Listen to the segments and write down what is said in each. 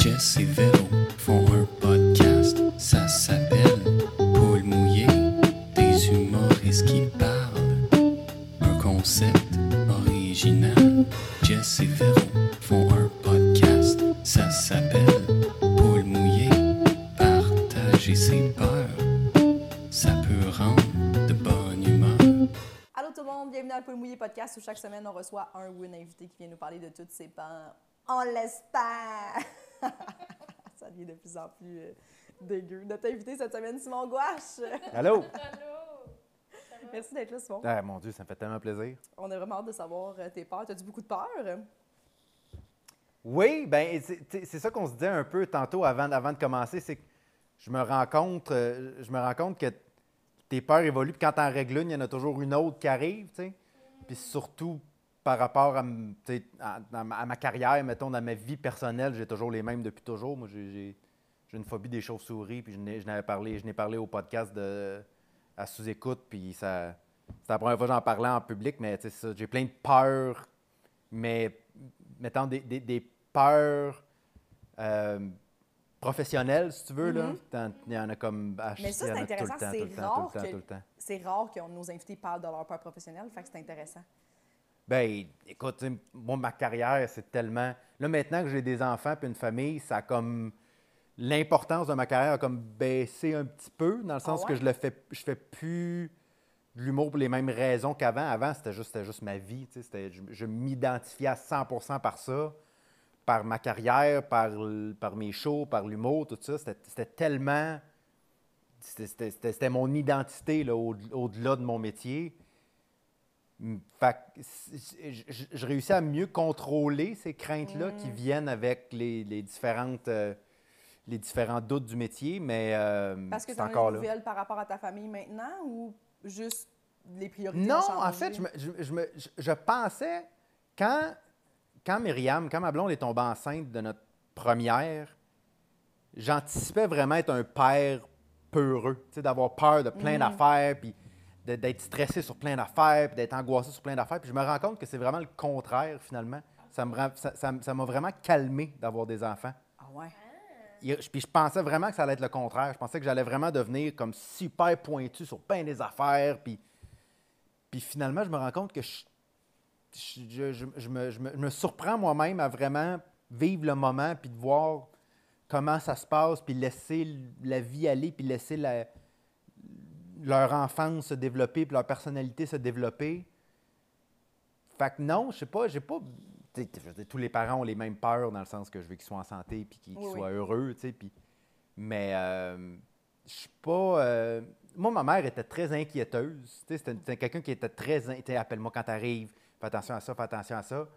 Jess et Véro font un podcast, ça s'appelle Paul mouillé, des humoristes qui parlent. Un concept original. Jess et Véro font un podcast, ça s'appelle Paul mouillé, partager ses peurs, ça peut rendre de bonne humeur. Allô tout le monde, bienvenue à Poule Mouillé podcast où chaque semaine on reçoit un ou une invité qui vient nous parler de toutes ses peurs. On l'espère! Ça devient de plus en plus euh, dégueu. Notre invité cette semaine, Simon Gouache. Allô? Merci d'être là, Simon. Ah, mon Dieu, ça me fait tellement plaisir. On a vraiment hâte de savoir euh, tes peurs. As-tu beaucoup de peur? Oui, ben c'est ça qu'on se disait un peu tantôt avant, avant de commencer, c'est que je me rends compte, euh, je me rends compte que tes peurs évoluent, puis quand t'en règles une, il y en a toujours une autre qui arrive, tu sais. Puis surtout par rapport à, à- à ma à carrière, mettons, dans ma vie personnelle, j'ai toujours les mêmes depuis toujours. Moi, j'ai- une phobie des chauves-souris, puis je n'avais parlé, je n'ai parlé au podcast de, à sous-écoute, puis ça... C'était la première fois que j'en parlais en public, mais j'ai plein de peurs, mais mettons des, des- des peurs euh, professionnelles, si tu veux. là. T'en- Il y en a comme... Mhm. Mais ça, c'est intéressant. C'est rare que-. C'est rare que nos invités parlent de leur peur professionnelle, fait que c'est intéressant. Ben, écoute, moi, ma carrière, c'est tellement. Là, maintenant que j'ai des enfants puis une famille, ça a comme. L'importance de ma carrière a comme baissé un petit peu, dans le sens Ah que ouais? je le fais. Je fais plus de l'humour pour les mêmes raisons qu'avant. Avant, c'était juste, juste ma vie. tu sais, c'était- Je, je m'identifiais à 100% par ça, par ma carrière, par, par mes shows, par l'humour, tout ça. C'était tellement. C'était- mon identité là, au- au-delà de mon métier. Mm, Fait que je, je- je réussis à mieux contrôler ces craintes-là qui viennent avec les, les différentes, euh, les différents doutes du métier, mais euh, Parce que tu c'est as des encore là. nouvelles par rapport à ta famille maintenant ou juste les priorités Non, en fait, je, me- je- je me- je- je pensais, quand, quand Myriam, quand ma blonde est tombée enceinte de notre première, j'anticipais vraiment être un père peureux, d'avoir peur de plein d'affaires, puis d'être stressé sur plein d'affaires, puis d'être angoissé sur plein d'affaires. Puis je me rends compte que c'est vraiment le contraire, finalement. Ça me rend- ça- ça- ça m'a vraiment calmé d'avoir des enfants. Ah ouais? Puis je pensais vraiment que ça allait être le contraire. Je pensais que j'allais vraiment devenir comme super pointu sur plein des affaires. Puis, puis finalement, je me rends compte que je, je- je- je me, je me- je me surprends moi-même à vraiment vivre le moment puis de voir comment ça se passe, puis laisser la vie aller, puis laisser la- leur enfance se développer, puis leur personnalité se développer. Fait que non, je sais pas, j'ai pas. tu sais, je veux dire, tous les parents ont les mêmes peurs dans le sens que je veux qu'ils soient en santé puis qu'ils qu'ils oui. soient heureux, tu sais. Puis, mais euh, je suis pas. euh, moi, ma mère était très inquiéteuse. C'était quelqu'un qui était très. in- Appelle-moi quand t'arrives, fais attention à ça, fais attention à ça.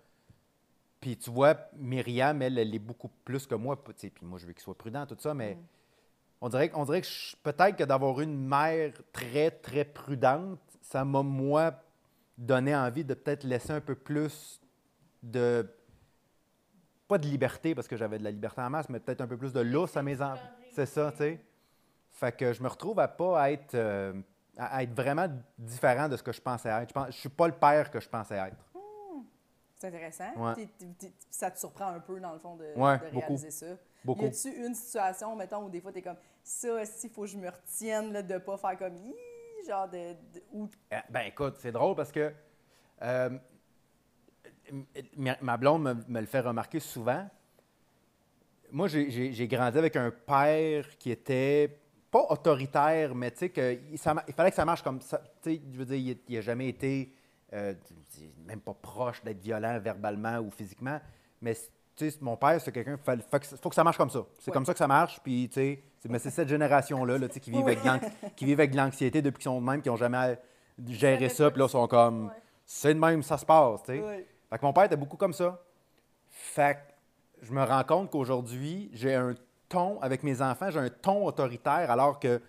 Puis tu vois, Myriam, elle, elle est beaucoup plus que moi. Puis moi, je veux qu'il soit prudent, tout ça, mais on dirait, que- on dirait que peut-être que d'avoir une mère très, très prudente, ça m'a, moi, donné envie de peut-être laisser un peu plus de. Pas de liberté, parce que j'avais de la liberté en masse, mais peut-être un peu plus de lousse à mes enfants. C'est ça, tu sais. Fait que je me retrouve à pas être. euh, à être vraiment différent de ce que je pensais être. Je, pense, je suis pas le père que je pensais être. C'est intéressant. Ouais. T'es- t'es- t'es- ça te surprend un peu, dans le fond, de, Ouais, de beaucoup. réaliser ça. Beaucoup. Y a-tu une situation, mettons, où des fois, t'es comme ça, s'il faut que je me retienne là, de pas faire comme genre de. de- ou Euh, Ben écoute, c'est drôle parce que euh, ma- blonde me, me le fait remarquer souvent. Moi, j'ai- grandi avec un père qui était pas autoritaire, mais tu sais, que il, ça ma- il fallait que ça marche comme ça. Tu sais, je veux dire, il n'a jamais été euh, même pas proche d'être violent verbalement ou physiquement, mais tu sais, mon père, c'est quelqu'un, il faut, que- ça marche comme ça. C'est Ouais. comme ça que ça marche, puis tu sais, mais c'est cette génération-là là, qui, vivent avec de l'anxiété depuis qu'ils sont de même, qui n'ont jamais géré ça, puis là, ils sont comme, c'est de même, ça se passe, tu sais. Ouais. Fait que mon père était beaucoup comme ça. Fait que je me rends compte qu'aujourd'hui, j'ai un ton, avec mes enfants, j'ai un ton autoritaire, alors que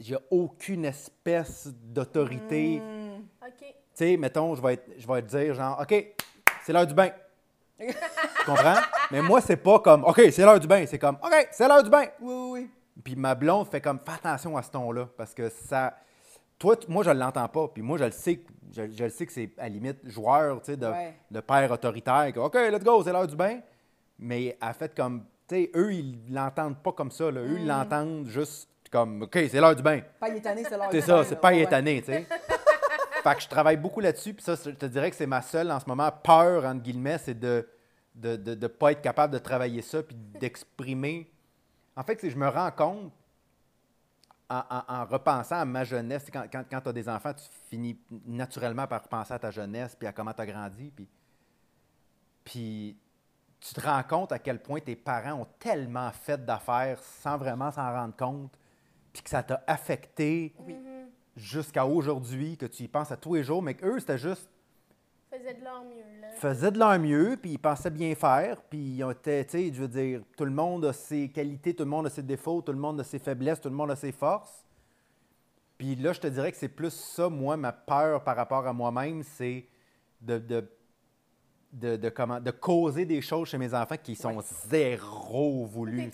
j'ai aucune espèce d'autorité. Hmm. OK. Tu sais, mettons, je vais, être, je vais te dire genre, OK, c'est l'heure du bain. Tu comprends? Mais moi, c'est pas comme, OK, c'est l'heure du bain. C'est comme, OK, c'est l'heure du bain. Oui, oui, oui. Puis ma blonde fait comme, fais attention à ce ton-là, parce que ça. Toi, moi, je l'entends pas. Puis moi, je le sais, je, je le sais que c'est à la limite joueur, tu sais, de, Ouais. de père autoritaire. que, OK, let's go, c'est l'heure du bain. Mais elle fait comme, Tu sais, eux, ils l'entendent pas comme ça. Là. Eux, Mm. ils l'entendent juste comme OK, c'est l'heure du bain. Pas étonné, c'est l'heure C'est du ça, bain, c'est là. pas Ouais, ouais. étonné, tu sais. fait que je travaille beaucoup là-dessus, puis ça, je te dirais que c'est ma seule, en ce moment, peur, entre guillemets, c'est de ne de, de, pas être capable de travailler ça, puis d'exprimer. En fait, c'est je me rends compte, en, en- en repensant à ma jeunesse, quand, quand, quand tu as des enfants, tu finis naturellement par repenser à ta jeunesse, puis à comment tu as grandi, puis, puis tu te rends compte à quel point tes parents ont tellement fait d'affaires sans vraiment s'en rendre compte, puis que ça t'a affecté Mhm. Jusqu'à aujourd'hui, que tu y penses à tous les jours, mais qu'eux, c'était juste, Faisait de leur mieux, là. faisaient de leur mieux, puis ils pensaient bien faire, puis ils ont été, tu sais, je veux dire, tout le monde a ses qualités, tout le monde a ses défauts, tout le monde a ses faiblesses, tout le monde a ses forces. Puis là, je te dirais que c'est plus ça, moi, ma peur par rapport à moi-même, c'est de, de, de, de comment, de causer des choses chez mes enfants qui sont Ouais. zéro voulues,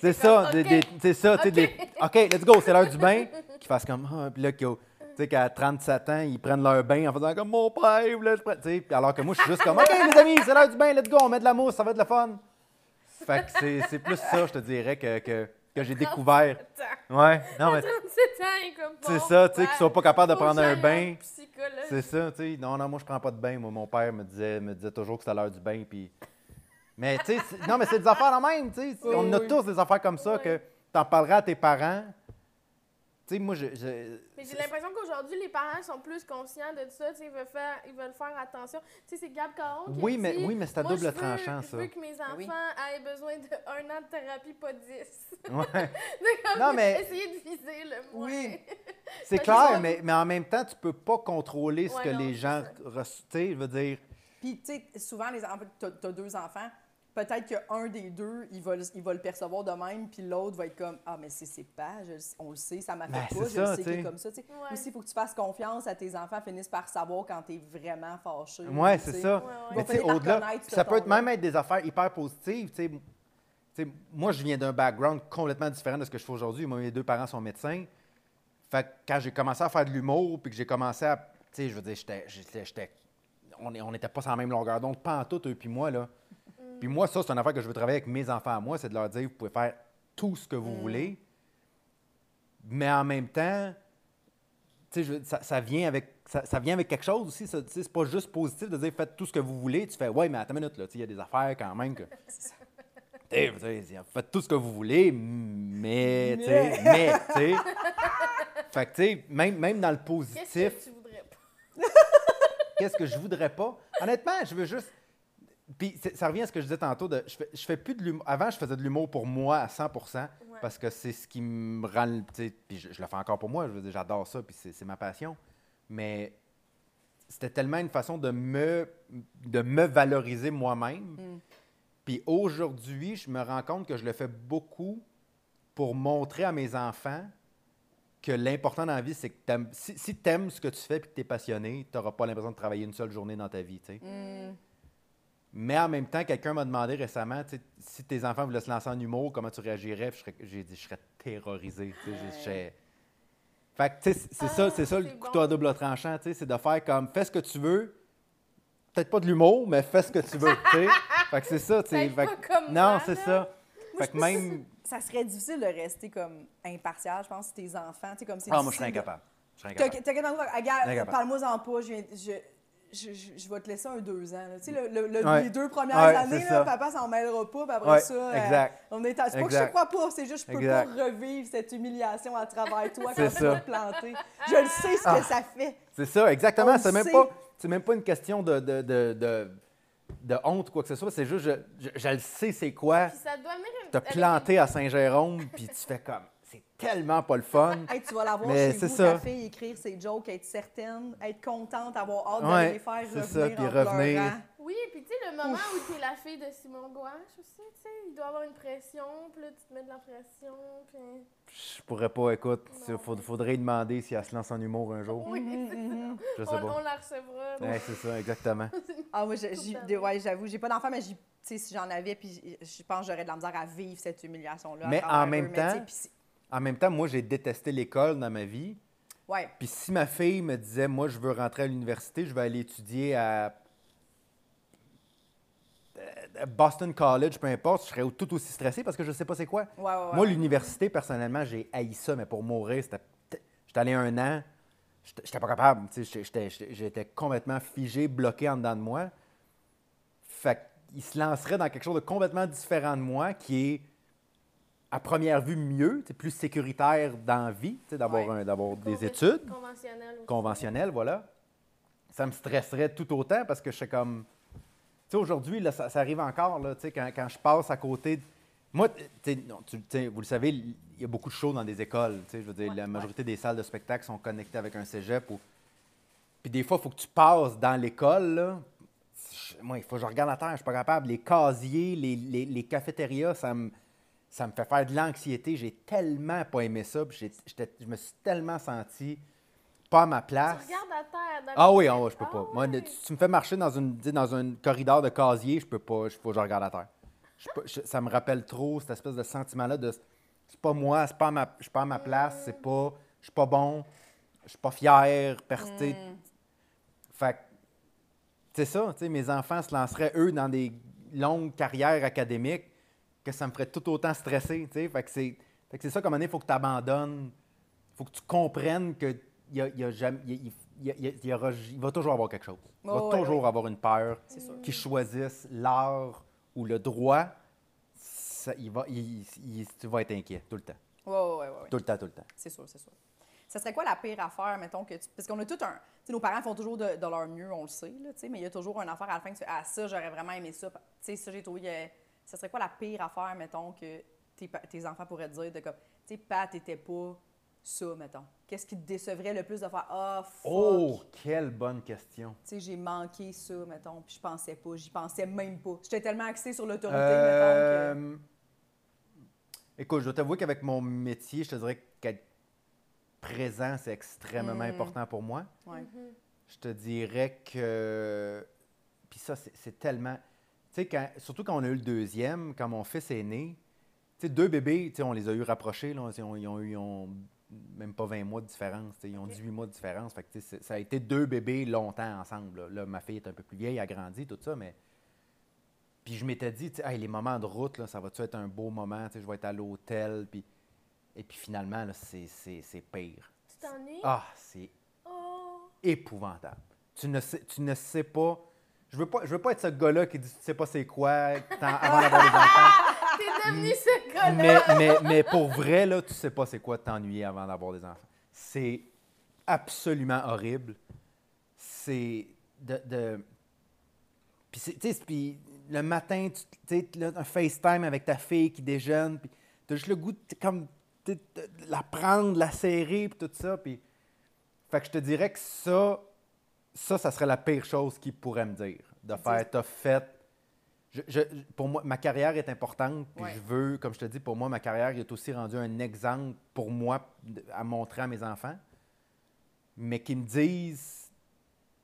C'est ça, des- des- c'est ça, tu sais, OK. des- OK, let's go, c'est l'heure du bain. Qu'ils fassent comme, ah, puis là, qu'ils ont- tu sais, qu'à 37 ans, ils prennent leur bain en faisant comme mon père, là, je prends, alors que moi, je suis juste comme, OK, les amis, c'est l'heure du bain, let's go, on met de la mousse, ça va être le fun. Fait que c'est, c'est plus ça, je te dirais, que, que, que j'ai découvert. Ouais, non, mais 37 ans, il est comme c'est ça, tu sais, qu'ils soient pas capables de prendre un bain. C'est ça, tu sais. Non, non, moi, je prends pas de bain. Moi, mon père me disait, me disait toujours que c'était l'heure du bain. Puis... Mais, tu sais, non, mais c'est des affaires la même, tu sais. Oui, On a tous des affaires comme ça Oui. que t'en parleras à tes parents. Tu sais, moi, je. je- Mais j'ai l'impression qu'aujourd'hui, les parents sont plus conscients de ça. tu Ils veulent faire, ils veulent faire attention. Tu sais, c'est Gab Caron qui a Oui, mais, dit, oui, mais c'est à Moi, je double veux- tranchant, ça. Je veux que mes enfants Oui. aient besoin d'un an de thérapie, pas dix. Ouais. Non, mais- essayer de viser le moins. Oui. C'est clair, mais, mais en même temps, tu peux pas contrôler ce Ouais, que non, les gens. Tu sais, je veux dire. Puis, tu sais, souvent, les enfants, t'as as deux enfants, peut-être qu'un des deux, il va, le- il va le percevoir de même, puis l'autre va être comme Ah, mais c'est c'est pas, je on le sait, ça m'affecte Ben, pas, je le ça, sais qu'il est tu comme ça. tu. Ouais. Aussi, il faut que tu fasses confiance à tes enfants, finissent par savoir quand t'es vraiment fâché. Ouais, tu c'est ça. Ouais, tu au-delà, ça peut être même être des affaires hyper positives. tu. Tu moi, je viens d'un background complètement différent de ce que je fais aujourd'hui. Moi, mes deux parents sont médecins. Fait que quand j'ai commencé à faire de l'humour, puis que j'ai commencé à. Tu sais, je veux dire, j'étais. on n'était pas sur la même longueur d'onde, pas en tout, eux puis moi, là. Puis moi, ça, c'est une affaire que je veux travailler avec mes enfants à moi, c'est de leur dire, vous pouvez faire tout ce que vous voulez, mais en même temps, je ça, ça vient avec, ça, ça vient avec quelque chose aussi. sais, C'est pas juste positif de dire faites tout ce que vous voulez. Tu fais ouais, mais attends une minute, là, tu sais, il y a des affaires quand même que. Tu sais, vous savez, Faites tout ce que vous voulez, mais. tu sais, Mais, tu sais. Fait que, tu sais, même, même dans le Qu'est-ce positif, que tu voudrais pas? qu'est-ce que je voudrais pas? Honnêtement, je veux juste. Puis ça revient à ce que je disais tantôt. De, je, fais, je fais plus de l'humour. Avant, je faisais de l'humour pour moi à 100 Ouais. parce que c'est ce qui me rend. Puis je, je le fais encore pour moi. Je veux dire, j'adore ça, puis c'est ma passion. Mais c'était tellement une façon de me, de me valoriser moi-même. Mm. Puis aujourd'hui, je me rends compte que je le fais beaucoup pour montrer à mes enfants que l'important dans la vie, c'est que si, si tu aimes ce que tu fais et que tu es passionné, tu n'auras pas l'impression de travailler une seule journée dans ta vie. Mm. Mais en même temps, quelqu'un m'a demandé récemment si tes enfants voulaient se lancer en humour, comment tu réagirais? J'ai dit je serais terrorisé. Fait que c'est ça, c'est ça le couteau à double tranchant, c'est de faire comme fais ce que tu veux. Peut-être pas de l'humour, mais fais ce que tu veux. Fait que c'est ça, tu Non, c'est ça. Moi, Fait que je pense même. Ça serait difficile de rester comme impartial, je pense, si tes enfants, tu sais, comme c'est Ah, moi, je serais de- incapable. Je serais incapable. t'as Incapable. parle-moi-en pas, je, je, je, je vais te laisser un deux ans. là. Tu sais, le, le- le- Ouais. les deux premières Ouais, années, là, ça. papa s'en mêlera pas, puis après Ouais, ça, euh, exact. on est à- C'est pas que je crois pas, c'est juste que je peux Exact. pas revivre cette humiliation à travers toi quand tu vas ça. te planter. Je le sais ce que Ah. ça fait. C'est ça, exactement. C'est même, pas, c'est même pas une question de, de, de, de, de honte ou quoi que ce soit. C'est juste, je, je, je le sais, c'est quoi. Puis ça doit Te planter à Saint-Jérôme, puis tu fais comme, c'est tellement pas le fun. Hey, tu vas l'avoir Mais chez c'est vous, ça. ta fille, écrire ses jokes, être certaine, être contente, avoir hâte Ouais, de les faire c'est revenir ça, puis en revenir. pleurant. Oui, puis tu sais, le moment où t'es la fille de Simon Gouache aussi, tu sais, il doit avoir une pression, puis là, tu te mets de la pression, puis... Je pourrais pas, écoute, il faudrait lui demander si elle se lance en humour un jour. Oui, c'est mhm. Je sais ça. On, pas. on la recevra. Ouais, c'est ça, exactement. Ah, moi, Totalement. ouais, j'avoue, j'ai pas d'enfant, mais j'ai- tu sais, si j'en avais, puis je pense que j'aurais de la misère à vivre cette humiliation-là. Mais en même tu temps- En même temps, moi, j'ai détesté l'école dans ma vie. ouais, Puis si ma fille me disait, moi, je veux rentrer à l'université, je vais aller étudier à. euh, Boston College, peu importe, je serais tout aussi stressé parce que je ne sais pas c'est quoi. Ouais, ouais, ouais. Moi, l'université, personnellement, j'ai haï ça, mais pour mourir, c'était. J'étais allé un an, j'étais pas capable. j'étais complètement figé, bloqué en dedans de moi. Fait qu'il se lancerait dans quelque chose de complètement différent de moi, qui est, à première vue, mieux, plus sécuritaire dans la vie, d'avoir Ouais. des Conven- études Conventionnel aussi. conventionnelles, voilà. Ça me stresserait tout autant parce que je suis comme. Tu sais, aujourd'hui, ça, ça arrive encore, là, tu sais, quand, quand je passe à côté. de- Moi, non, vous le savez, il y a beaucoup de shows dans des écoles. tu sais, Je veux dire, Ouais, la ouais. majorité des salles de spectacle sont connectées avec un cégep. Ou... Puis des fois, il faut que tu passes dans l'école. Moi, il faut que je regarde la terre, je suis pas capable. Les casiers, les, les, les cafétérias, ça me, ça me fait faire de l'anxiété. J'ai tellement pas aimé ça. puis je me suis tellement senti pas à ma Tu place. regardes la terre. dans Ah le oui, ah ouais, je peux Ah pas. Moi, ouais. tu, tu me fais marcher dans, une, tu dans un corridor de casier, je peux pas. Il faut que je regarde à terre. Je peux- je- ça me rappelle trop cette espèce de sentiment-là de c'est pas moi, c'est pas à ma, je suis pas à ma place, c'est pas, je suis pas bon, je suis pas fier, percé. Fait que, c'est ça, tu sais, mes enfants se lanceraient, eux, dans des longues carrières académiques que ça me ferait tout autant stresser, tu sais. Fait que c'est ça, comme il faut que tu abandonnes, il faut que tu comprennes que il y a, y a jamais- il y y aura- va toujours avoir quelque chose. Il va Oh, ouais, toujours ouais. avoir une peur qui choisisse l'art ou le droit. ça- il va, il- il- tu vas être inquiet tout le temps. Ouais, ouais, ouais. Tout le temps, tout le temps. C'est sûr, c'est sûr. Ça serait quoi la pire affaire, mettons, que tu... Parce qu'on a tout un... Nos parents font toujours de, de leur mieux, on le sait, là, mais il y a toujours une affaire à la fin que tu fais « Ah, ça, j'aurais vraiment aimé ça. » Tu sais, ça, j'ai trouvé... Ça serait quoi la pire affaire, mettons, que tes, tes enfants pourraient te dire de comme... Tu sais, Pat, t'étais pas ça, mettons. Qu'est-ce qui te décevrait le plus de faire « Ah, fuck! Oh, quelle bonne question. Tu sais, j'ai manqué ça, mettons, puis je pensais pas, j'y pensais même pas. J'étais tellement axée sur l'autorité, Euh, mettons, Écoute, je dois t'avouer qu'avec mon métier, je te dirais qu'être présent, c'est extrêmement Mm. important pour moi. Ouais. Mhm. Je te dirais que. Puis ça, c'est tellement. Tu sais, quand- surtout quand on a eu le deuxième, quand mon fils est né, tu sais, deux bébés, tu sais, on les a eu rapprochés, là, ils, ont, ils ont eu ils ont même pas 20 mois de différence, ils ont 18 mois de différence. Fait que, ça a été deux bébés longtemps ensemble. Là. Là, ma fille est un peu plus vieille, elle a grandi, tout ça, mais. Puis je m'étais dit, Hey, les moments de route, là, ça va-tu être un beau moment, je vais être à l'hôtel, puis. Et puis finalement, c'est pire. Tu t'ennuies? Ah, c'est Oh! épouvantable. Tu ne sais, tu ne sais pas. Je veux pas, je veux pas être ce gars-là qui dit tu sais pas c'est quoi avant d'avoir des enfants. T'es devenu ce gars-là! Mais, mais, mais pour vrai, là, tu sais pas c'est quoi de t'ennuyer avant d'avoir des enfants. C'est absolument horrible. C'est de. de... Puis, c'est- tu sais, puis le matin, tu sais, un FaceTime avec ta fille qui déjeune, puis t'as juste le goût de comme, de la prendre, la serrer, puis tout ça. Puis... Fait que je te dirais que ça, ça, ça serait la pire chose qu'il pourrait me dire. De faire, t'as fait. Je- je- pour moi, ma carrière est importante, puis Ouais. je veux, comme je te dis, pour moi, ma carrière est aussi rendue un exemple pour moi à montrer à mes enfants. Mais qu'ils me disent,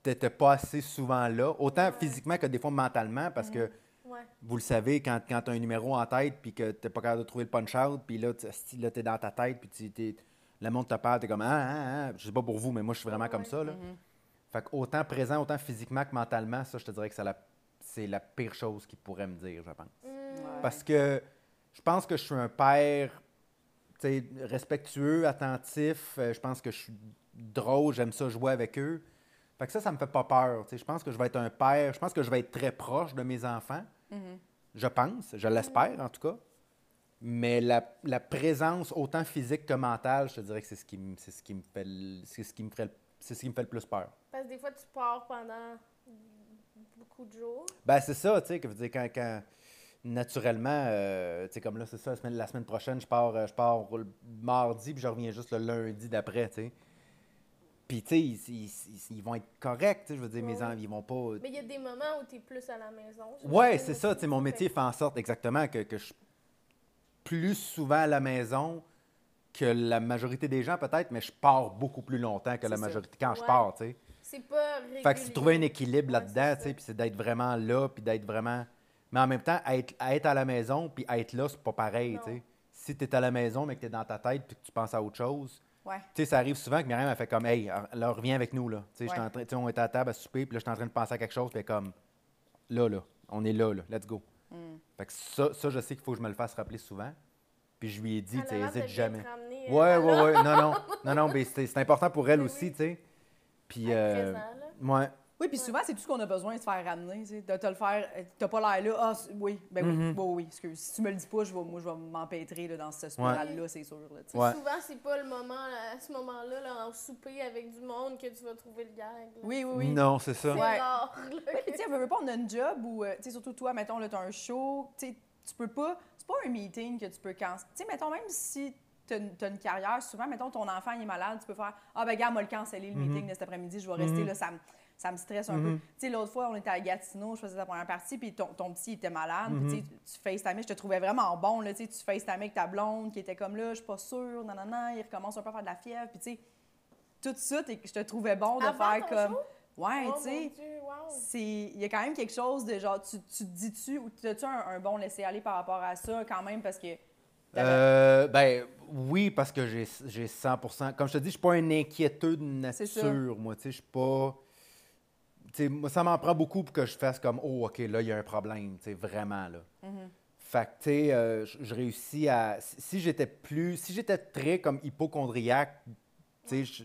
t'étais pas assez souvent là, autant physiquement que des fois mentalement, parce que Ouais. vous le savez, quand, quand tu as un numéro en tête, puis que tu pas capable de trouver le punch-out, puis là, tu es dans ta tête, puis le monde te parle, tu es comme ah, ah, ah. Je sais pas pour vous, mais moi, je suis vraiment Ouais, comme ça. Là. Mhm. Fait autant présent, autant physiquement que mentalement, ça, je te dirais que c'est la, c'est la pire chose qu'ils pourraient me dire, je pense. Mm. Ouais. Parce que je pense que je suis un père tu sais, respectueux, attentif. euh, je pense que je suis drôle, j'aime ça jouer avec eux. Fait que ça, ça me fait pas peur. tu sais. Je pense que je vais être un père, je pense que je vais être très proche de mes enfants. Mhm. Je pense, je l'espère en tout cas. Mais la, la présence autant physique que mentale, je te dirais que c'est ce qui me, c'est ce qui me fait, c'est ce qui me ferait le- c'est ce qui me fait le plus peur. Parce que des fois, tu pars pendant beaucoup de jours. Ben c'est ça, tu sais, que je veux dire, quand, quand naturellement, euh, tu sais, comme là, c'est ça, la semaine, la semaine prochaine, je pars, euh, je pars le mardi, puis je reviens juste le lundi d'après, tu sais. Puis, tu sais, ils, ils- ils- ils vont être corrects, tu sais, je veux dire, mes enfants, ils vont pas... Mais il y a des moments où tu es plus à la maison. Ouais, c'est ça. Tu sais, mon métier fait en sorte exactement que, que je suis plus souvent à la maison que la majorité des gens, peut-être, mais je pars beaucoup plus longtemps que la ça. majorité quand je pars, tu sais. C'est pas régulier. Fait que c'est trouver un équilibre Ouais, là-dedans, tu sais, puis c'est d'être vraiment là, puis d'être vraiment. Mais en même temps, être, être à la maison, puis être là, c'est pas pareil, tu sais. Si tu es à la maison, mais que tu es dans ta tête, puis que tu penses à autre chose, Ouais. tu sais, ça arrive souvent que Myriam a fait comme, hey, là, reviens avec nous, là. Tu sais, on était à table à souper, puis là, je suis en train de penser à quelque chose, puis est comme, là, là, on est là, là, let's go. Mm. Fait que ça, ça, je sais qu'il faut que je me le fasse rappeler souvent. Puis je lui ai dit, Elle tu bien jamais. ramener, Ouais, euh, ouais, ouais. Non, non. Non, non, mais c'est c'est important pour elle Oui, aussi, oui. tu sais. Puis, euh, présent, là. ouais. Oui, puis souvent, c'est tout ce qu'on a besoin de se faire ramener, tu sais, de te le faire. euh, T'as pas l'air là, ah, oui, ben oui, Mhm. oui, oui, excuse. Si tu me le dis pas, je vais, moi, je vais m'empêtrer là, dans cette spirale-là, c'est sûr. Là. Ouais. Souvent, c'est pas le moment, là, à ce moment-là, là, en souper avec du monde, que tu vas trouver le gag. là. Oui, oui, oui. Non, c'est ça. C'est Ouais. rare. là, Oui, puis tu sais, on a une job où, euh, tu sais, surtout toi, mettons, là, t'as un show, tu sais, tu peux pas, c'est pas un meeting que tu peux canceller. Tu sais, mettons, même si t'as une, t'as une carrière, souvent, mettons, ton enfant, il est malade, tu peux faire, ah, ben, gars, moi, le canceller, le Mhm. meeting de cet après-midi, je vais rester Mhm. là, ça me, ça me stresse un peu. Mhm. Tu sais, l'autre fois, on était à Gatineau, je faisais la première partie, puis ton, ton petit, il était malade, puis tu tu FaceTimais, je te trouvais vraiment bon, là, tu tu FaceTimais avec ta blonde, qui était comme là, je suis pas sûre, non, non, non, il recommence un peu à faire de la fièvre, puis tu sais, tout ça, t'es- je te trouvais bon de Avant faire ton comme, show? Ouais, Oh, tu sais, wow. il y a quand même quelque chose de genre tu, tu te dis-tu ou as-tu un, un bon laisser aller par rapport à ça quand même? Parce que Euh, ben oui, parce que j'ai j'ai 100% Comme je te dis, je suis pas un inquiéteux de nature, moi. Tu sais, je suis pas. Tu sais, moi, ça m'en prend beaucoup pour que je fasse comme Oh, OK, là, il y a un problème, tu sais, vraiment, là. Mhm. Fait que, tu sais, euh, je réussis à. Si j'étais plus. Si j'étais très comme hypochondriaque, tu sais,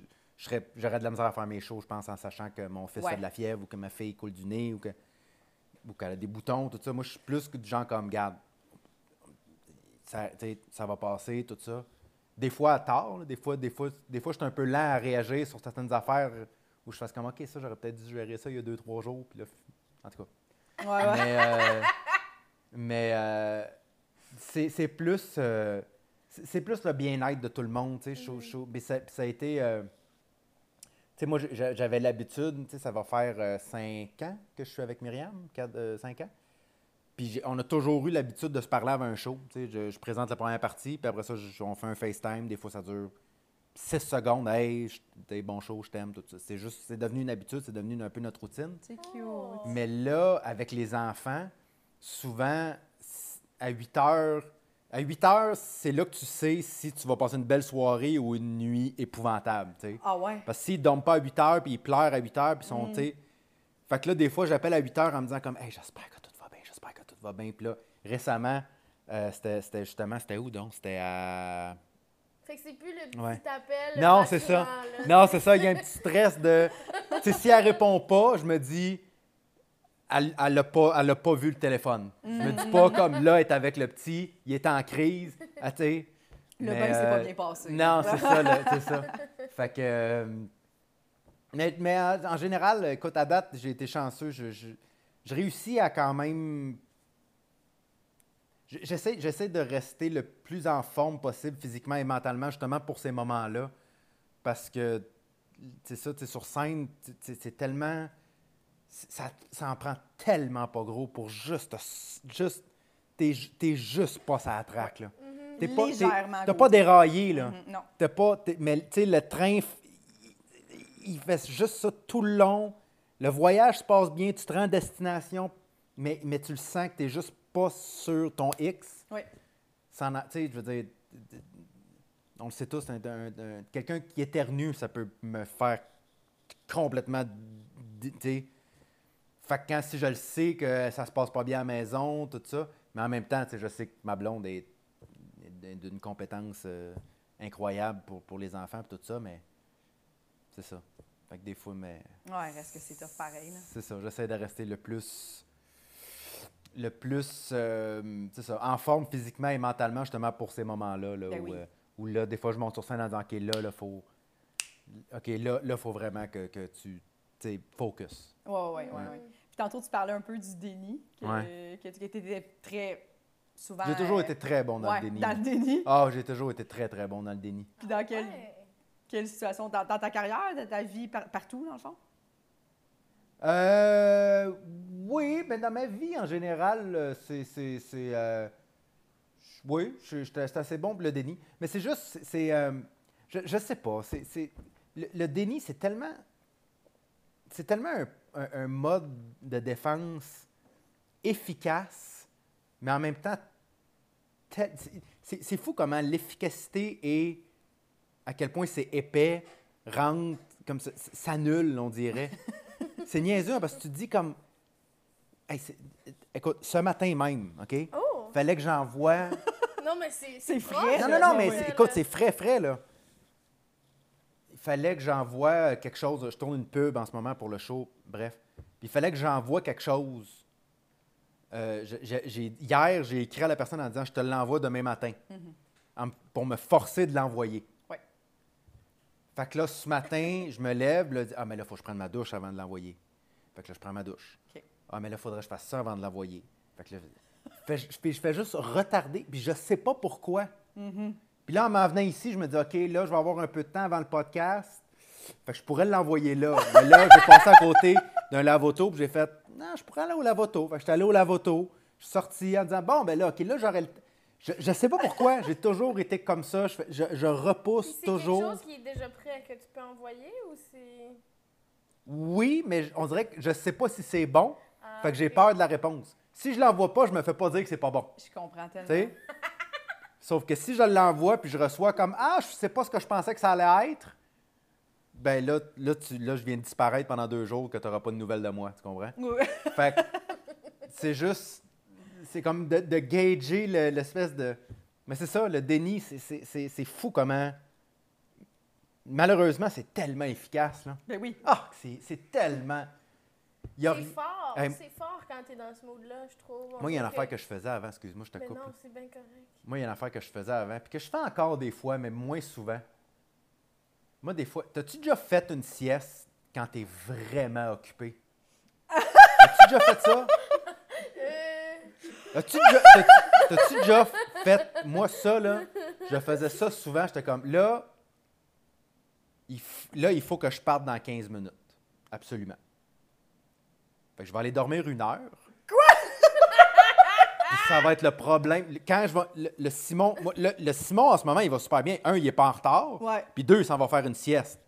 j'aurais de la misère à faire mes choses, je pense, en sachant que mon fils Ouais. a de la fièvre ou que ma fille coule du nez ou que ou qu'elle a des boutons, tout ça. Moi, je suis plus que du genre comme, garde, ça, ça va passer, tout ça. Des fois à là, des fois, des fois, des fois, je suis un peu lent à réagir sur certaines affaires où je fasse comme, OK, ça, j'aurais peut-être dû gérer ça il y a deux, trois jours. Puis là, en tout cas. Ouais, ouais. Mais, euh, mais euh, c'est c'est plus, euh, c'est plus le bien-être de tout le monde. tu sais, trouve- mais ça, ça a été. Euh, tu sais, moi, j'avais l'habitude, tu sais, ça va faire euh, cinq ans que je suis avec Myriam, quatre, euh, cinq ans. Puis on a toujours eu l'habitude de se parler avant un show. tu sais, Je, je présente la première partie, puis après ça, je- on fait un FaceTime. Des fois, ça dure six secondes. Hey, t'es bon show, je t'aime, tout ça. C'est juste, c'est devenu une habitude, c'est devenu un peu notre routine. c'est cute. Mais là, avec les enfants, souvent, à 8 heures, à 8 heures, c'est là que tu sais si tu vas passer une belle soirée ou une nuit épouvantable. tu sais. Ah ouais. Parce que s'ils ne dorment pas à 8 heures, puis ils pleurent à 8 heures, puis ils sont, Mm. tu sais. Fait que là, des fois, j'appelle à 8 heures en me disant comme, hey, j'espère que tout va bien, j'espère que tout va bien. Puis là, récemment, euh, c'était c'était justement, c'était où donc? C'était à. Fait que c'est plus le petit Ouais. appel. Non, c'est ça. là. Non, c'est ça, il y a un petit stress de. Tu sais, si elle répond pas, je me dis, elle elle a pas, elle a pas vu le téléphone. Je me dis pas comme là, elle est avec le petit, il est en crise, ah. Le Mais, bain s'est pas euh, bien passé. Non, c'est ça, c'est ça. Fait que. euh, mais, mais en, en général, écoute, à date, j'ai été chanceux. Je, je, je réussis à quand même. je- J'essaie, j'essaie de rester le plus en forme possible physiquement et mentalement, justement pour ces moments-là. Parce que, c'est ça, tu sais, sur scène, c'est tellement. Ça, ça en prend tellement pas gros pour juste. juste t'es, t'es juste pas sa traque, là. Mhm. T'es pas, t'es- t'as pas déraillé, là. Mhm, Non. T'as pas. t'es- mais tu sais, le train, il, il fait juste ça tout le long. Le voyage se passe bien, tu te rends à destination, mais, mais tu le sens que tu juste pas sur ton X. Oui. Sans, sais, je veux dire, on le sait tous, un- un- un- quelqu'un qui éternue, ça peut me faire complètement. Fait que quand si je le sais que ça se passe pas bien à la maison, tout ça, mais en même temps, je sais que ma blonde est est d'une compétence euh, incroyable pour, pour les enfants et tout ça, mais c'est ça. Fait que des fois, mais Ouais, reste que c'est tough pareil. Là. c'est ça. J'essaie de rester le plus le plus euh, c'est ça, en forme physiquement et mentalement justement pour ces moments-là là, Ben où, oui. euh, où là, des fois, je monte sur scène en disant OK, là, là, faut. OK, là, là, faut vraiment que, que tu. Tu sais, focus. Ouais, ouais, ouais, Mhm. ouais. Puis tantôt, tu parlais un peu du déni, que, Ouais. que tu étais très souvent. J'ai toujours euh, été très bon dans ouais, le déni. Dans le déni. Ah, j'ai toujours été très, très bon dans le déni. Puis dans quelle, Ouais. quelle situation? Dans, dans ta carrière, dans ta vie, par- partout, dans le fond? Euh, oui, mais dans ma vie en général, euh, c'est. c'est, c'est, euh, oui, je- j'étais assez bon pour le déni. Mais c'est juste. c'est- euh, je, je sais pas. C'est, c'est- le, le déni, c'est tellement. C'est tellement un, un- un mode de défense efficace, mais en même temps. c'est- fou comment l'efficacité et à quel point c'est épais, rentre, comme ça, s'annule, on dirait. c'est niaiseux hein, parce que tu te dis comme. Hey, c'est- écoute, ce matin même, OK? Oh! Fallait que j'envoie. Non, mais c'est. Frais, Non, non, non, mais écoute, c'est frais, frais, là. Fallait que j'envoie quelque chose. Je tourne une pub en ce moment pour le show, bref. Puis il fallait que j'envoie quelque chose. Euh, j'ai- hier, j'ai écrit à la personne en disant Je te l'envoie demain matin. En- pour me forcer de l'envoyer. Ouais. Fait que là, ce matin, je me lève, là, dis, ah, mais là, il faut que je prenne ma douche avant de l'envoyer. Fait que là, je prends ma douche. Ah, mais là, il faudrait que je fasse ça avant de l'envoyer. Fait que là, je fais, je fais- je fais juste retarder, puis je sais pas pourquoi. Puis là, en m'en venant ici, je me dis, OK, là, je vais avoir un peu de temps avant le podcast. Fait que je pourrais l'envoyer là. Mais là, j'ai passé à côté d'un lavoto, puis j'ai fait, non, je pourrais aller au lavoto. Fait que j'étais allé au lavoto. Je suis sorti en disant, bon, ben là, OK, là, j'aurais le t- Je, je sais pas pourquoi, j'ai toujours été comme ça. Je, je, je repousse C'est toujours. quelque chose qui est déjà prêt que tu peux envoyer ou c'est. Oui, mais on dirait que je sais pas si c'est bon. Ah, fait que j'ai peur de la réponse. Si je l'envoie pas, je me fais pas dire que c'est pas bon. Je comprends tellement. Sauf que si je l'envoie puis je reçois comme Ah, je sais pas ce que je pensais que ça allait être, ben là, là, tu- là je viens de disparaître pendant deux jours que tu n'auras pas de nouvelles de moi. Tu comprends? Ouais. Fait c'est juste. C'est comme de, de gager le- l'espèce de. Mais c'est ça, le déni, c'est- fou comment. Malheureusement, c'est tellement efficace. Là. Ben oui. Ah, c'est tellement. A C'est fort, Hey, c'est fort quand t'es dans ce mode-là, je trouve. Moi, il y a une affaire que je faisais avant, excuse-moi, je te Mais coupe. non, c'est bien correct. Moi, il y a une affaire que je faisais avant, puis que je fais encore des fois, mais moins souvent. Moi, des fois, t'as-tu déjà fait une sieste quand t'es vraiment occupé? As-tu déjà fait ça? Euh, As-tu déjà, fait, moi, ça, là, je faisais ça souvent, j'étais comme, là, il, là, il faut que je parte dans 15 minutes. Absolument. Fait que je vais aller dormir une heure. Quoi? Puis ça va être le problème. Quand je vais. Le, le Simon, le, le Simon, en ce moment, il va super bien. Un, il est pas en retard. Ouais. Puis deux, il s'en va faire une sieste.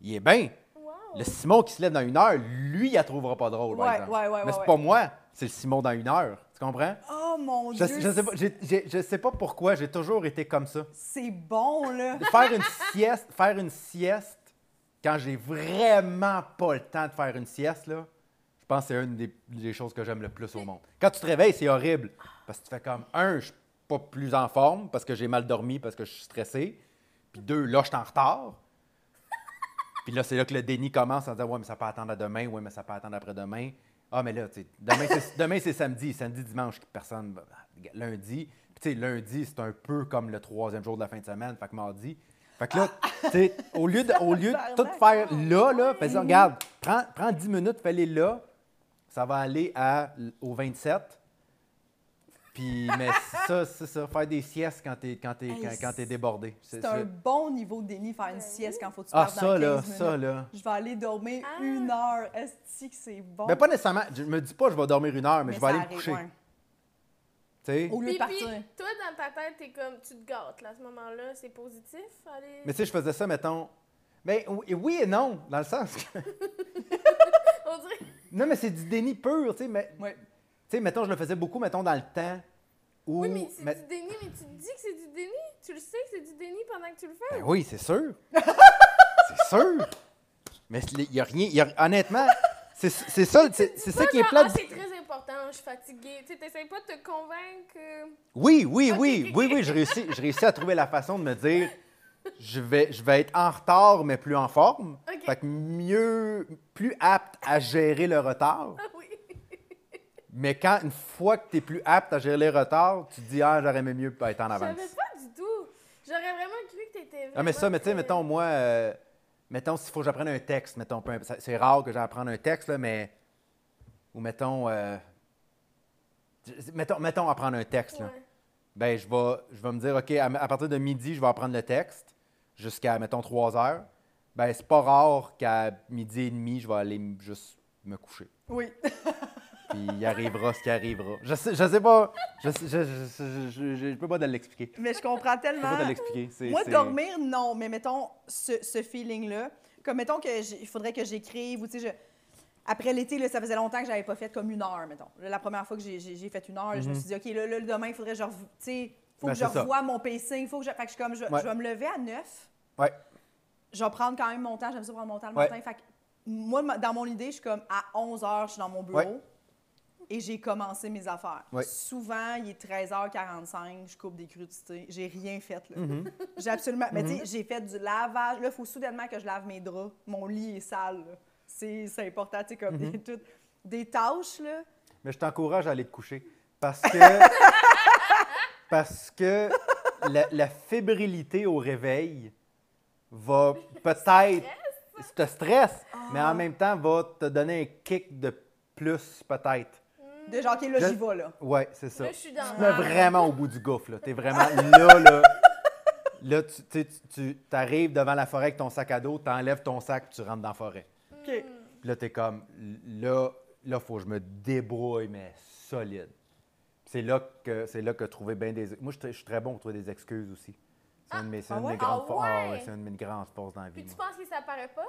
Il est bien. wow. Le Simon qui se lève dans une heure, lui, il la trouvera pas drôle, par Ouais, exemple. ouais, ouais, Mais c'est pas moi, c'est le Simon dans une heure. Tu comprends? Oh mon Je, Dieu. je sais pas, je sais pas pourquoi, j'ai toujours été comme ça. C'est bon, là. Faire une sieste, faire une sieste quand j'ai vraiment pas le temps de faire une sieste, là, je pense que c'est une des, des choses que j'aime le plus au monde. Quand tu te réveilles, c'est horrible. Parce que tu fais comme, un, je suis pas plus en forme parce que j'ai mal dormi, parce que je suis stressé. Puis deux, là, je suis en retard. Puis là, c'est là que le déni commence en disant, ouais, mais ça peut attendre à demain, ouais, mais ça peut attendre après-demain. Ah, mais là, tu sais, demain, c'est, demain, c'est samedi. Samedi, dimanche, personne. Lundi. Puis, tu sais, lundi, c'est un peu comme le troisième jour de la fin de semaine. Fait que mardi. Fait que là, tu sais, au lieu de, au lieu de tout faire là, là, fais regarde, prends, prends 10 minutes, fais-les là. Ça va aller à, au 27. Puis, mais ça, c'est ça, faire des siestes quand t'es, quand t'es, Hey, quand, quand t'es débordé. C'est- C'est un bon niveau de déni faire une sieste quand faut que tu Ah, partes ça, dans là, 15 minutes. ça, là. Je vais aller dormir Ah. une heure. Est-ce que c'est bon? Mais pas nécessairement. Je me dis pas je vais dormir une heure, mais, je vais aller me coucher. ouais. Tu sais? Au lieu de Puis, partir. puis, toi, dans ta tête, t'es comme, tu te gâtes, là, à ce moment-là, c'est positif, aller... Mais tu sais, je faisais ça, mettons. Mais oui oui et non, dans le sens que. On dirait... non, mais c'est du déni pur, tu sais. Mais, tu sais, mettons, je le faisais beaucoup, mettons, dans le temps où. Oui, mais c'est mais- du déni, mais tu te dis que c'est du déni? Tu le sais que c'est du déni pendant que tu le fais? Ben oui, c'est sûr. c'est sûr. Mais il n'y a rien. y a- honnêtement, c'est c'est ça, c'est c'est ça qui est plat. Ah, c'est très important, je suis fatiguée. Tu sais, t'essayes pas de te convaincre que... Oui, oui, Ok, oui, oui, oui, je réussis, je réussis à trouver la façon de me dire je vais, je vais être en retard, mais plus en forme. Ok. Fait que mieux, plus apte à gérer le retard. Ah oui. Mais quand, une fois que tu es plus apte à gérer les retards, tu te dis ah, j'aurais aimé mieux être en Je avance. savais pas du tout. J'aurais vraiment cru que t'étais Ah, mais ça, mais tu sais, mettons, moi, euh, mettons, s'il faut que j'apprenne un texte, mettons, c'est rare que j'apprenne un texte, là, mais. Ou mettons. euh, mettons, mettons apprendre un texte, là. Ben, je vais, je vais me dire, OK, à, à partir de midi, je vais apprendre le texte jusqu'à, mettons, 3 heures. Ben, c'est pas rare qu'à midi et demi, je vais aller juste me coucher. Oui. Puis il arrivera ce qui arrivera. Je sais, je sais pas. Je, sais- je, je, je, peux pas te l'expliquer. Mais je comprends Je peux tellement. pas te l'expliquer. Moi, dormir, non. Mais mettons, ce, ce feeling-là, comme mettons que j'ai- il faudrait que j'écrive ou tu sais, après l'été, là, ça faisait longtemps que j'avais pas fait comme une heure, mettons. La première fois que j'ai- fait une heure, je me suis dit, OK, là, là, demain, il faudrait rev- tu sais, faut. Ben, que je ça. revoie mon pacing. Faut que je... Fait que je comme, je, Ouais. je vais me lever à 9. Ouais. Je vais prendre quand même mon temps. J'aime ça prendre mon temps le Ouais. matin. Fait que moi, dans mon idée, je suis comme, à 11 heures, je suis dans mon bureau. Ouais. et j'ai commencé mes affaires. Ouais. Souvent, il est 13h45, je coupe des crudités. J'ai rien fait, là. Mhm. J'ai absolument... Mais tu sais, j'ai fait du lavage. Là, il faut soudainement que je lave mes draps. Mon lit est sale. C'est important, tu sais, comme des, tout- des tâches, là. Mais je t'encourage à aller te coucher. Parce que. Parce que la, la fébrilité au réveil va peut-être. te stresse, mais en même temps va te donner un kick de plus, peut-être. De genre, OK, là, j'y vais, là. Ouais, c'est ça. Là, je suis dans Tu te mets la- vraiment au bout du gouffre. là. Tu es vraiment là, là. Là, tu, tu, tu arrives devant la forêt avec ton sac à dos, tu enlèves ton sac, tu rentres dans la forêt. OK. Puis là, tu es comme, là, là, faut que je me débrouille, mais solide. C'est là que c'est là que trouver bien des. Moi, je, suis- je suis très bon pour trouver des excuses aussi. C'est une de mes, c'est ah une de mes ouais? grandes Ah for- ah ouais? ouais, c'est une de mes grandes forces dans la vie. Puis tu moi. penses que ça paraît pas?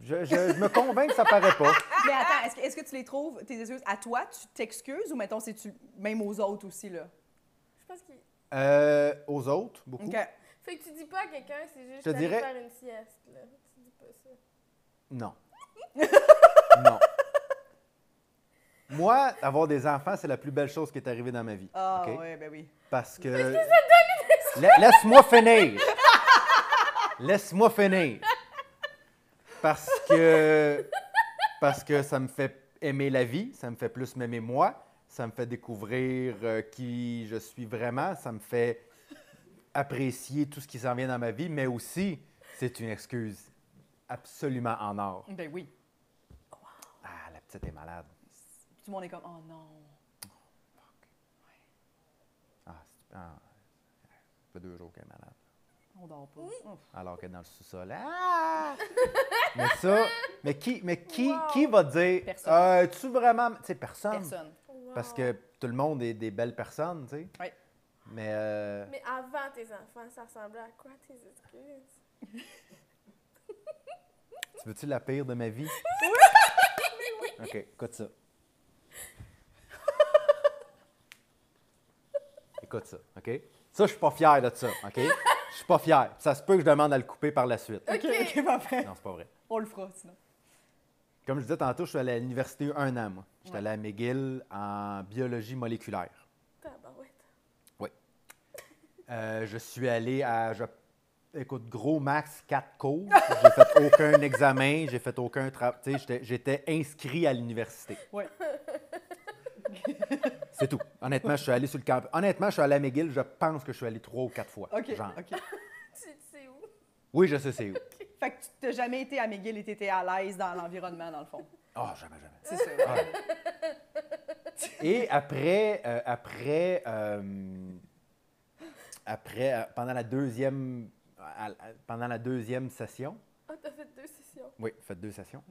Je, je- je me convainc que ça paraît pas. Mais attends, est-ce que, est-ce que tu les trouves, tes excuses, à toi, tu t'excuses ou, mettons, c'est-tu même aux autres aussi, là? Je pense qu'il. Euh, aux autres, beaucoup. OK. Fait que tu dis pas à quelqu'un, c'est juste d'aller dirais- faire une sieste, là. Tu dis pas ça. Non. non. Moi, avoir des enfants, c'est la plus belle chose qui est arrivée dans ma vie. Ah, OK? ouais, ben oui. Parce que. La- Laisse-moi finir. Laisse-moi finir. Parce que. Parce que ça me fait aimer la vie, ça me fait plus m'aimer moi, ça me fait découvrir euh, qui je suis vraiment, ça me fait apprécier tout ce qui s'en vient dans ma vie, mais aussi, c'est une excuse absolument en or. Ben oui. Ah, la petite est malade. Tout le monde est comme, oh non. Ah, c'est- ah, ça fait deux jours qu'elle est malade. On dort pas. Ouf. alors qu'elle est dans le sous-sol. Ah! mais ça, mais qui, mais qui, Wow. qui va dire, Personne. euh, tu vraiment, tu sais, personne? Personne. Wow. Parce que tout le monde est des belles personnes, tu sais. Oui. Mais, euh, Mais avant tes enfants, ça ressemblait à quoi tes excuses? tu veux-tu la pire de ma vie? OK, écoute ça. Écoute ça, OK? Ça, je suis pas fier de ça, OK? Je suis pas fier. Ça se peut que je demande à le couper par la suite. OK, OK, parfait. Non, c'est pas vrai. On le fera, sinon. Comme je disais tantôt, je suis allé à l'université un an, moi. J'étais allé à McGill en biologie moléculaire. Tabarouette. Euh, je suis allé à, je- écoute, gros max, quatre cours. J'ai fait aucun examen, j'ai fait aucun travail. Tu sais, j'étais- j'étais inscrit à l'université. Ouais. C'est tout. Honnêtement, je suis allé sur le camp. Honnêtement, je suis allé à McGill, je pense que je suis allé trois ou quatre fois. OK, genre. OK. Tu sais où? Oui, je sais c'est où. Fait que tu n'as jamais été à McGill et tu étais à l'aise dans l'environnement, dans le fond? Oh, jamais, jamais. C'est ça. Ah. Et après, euh, après, euh, après, euh, pendant la deuxième, pendant la deuxième session, Ah, t'as fait deux sessions. oui, faites deux sessions.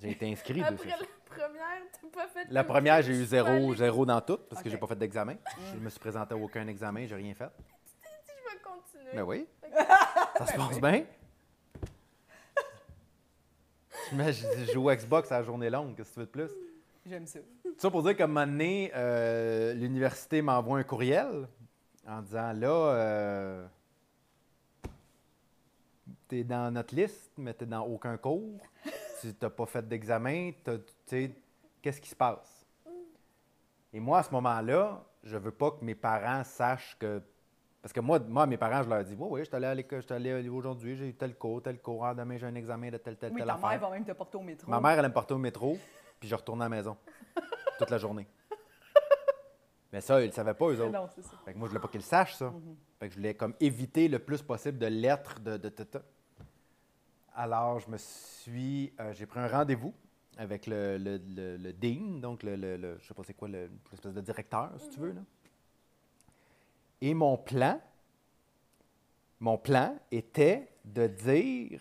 J'ai été inscrit Après sessions. la première, t'as pas fait La première, j'ai eu zéro, zéro dans tout parce que Ok. j'ai pas fait d'examen. Je me suis présenté à aucun examen, j'ai rien fait. Je vais continuer. Ben oui, ça se passe bien. Je me- je joue Xbox à la journée longue, qu'est-ce que tu veux de plus? J'aime ça. Tout ça pour dire qu'à un moment donné, euh, l'université m'envoie un courriel en disant là, euh, t'es dans notre liste, mais t'es dans aucun cours. Tu n'as pas fait d'examen. t'as- tu sais, Qu'est-ce qui se passe? Et moi, à ce moment-là, je veux pas que mes parents sachent que. Parce que moi, moi mes parents, je leur dis Oui, oui, je suis allé à l'école, je suis allé aujourd'hui, j'ai eu tel cours, tel cours, ah, demain j'ai un examen de tel, tel, Oui, tel ta affaire. mère va même te porter au métro. Ma mère, elle me porter au métro, puis je retournais à la maison toute la journée. Mais ça, ils ne savaient pas, eux autres. Non, c'est ça. Fait que moi, je voulais pas qu'ils le sachent, ça. Mhm. Fait que je voulais comme éviter le plus possible de lettres de, de, de- de- Alors, je me suis... euh, j'ai pris un rendez-vous avec le, le, le- dean, donc le, je sais pas c'est quoi, le- l'espèce de directeur, si tu veux. Là. Et mon plan, mon plan était de dire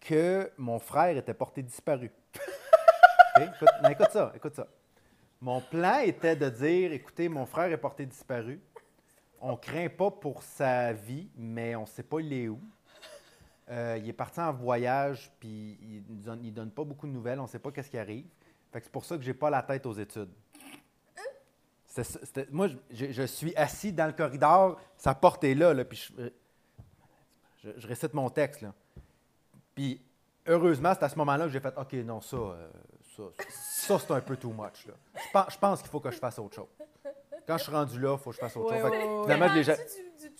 que mon frère était porté disparu. OK? Écoute, écoute ça, écoute ça. Mon plan était de dire, écoutez, mon frère est porté disparu. On craint pas pour sa vie, mais on sait pas il est où. Euh, il est parti en voyage, puis il ne donne, pas beaucoup de nouvelles. On ne sait pas qu'est-ce qui arrive. Fait que c'est pour ça que j'ai pas la tête aux études. C'était ça- c'était- moi, je, suis assis dans le corridor, sa porte est là, là, puis je, je- je récite mon texte. Là. Puis, heureusement, c'est à ce moment-là que j'ai fait OK, non, ça, euh, ça, ça, c'est un peu too much. Là. Je pense, je pense qu'il faut que je fasse autre chose. Quand je suis rendu là, il faut que je fasse autre Ouais, chose. Ouais, ouais, finalement, je l'ai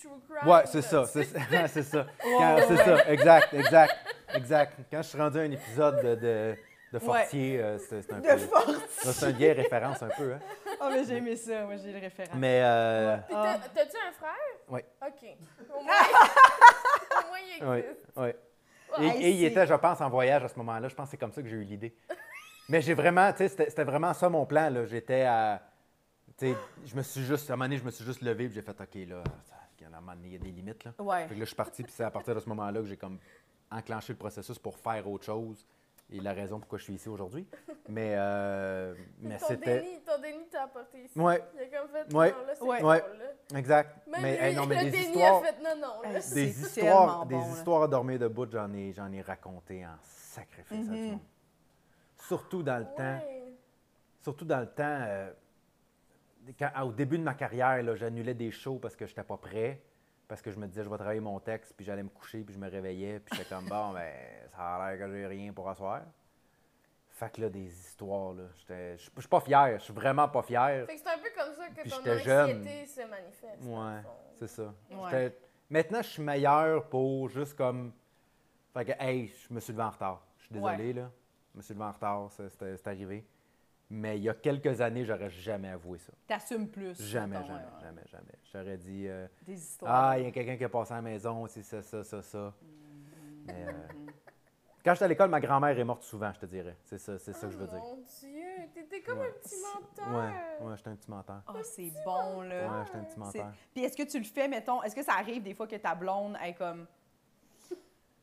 true crime. Ouais, c'est ça, c'est ça. c'est ça. Quand- C'est ça, exact, exact, exact. Quand je suis rendu à un épisode de, de, de Fortier, euh, c'est c'est un De peu. force. Ça, C'est une vieille référence un peu. Hein. Ah, mais j'ai aimé ça. Moi, j'ai le référent. Mais euh, Puis Ah. t'as- T'as-tu un frère? Oui. OK. Au moins, au moins il oui, existe. Ouais, Et, et il était, je pense, en voyage à ce moment-là. Je pense que c'est comme ça que j'ai eu l'idée. Mais j'ai vraiment, tu sais, c'était c'était vraiment ça mon plan. là. J'étais à. Tu sais, je me suis juste, à un moment donné, je me suis juste levé et j'ai fait, OK, là, ça- à un moment donné, il y a des limites. Là. Ouais. Fait que là, je suis parti, puis c'est à partir de ce moment-là que j'ai comme enclenché le processus pour faire autre chose. Et la raison pourquoi je suis ici aujourd'hui. Mais, euh, mais ton c'était. déni, ton déni t'a apporté ici. Ouais, Il a comme fait, Ouais. non, là, c'est Ouais. drôle, Ouais. là. exact. Même mais lui, hey, non, mais le des déni histoires, a fait, non, non, là. Hey, des histoires, des bon, là. histoires à dormir debout, j'en ai, j'en ai raconté en sacrifice à monde. Surtout dans le temps. Surtout dans le temps, euh, quand- au début de ma carrière, là, j'annulais des shows parce que je n'étais pas prêt, parce que je me disais, je vais travailler mon texte, puis j'allais me coucher, puis je me réveillais, puis j'étais comme, bon, ben, ça a l'air que j'ai rien pour asseoir. Fait que là, des histoires, là, j'étais- je suis pas fier, je suis vraiment pas fier. Fait que c'est un peu comme ça que Puis ton j'étais jeune. anxiété se manifeste. Ouais, c'est ça. Ouais. Maintenant, je suis meilleur pour juste comme. Fait que, hey, je me suis levé en retard. Je suis désolé, là. Je me suis levé en retard, c'est arrivé. Mais il y a quelques années, j'aurais jamais avoué ça. T'assumes plus. Jamais, mettons, jamais, ouais, ouais. jamais, jamais. J'aurais dit euh, Des histoires. Ah, il y a quelqu'un qui est passé à la maison, c'est ça, ça, ça, ça. Mais, euh, quand j'étais à l'école, ma grand-mère est morte souvent, je te dirais. C'est ça, c'est ça que je veux Oh dire. Mon Dieu, t'étais comme Ouais. un petit menteur. Ouais, ouais, j'étais un petit menteur. Ah, c'est bon, là. Ouais, j'étais un petit menteur. Puis est-ce que tu le fais, mettons, est-ce que ça arrive des fois que ta blonde est comme.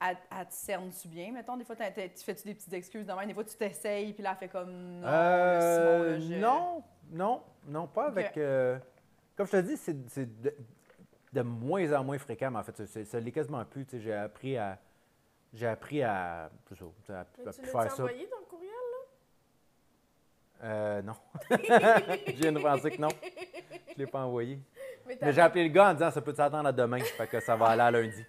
Elle, elle te cerne-tu bien, mettons? Des fois, tu fais-tu des petites excuses de même? Des fois, tu t'essayes, puis là, elle fait comme. Non, là, Simon, Euh, là, je- Non, non, non, pas avec. euh, comme je te dis, c'est de, de moins en moins fréquent, mais en fait, c'est- ça l'est quasiment plus. tu sais, J'ai appris à. J'ai appris à. c'est ça, tu à, à Mais tu plus l'as faire ça. envoyé ton courriel? Euh, non. Je viens de penser que non. Je ne l'ai pas envoyé. Mais j'ai appelé le gars en disant ça peut s'attendre à demain? Fait que ça va aller à lundi.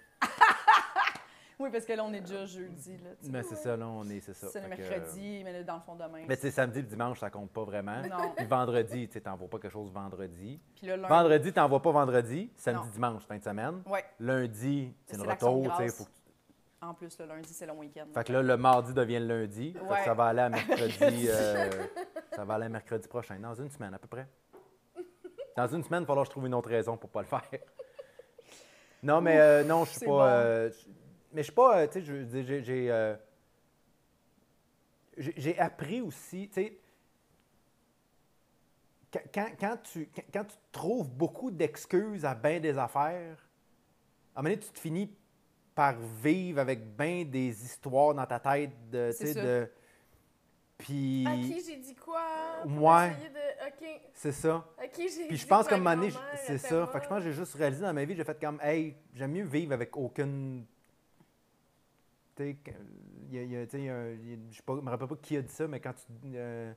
Oui, parce que là, on est déjà jeudi, là. Mais c'est ça, là, on est, c'est ça. C'est le que, mercredi, mais là, dans le fond, demain. Mais sais, samedi, le dimanche, ça compte pas vraiment. Non. Puis vendredi, tu t'envoies pas quelque chose vendredi. Puis là, lundi. Vendredi, t'envoies pas vendredi. Samedi, Non. dimanche, fin de semaine. Ouais. Lundi, c'est C'est le de retour, tu sais. En plus, le lundi, c'est le week-end. Fait que là, le mardi devient le lundi. Fait que ça va aller à mercredi. euh, ça va aller à mercredi prochain, dans une semaine à peu près. Dans une semaine, il va falloir que je trouve une autre raison pour pas le faire. Non, mais euh, non, je suis C'est pas. bon. euh, mais je suis pas. euh, tu sais, je j'ai- j'ai. euh, appris aussi, tu sais. Quand, quand- tu, quand, quand tu trouves beaucoup d'excuses à bien des affaires, à un moment donné, tu te finis par vivre avec bien des histoires dans ta tête de. tu C'est de puis. À qui j'ai dit quoi? Ouais. essayer de... OK. C'est ça. À qui j'ai Puis je pense moment donné, c'est ça. Fait que je pense que j'ai juste réalisé dans ma vie, j'ai fait comme, hey, j'aime mieux vivre avec aucune. Tu je je me rappelle pas qui a dit ça, mais quand tu, euh,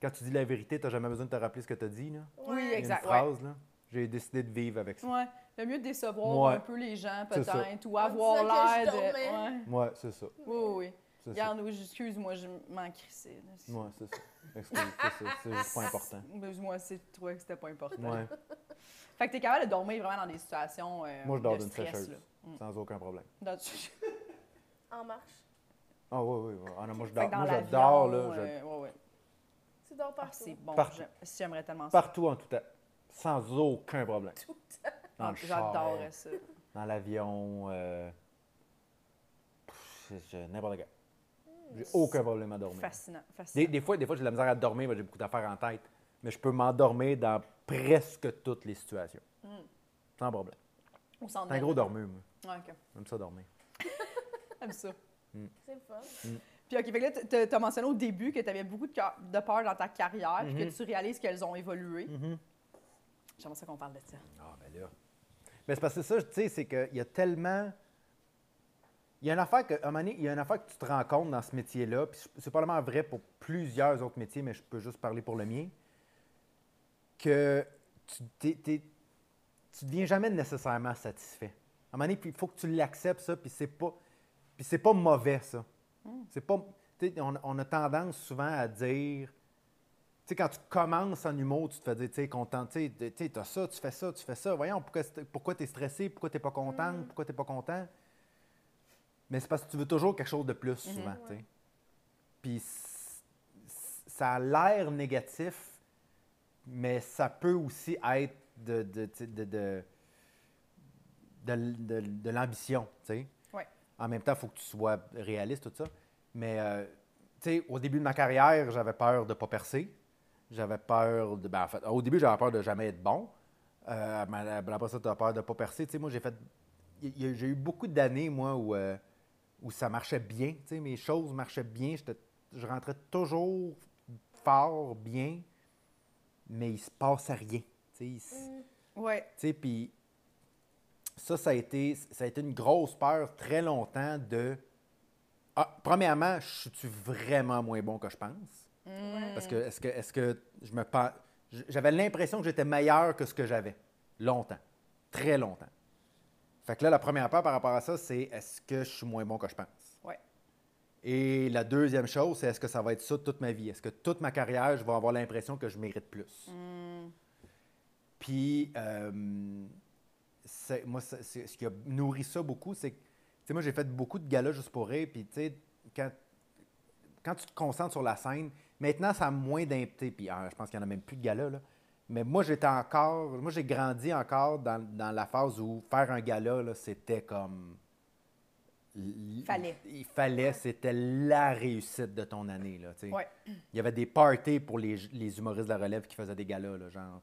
quand tu dis la vérité, tu n'as jamais besoin de te rappeler ce que tu as dit. Là. Oui, Ouais. Il y a exact. une ouais. phrase, là. J'ai décidé de vivre avec ça. Ouais. Le mieux de décevoir Ouais. un peu les gens, peut-être, ou avoir l'air de. Ouais. Ouais, c'est ça. Oui, oui, oui. Regarde, oui, excuse-moi, je m'en crissais. Ouais, c'est ça. Excuse, c'est juste pas important. Mais Moi, c'est toi que c'était pas important. Ouais. Fait que t'es capable de dormir vraiment dans des situations. euh, Moi, je dors de d'une stress, sécheuse. là. Mm. Sans aucun problème. Dans- En marche. Ah, oui, oui. oui. Ah, non, moi, je dors, moi, j'adore, là. je- euh, ouais, ouais. Tu dors Ah, partout. c'est bon. Partout. J'aime- J'aimerais tellement ça. Partout en tout temps. Sans aucun problème. Tout le temps. Dans Ah, char. Ça. dans l'avion, euh, pff, je- je- n'importe quoi. J'ai aucun problème à dormir. Fascinant. fascinant. Des, des fois, des fois j'ai de la misère à dormir, mais j'ai beaucoup d'affaires en tête. Mais je peux m'endormir dans presque toutes les situations. Mm. Sans problème. Au centre C'est un gros dormeur, moi. Ouais, ok. J'aime ça dormir. J'aime ça. C'est le fun. Puis, OK, fait que là, tu as mentionné au début que tu avais beaucoup de, cœur- de peur dans ta carrière, puis Mhm. que tu réalises qu'elles ont évolué. J'aimerais ça qu'on parle de ça. Ah, ben là. Mais c'est parce que ça, tu sais, c'est qu'il y a tellement. Il y a une affaire que, à un moment donné, il y a une affaire que tu te rends compte dans ce métier-là, puis c'est probablement vrai pour plusieurs autres métiers, mais je peux juste parler pour le mien, que tu t'es- tu deviens jamais nécessairement satisfait. À un moment donné, il faut que tu l'acceptes, ça, puis c'est pas, puis c'est pas mauvais, ça. C'est pas, on, on a tendance souvent à dire, tu sais, quand tu commences en humour, tu te fais dire, tu sais, content, tu sais, tu as ça, tu fais ça, tu fais ça. Voyons, pourquoi, pourquoi tu es stressé, pourquoi tu n'es pas content, pourquoi tu n'es pas content? Mais c'est parce que tu veux toujours quelque chose de plus, souvent, tu sais. Puis ça a l'air négatif, mais ça peut aussi être de, de, de- de l'ambition, tu sais. En même temps, il faut que tu sois réaliste, tout ça. Mais, euh, tu sais, au début de ma carrière, j'avais peur de ne pas percer. J'avais peur de. Ben, en fait, au début, j'avais peur de jamais être bon. Euh, mais après ça, tu as peur de ne pas percer. Tu sais, moi, j'ai fait. J'ai eu beaucoup d'années, moi, où, euh, où ça marchait bien. Tu sais, mes choses marchaient bien. Je rentrais toujours fort, bien, mais il se passait rien. Tu sais, il se- Ouais. tu sais, puis ça, ça a, été, ça a été une grosse peur très longtemps de. Ah, premièrement, je suis vraiment moins bon que je pense? Parce que est-ce que, est que je me J'avais l'impression que j'étais meilleur que ce que j'avais. Longtemps. Très longtemps. Fait que là, la première peur par rapport à ça, c'est est-ce que je suis moins bon que je pense? Ouais. Et la deuxième chose, c'est est-ce que ça va être ça toute ma vie? Est-ce que toute ma carrière, je vais avoir l'impression que je mérite plus? Puis, euh, moi, ce qui a nourri ça beaucoup, c'est que, tu sais, moi, j'ai fait beaucoup de galas juste pour rire, puis, tu sais, quand, quand tu te concentres sur la scène, maintenant, ça a moins d'impté, puis ah, je pense qu'il n'y en a même plus de galas, là. Mais moi, j'étais encore, moi, j'ai grandi encore dans, dans la phase où faire un gala, là, c'était comme... l- Fallait. Il fallait, c'était la réussite de ton année, là, tu sais. Ouais. Il y avait des parties pour les, les humoristes de la relève qui faisaient des galas, là, genre...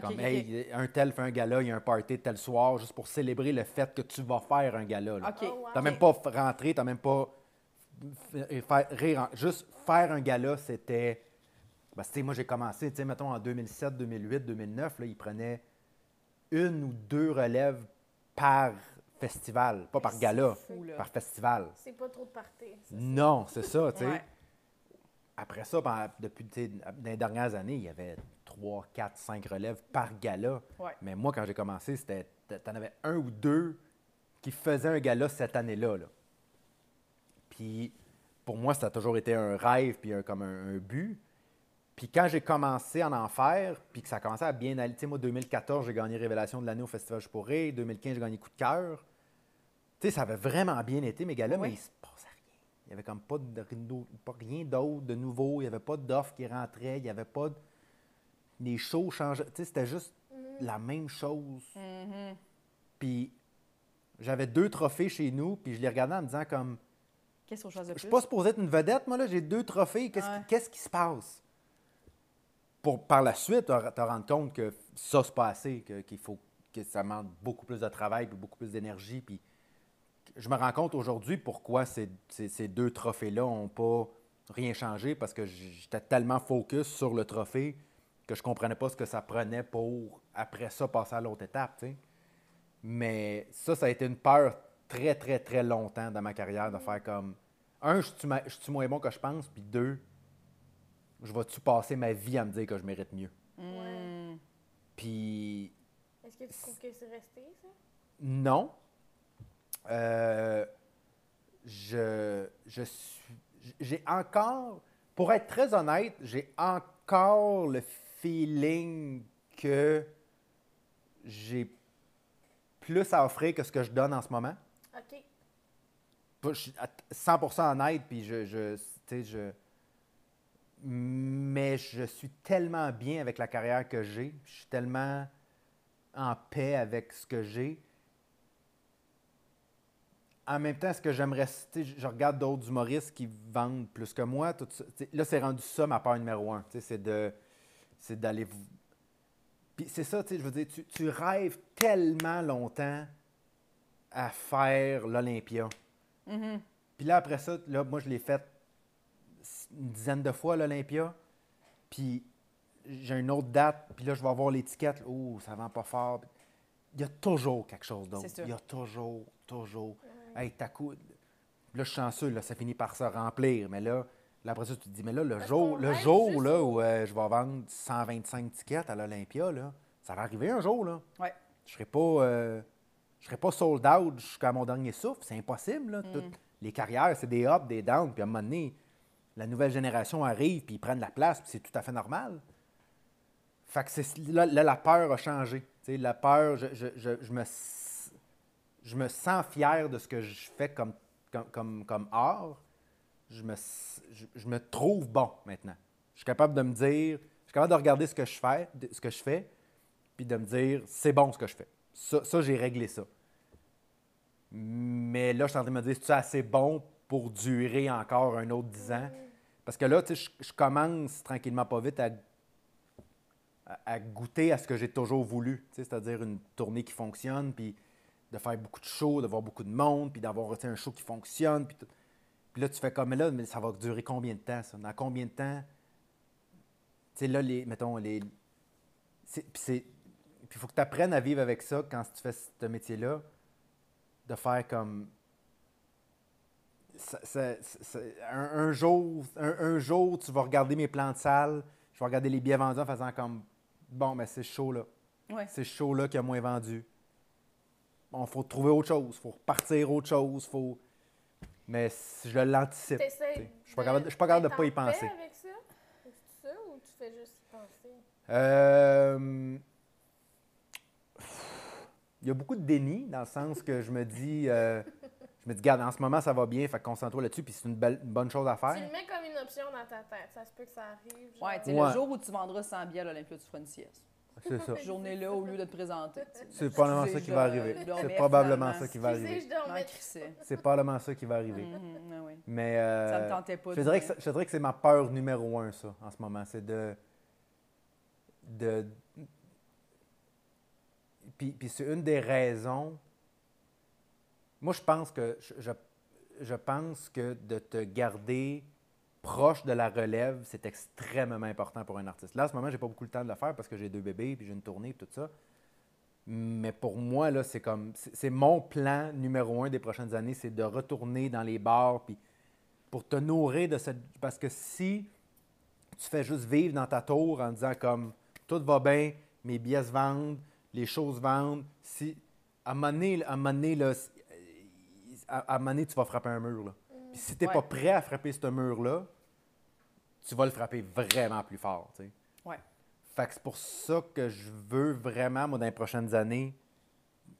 Comme, hey, un tel fait un gala, il y a un party tel soir, juste pour célébrer le fait que tu vas faire un gala. là. Oh, wow. T'as même pas rentré, t'as même pas faire rire. en- Juste faire un gala, c'était. Sais, moi, j'ai commencé, tu sais, mettons, en 2007, 2008, 2009, là, ils prenaient une ou deux relèves par festival, pas par C'est gala, fou, par festival. C'est pas trop de party. ça. Non, c'est ça, tu sais. Ouais. Après ça, ben, depuis dans les dernières années, il y avait 3, 4, 5 relèves par gala. Ouais. Mais moi, quand j'ai commencé, c'était t'en avais un ou deux qui faisaient un gala cette année-là. là. Puis pour moi, ça a toujours été un rêve puis un, comme un, un but. Puis quand j'ai commencé à en faire, puis que ça a commencé à bien aller, tu sais, moi, 2014, j'ai gagné Révélation de l'année au Festival Je pourrais. 2015, j'ai gagné Coup de cœur. Tu sais, ça avait vraiment bien été, mes gars-là, Oui. mais il se passait rien. Il n'y avait comme pas, de, pas rien d'autre de nouveau. Il n'y avait pas d'offre qui rentrait. Il n'y avait pas de... Les shows changeaient. Tu sais, c'était juste la même chose. Puis j'avais deux trophées chez nous, puis je les regardais en me disant comme... Qu'est-ce qu'on choisit de Je suis plus? pas supposé être une vedette, moi, là. J'ai deux trophées. Qu'est-ce Ouais. qui, se passe? Pour, par la suite, te te rendre compte que ça, c'est pas assez, que, qu'il faut que ça demande beaucoup plus de travail, puis beaucoup plus d'énergie. Puis je me rends compte aujourd'hui pourquoi ces, ces- ces deux trophées-là n'ont pas rien changé, parce que j'étais tellement focus sur le trophée que je comprenais pas ce que ça prenait pour, après ça, passer à l'autre étape. Mais ça, ça a été une peur très, très, très longtemps dans ma carrière de faire comme un, je suis, ma- je suis moins bon que je pense, puis deux, je vais-tu passer ma vie à me dire que je mérite mieux? Ouais. Puis Est-ce que tu trouves que c'est resté, ça? non. Euh, je, je suis. J'ai encore. Pour être très honnête, j'ai encore le feeling que j'ai plus à offrir que ce que je donne en ce moment. OK. Je suis à 100% honnête, puis je, je, je... Mais je suis tellement bien avec la carrière que j'ai, je suis tellement en paix avec ce que j'ai. En même temps, ce que j'aimerais, tu sais, je regarde d'autres humoristes qui vendent plus que moi. Tout ça, là, c'est rendu ça ma peur numéro un. tu sais, C'est de, c'est d'aller. vous- Puis c'est ça, tu sais, je veux dire, tu, tu rêves tellement longtemps à faire l'Olympia. Puis là, après ça, là, moi, je l'ai fait une dizaine de fois, l'Olympia. Puis j'ai une autre date, puis là, je vais avoir l'étiquette. Oh, ça vend pas fort. Il y a toujours quelque chose d'autre. Il y a toujours, toujours. Hey, t'as coup. Là, je suis chanceux, là, ça finit par se remplir. Mais là, là après ça, tu te dis, mais là, le Parce jour, le jour là, où euh, je vais vendre 125 tickets à l'Olympia, là, ça va arriver un jour, là. Ouais. Je serai pas, euh, je serai pas sold out jusqu'à mon dernier souffle. C'est impossible. Là. Mm. Toutes les carrières, c'est des ups, des downs. Puis à un moment donné, la nouvelle génération arrive, puis ils prennent la place, puis c'est tout à fait normal. Fait que c'est, là, là, la peur a changé. La peur, je, je- je- je me, je me sens fier de ce que je fais comme, comme, comme, comme art. Je me, je, me trouve bon maintenant. Je suis capable de me dire, je suis capable de regarder ce que je fais, ce que je fais, puis de me dire, c'est bon ce que je fais. Ça, j'ai réglé ça. Mais là, je suis en train de me dire, c'est assez bon pour durer encore un autre 10 ans? Parce que là, tu sais, je, commence tranquillement pas vite à, à- goûter à ce que j'ai toujours voulu. tu sais, C'est-à-dire une tournée qui fonctionne, puis de faire beaucoup de shows, de voir beaucoup de monde, puis d'avoir tu un show qui fonctionne. Puis, tout. Puis là, tu fais comme, mais là, mais ça va durer combien de temps, ça? Dans combien de temps? Tu sais, là, les, mettons, les... Puis c'est... Puis il faut que tu apprennes à vivre avec ça quand tu fais ce métier-là, de faire comme... ça- ça- ça- un, un jour, un, un jour, tu vas regarder mes plans de salle, je vais regarder les billets vendus en faisant comme, bon, mais c'est ce show-là. Ouais. C'est ce show-là qui a moins vendu. Bon, faut trouver autre chose, faut repartir autre chose, faut... Mais si je l'anticipe. Je suis pas capable je suis pas capable de d'être pas y penser. avec ça? Ou tu fais juste y penser? Euh, Il y a beaucoup de déni dans le sens que je me dis, euh, je me dis, regarde, en ce moment ça va bien, fait que concentre-toi là-dessus, puis c'est une, belle, une bonne chose à Tu faire. le mets comme une option dans ta tête. Ça se peut que ça arrive. genre. Ouais, tu sais, Ouais. le jour où tu vendras 100 billets à l'Olympia, tu feras une sieste. C'est ça. Cette journée-là, au lieu de te présenter. C'est probablement ça qui va arriver. C'est probablement ça qui va arriver. C'est probablement ça qui va arriver. Mais euh, Ça me tentait pas je de dirais, que je dirais que c'est ma peur numéro un, ça, en ce moment. C'est de. de puis, puis c'est une des raisons. Moi, je pense que je, je, je pense que de te garder proche de la relève, c'est extrêmement important pour un artiste. Là, en ce moment, j'ai pas beaucoup le temps de le faire parce que j'ai deux bébés, puis j'ai une tournée, puis tout ça. Mais pour moi, là, c'est comme. C'est mon plan numéro un des prochaines années, c'est de retourner dans les bars, puis pour te nourrir de cette. Parce que si tu fais juste vivre dans ta tour en disant comme tout va bien, mes billets se vendent, les choses vendent, si. À un moment donné, à un moment donné, là, à, à un moment donné, tu vas frapper un mur. Là. Puis si tu n'es Ouais. pas prêt à frapper ce mur-là, tu vas le frapper vraiment plus fort. tu sais. Ouais. Fait que c'est pour ça que je veux vraiment, moi, dans les prochaines années,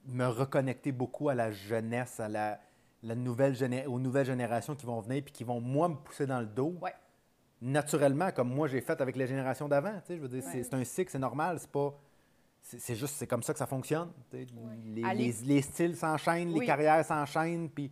me reconnecter beaucoup à la jeunesse, à la, la nouvelle géné- aux nouvelles générations qui vont venir puis qui vont, moi, me pousser dans le dos. Ouais. Naturellement, comme moi, j'ai fait avec les générations d'avant. tu sais, Je veux dire, c'est- Ouais. c'est un cycle, c'est normal, c'est pas... C'est juste, c'est comme ça que ça fonctionne. tu sais. Les, les- les styles s'enchaînent, les carrières s'enchaînent, puis...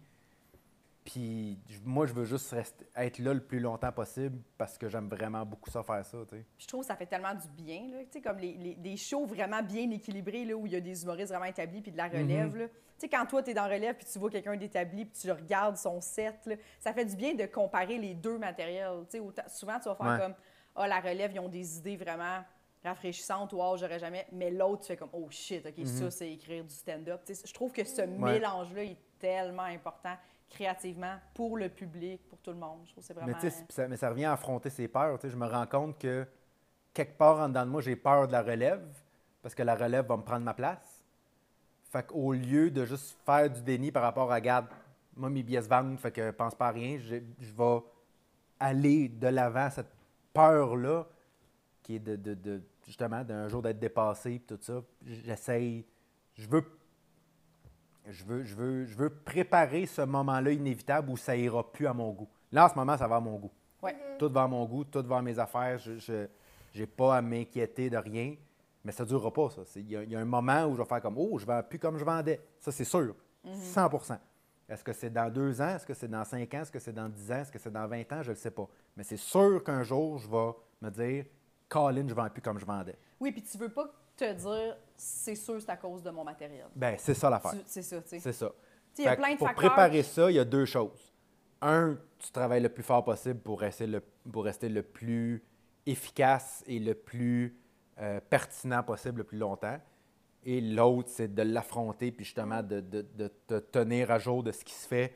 Puis moi, je veux juste rester, être là le plus longtemps possible parce que j'aime vraiment beaucoup ça, faire ça, tu sais. Je trouve que ça fait tellement du bien, là. Tu sais, comme les, les- des shows vraiment bien équilibrés, là, où il y a des humoristes vraiment établis puis de la relève, là. Tu sais, quand toi, tu es dans relève puis tu vois quelqu'un d'établi puis tu le regardes son set, là, ça fait du bien de comparer les deux matériels. Autant- souvent, tu vas faire Ouais. comme, ah, la relève, ils ont des idées vraiment rafraîchissantes, wow, j'aurais jamais. Mais l'autre, tu fais comme, oh shit, OK, ça, c'est écrire du stand-up. Tu sais, je trouve que ce mélange-là est tellement important créativement pour le public, pour tout le monde. Je trouve que c'est vraiment. Mais, tu sais, c'est- ça, mais ça revient à affronter ses peurs. Je me rends compte que quelque part en dedans de moi, j'ai peur de la relève parce que la relève va me prendre ma place. Fait qu'au lieu de juste faire du déni par rapport à, regarde, moi, mes billets se vendent, fait que pense pas à rien, je, je vais aller de l'avant cette peur-là qui est de, de- de- justement d'un jour d'être dépassé puis tout ça. J'essaye, je veux je veux, je, veux, je veux préparer ce moment-là inévitable où ça ira plus à mon goût. Là, en ce moment, ça va à mon goût. Ouais. Tout va à mon goût, tout va à mes affaires. Je n'ai pas à m'inquiéter de rien. Mais ça ne durera pas, ça. Il y, a- il y a un moment où je vais faire comme Oh, je vends plus comme je vendais. Ça, c'est sûr. 100% Est-ce que c'est dans deux ans? Est-ce que c'est dans cinq ans? Est-ce que c'est dans dix ans? Est-ce que c'est dans 20 ans? Je ne le sais pas. Mais c'est sûr qu'un jour, je vais me dire Colin, je ne vends plus comme je vendais. Oui, puis tu veux pas te dire, c'est sûr, c'est à cause de mon matériel. Ben, c'est ça l'affaire. C'est ça, tu sais. C'est ça. Il y a plein de pour facteurs. préparer ça, il y a deux choses. Un, tu travailles le plus fort possible pour rester le, pour rester le plus efficace et le plus euh, pertinent possible le plus longtemps. Et l'autre, c'est de l'affronter, puis justement de, de- de te tenir à jour de ce qui se fait,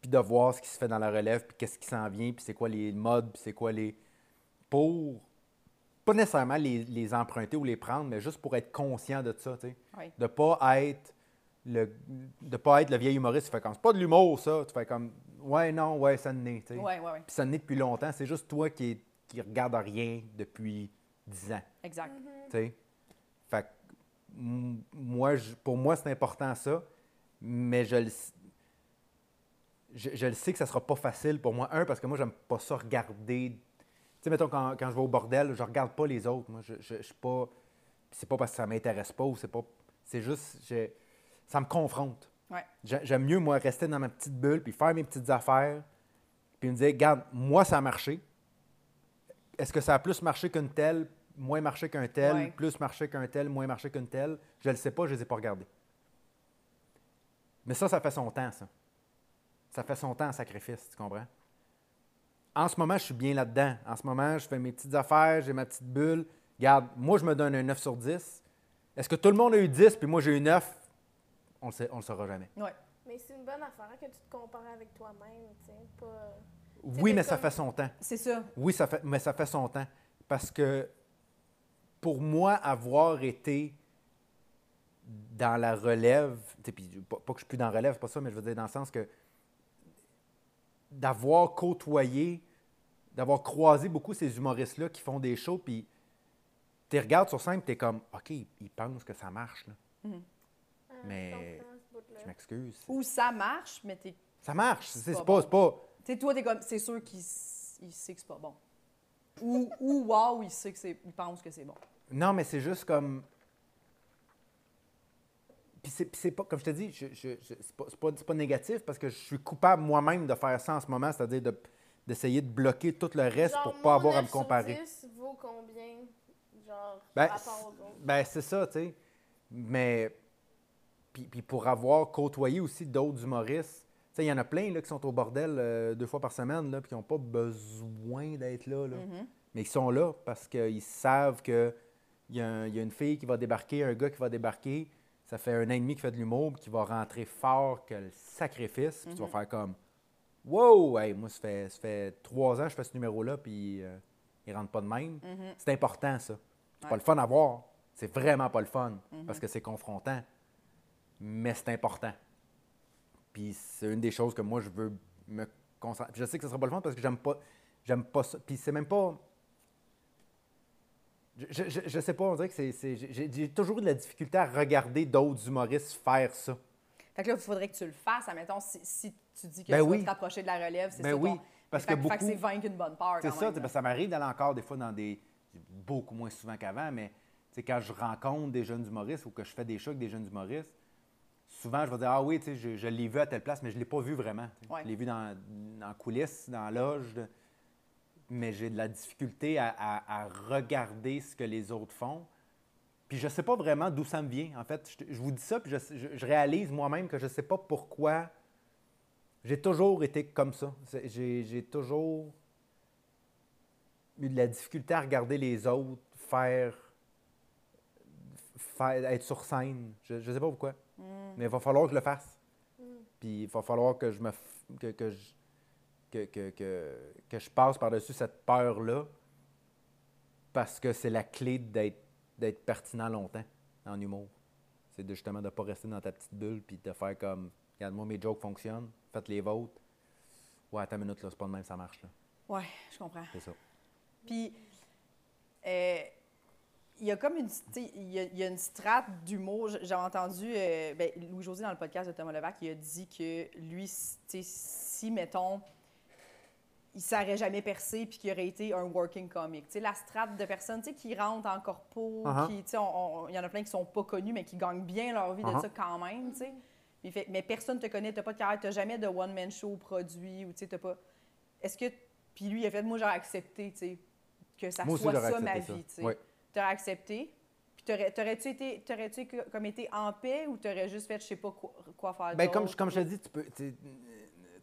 puis de voir ce qui se fait dans la relève, puis qu'est-ce qui s'en vient, puis c'est quoi les modes, puis c'est quoi les... Pour, pas nécessairement les, les emprunter ou les prendre, mais juste pour être conscient de ça, tu sais Oui. de pas être le, de pas être le vieil humoriste. Tu fais comme, c'est pas de l'humour, ça. Tu fais comme, ouais, non, ouais, ça n'est. tu sais. Ouais, ouais, ouais. Puis ça n'est depuis longtemps. C'est juste toi qui, qui regarde rien depuis 10 ans. Exact. tu sais. Fait que, moi, je- pour moi, c'est important ça, mais je le, je le sais que ça sera pas facile pour moi. Un, parce que moi, j'aime pas ça regarder. Tu sais, mettons, quand, quand je vais au bordel, je regarde pas les autres. Moi, je, je, je suis pas. C'est pas parce que ça m'intéresse pas ou c'est pas. C'est juste. je- ça me confronte. Ouais. J'ai- J'aime mieux, moi, rester dans ma petite bulle, puis faire mes petites affaires, puis me dire, regarde, moi, ça a marché. Est-ce que ça a plus marché qu'une telle, moins marché qu'un tel, Ouais. plus marché qu'un tel, moins marché qu'une telle? Je le sais pas, je les ai pas regardés. Mais ça, ça fait son temps, ça. Ça fait son temps en sacrifice, tu comprends? En ce moment, je suis bien là-dedans. En ce moment, je fais mes petites affaires, j'ai ma petite bulle. Regarde, moi, je me donne un 9 sur 10. Est-ce que tout le monde a eu 10, puis moi, j'ai eu 9? On le, sait, on le saura jamais. Ouais. Mais c'est une bonne affaire que tu te compares avec toi-même, tu sais, pas... Oui, mais ça fait son temps. C'est ça. Oui, ça fait, mais ça fait son temps. Parce que pour moi, avoir été dans la relève, puis pas, pas que je suis plus dans la relève, c'est pas ça, mais je veux dire dans le sens que d'avoir côtoyé, d'avoir croisé beaucoup ces humoristes-là qui font des shows, puis tu regardes sur scène, tu es comme, OK, ils pensent que ça marche. Là. Ah, Mais- je m'excuse. Ou ça marche, mais t'es. Ça marche. C'est pas c'est bon. pas, c'est pas. Tu sais, toi, t'es comme. C'est sûr qu'il sait que c'est pas bon. Ou, ou wow, il sait que c'est. Il pense que c'est bon. Non, mais c'est juste comme. Puis c'est, pas, comme je te dis, je, je- je- c'est, pas, c'est pas- c'est pas négatif parce que je suis coupable moi-même de faire ça en ce moment, c'est-à-dire de- d'essayer de bloquer tout le reste Genre, pour pas avoir à 9 me sur comparer. 10 vaut combien, genre, Ben, par rapport aux autres? Ben, c'est ça, tu sais. Mais. Puis, puis pour avoir côtoyé aussi d'autres humoristes, tu sais, il y en a plein là, qui sont au bordel euh, deux fois par semaine, là, puis qui n'ont pas besoin d'être là. là. Mais ils sont là parce qu'ils savent qu'il y, a il y a une fille qui va débarquer, un gars qui va débarquer. Ça fait un an et demi qu'il fait de l'humour, puis qui va rentrer fort que le sacrifice. Puis tu vas faire comme Wow! Hey, moi, ça fait, ça fait trois ans que je fais ce numéro-là, puis euh, il rentre pas de même. C'est important, ça. C'est pas Ouais. le fun à voir. C'est vraiment pas le fun parce que c'est confrontant. Mais c'est important. Puis c'est une des choses que moi, je veux me concentrer. Puis je sais que ce sera pas le fun parce que j'aime pas, j'aime pas ça. Puis c'est même pas. Je, je, je sais pas, on dirait que c'est. j'ai toujours eu de la difficulté à regarder d'autres humoristes faire ça. Fait que là, il faudrait que tu le fasses. Admettons, si, si tu dis que Ben tu oui. vas te rapprocher de la relève, c'est Ben ça. oui, ton- parce fait, que beaucoup- c'est vaincre une bonne peur. C'est ça, parce que ça m'arrive d'aller encore des fois dans des. beaucoup moins souvent qu'avant, mais quand je rencontre des jeunes humoristes ou que je fais des shows avec des jeunes humoristes, souvent je vais dire Ah oui, je, je l'ai vu à telle place, mais je ne l'ai pas vu vraiment. Ouais. Je l'ai vu dans, dans coulisses, dans loge, mais j'ai de la difficulté à, à- à regarder ce que les autres font. Puis je ne sais pas vraiment d'où ça me vient. En fait, je, je vous dis ça, puis je, je- je réalise moi-même que je ne sais pas pourquoi. J'ai toujours été comme ça. J'ai toujours eu de la difficulté à regarder les autres faire, faire être sur scène. Je ne sais pas pourquoi. Mais il va falloir que je le fasse. Puis il va falloir que je me que, que je que, que, que, que je passe par-dessus cette peur-là parce que c'est la clé d'être d'être pertinent longtemps en humour. C'est de, justement de ne pas rester dans ta petite bulle puis de faire comme Regarde, moi, mes jokes fonctionnent, faites les vôtres. Ouais, attends une minute, là, c'est pas de même, ça marche. Là. Ouais, je comprends. C'est ça. Puis, euh, il y a comme une, y a, y a une strate d'humour. J'ai entendu euh, ben, Louis-José dans le podcast de Thomas Levac, il a dit que lui, si, mettons, il s'aurait jamais percé puis qu'il aurait été un working comic. Tu la strate de personnes tu qui rentrent en corpo, qui, tu sais, on- on- il y en a plein qui sont pas connus, mais qui gagnent bien leur vie de Uh-huh. ça quand même, tu il fait, mais personne te connaît, t'as pas de carrière, jamais de one-man show produit, ou tu t'as pas... Est-ce que... Puis lui, il a fait, moi, j'aurais accepté, tu que ça Moi soit ça, ma vie, tu. T'aurais accepté, puis t'aurais- t'aurais-tu été, t'aurais-tu été comme été en paix, ou t'aurais juste fait, je sais pas quoi, quoi faire Ben, comme, comme je te dis, tu peux.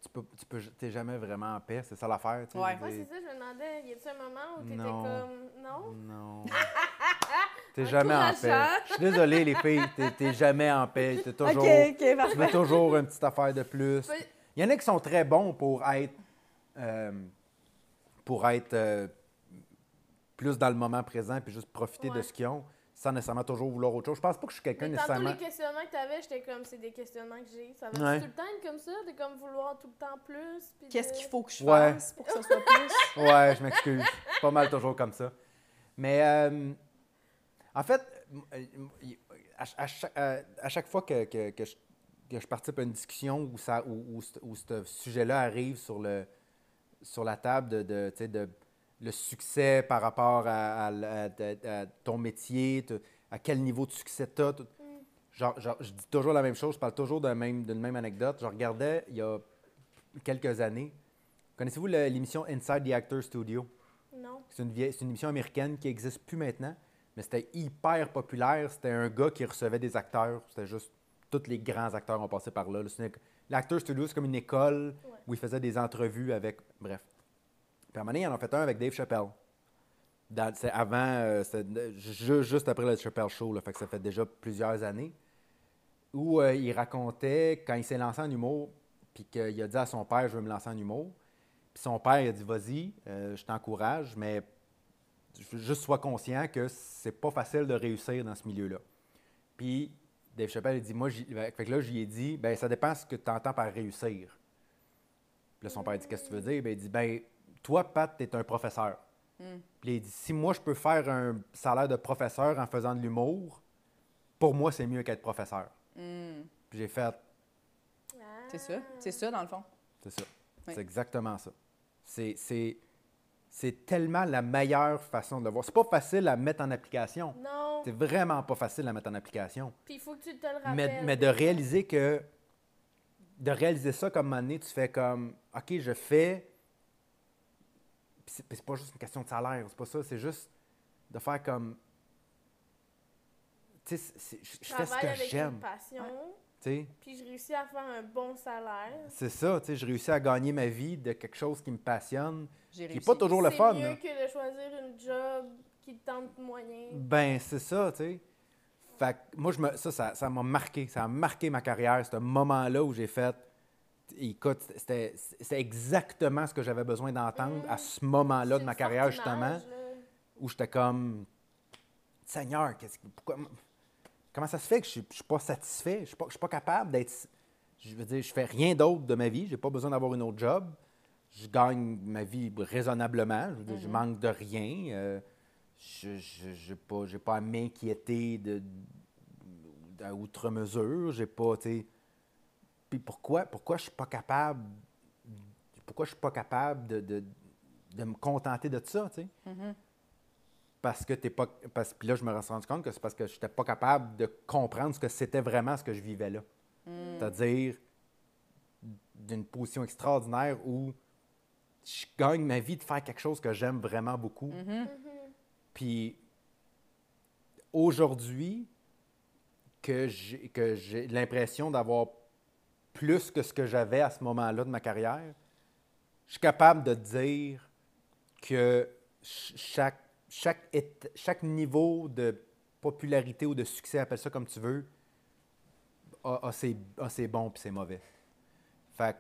Tu peux, tu peux, t'es jamais vraiment en paix, c'est ça l'affaire. tu Ouais. c'est ça, je me demandais, y a-tu un moment où t'étais Non. comme, non? Non. T'es jamais en paix. Je suis désolé, les filles, t'es, t'es jamais en paix. T'es toujours. OK, OK, Tu veux toujours une petite affaire de plus. Il y en a qui sont très bons pour être. euh, pour être euh, plus dans le moment présent puis juste profiter de ce qu'ils ont. Sans nécessairement toujours vouloir autre chose. Je pense pas que je suis quelqu'un Mais tantôt, nécessairement. les questionnements que t'avais, j'étais comme, c'est des questionnements que j'ai. Ça va Ouais. tout le temps être comme ça, de comme vouloir tout le temps plus. puis Qu'est-ce de- qu'il faut que je Ouais. fasse pour que ça soit plus? Ouais, je m'excuse. Pas mal toujours comme ça. Mais euh, en fait, euh, à, à chaque, à- à chaque fois que, que- que je, que je participe à une discussion où, ça, où, où ce- où ce sujet-là arrive sur, le, sur la table de, de, tu sais, de le succès par rapport à, à- à- à- à ton métier, te- à quel niveau de succès tu as. Genre, genre, je dis toujours la même chose, je parle toujours d'une même, anecdote. Je regardais il y a quelques années. Connaissez-vous l'émission Inside the Actor Studio? Non. C'est une, émission américaine qui n'existe plus maintenant, mais c'était hyper populaire. C'était un gars qui recevait des acteurs. C'était juste. Tous les grands acteurs ont passé par là. L'Actor Studio, c'est comme une école Ouais. où ils faisaient des entrevues avec. Bref. Puis ils en ont fait un avec Dave Chappelle. C'est avant. euh, ju- juste après le Chappelle Show, là, fait que ça fait déjà plusieurs années. Où euh, il racontait quand il s'est lancé en humour, puis qu'il a dit à son père Je veux me lancer en humour. Puis son père il a dit Vas-y, euh, je t'encourage, mais juste sois conscient que c'est pas facile de réussir dans ce milieu-là. Puis Dave Chappelle il dit Moi, j'y- fait que là, j'y ai dit ben ça dépend ce que tu entends par réussir. Puis là, son père dit Qu'est-ce que tu veux dire Ben, Il dit Ben, toi, Pat, tu es un professeur. Puis il dit Si moi, je peux faire un salaire de professeur en faisant de l'humour, pour moi, c'est mieux qu'être professeur. Puis j'ai fait C'est ça. C'est ça, dans le fond. C'est ça. Oui. C'est exactement ça. C'est, c'est, c'est tellement la meilleure façon de le voir. C'est pas facile à mettre en application. Non. C'est vraiment pas facile à mettre en application. Puis il faut que tu te le rappelles. Mais, mais de réaliser que. De réaliser ça comme un moment donné, tu fais comme. OK, je fais. Puis c'est, c'est pas juste une question de salaire, c'est pas ça. C'est juste de faire comme. Tu sais, c'est- c'est- je fais ce travaille que avec j'aime. une passion, Tu sais. puis je réussis à faire un bon salaire. C'est ça, tu sais, je réussis à gagner ma vie de quelque chose qui me passionne, J'ai qui réussi. n'est pas toujours le C'est fun. mieux là. que de choisir une job qui te tente moyen. Ben, c'est ça, tu sais. Fait que moi, je me, ça, ça, ça m'a marqué. Ça a marqué ma carrière, ce moment-là où j'ai fait. Écoute, c'était exactement ce que j'avais besoin d'entendre à ce moment-là C'est de ma carrière, justement, là. où j'étais comme. Seigneur, qu'est-ce que- pourquoi, comment ça se fait que je ne suis pas satisfait? Je ne suis, pas- je suis pas capable d'être. Je veux dire, je fais rien d'autre de ma vie. Je n'ai pas besoin d'avoir une autre job. Je gagne ma vie raisonnablement. Je veux dire, je manque de rien. Euh, je n'ai pas, j'ai pas à m'inquiéter de, à outre mesure. J'ai pas, tu. Puis pourquoi, pourquoi je suis pas capable. Pourquoi je suis pas capable de, de, de me contenter de ça, tu sais? Parce que t'es pas. Parce, puis là, je me suis rendu compte que c'est parce que je n'étais pas capable de comprendre ce que c'était vraiment ce que je vivais là. C'est-à-dire d'une position extraordinaire où je gagne ma vie de faire quelque chose que j'aime vraiment beaucoup. Puis aujourd'hui, que j'ai que j'ai l'impression d'avoir plus que ce que j'avais à ce moment-là de ma carrière, je suis capable de dire que ch- chaque, chaque, ét- chaque niveau de popularité ou de succès, appelle ça comme tu veux, a, a ses, a ses bons puis ses mauvais. Fait que,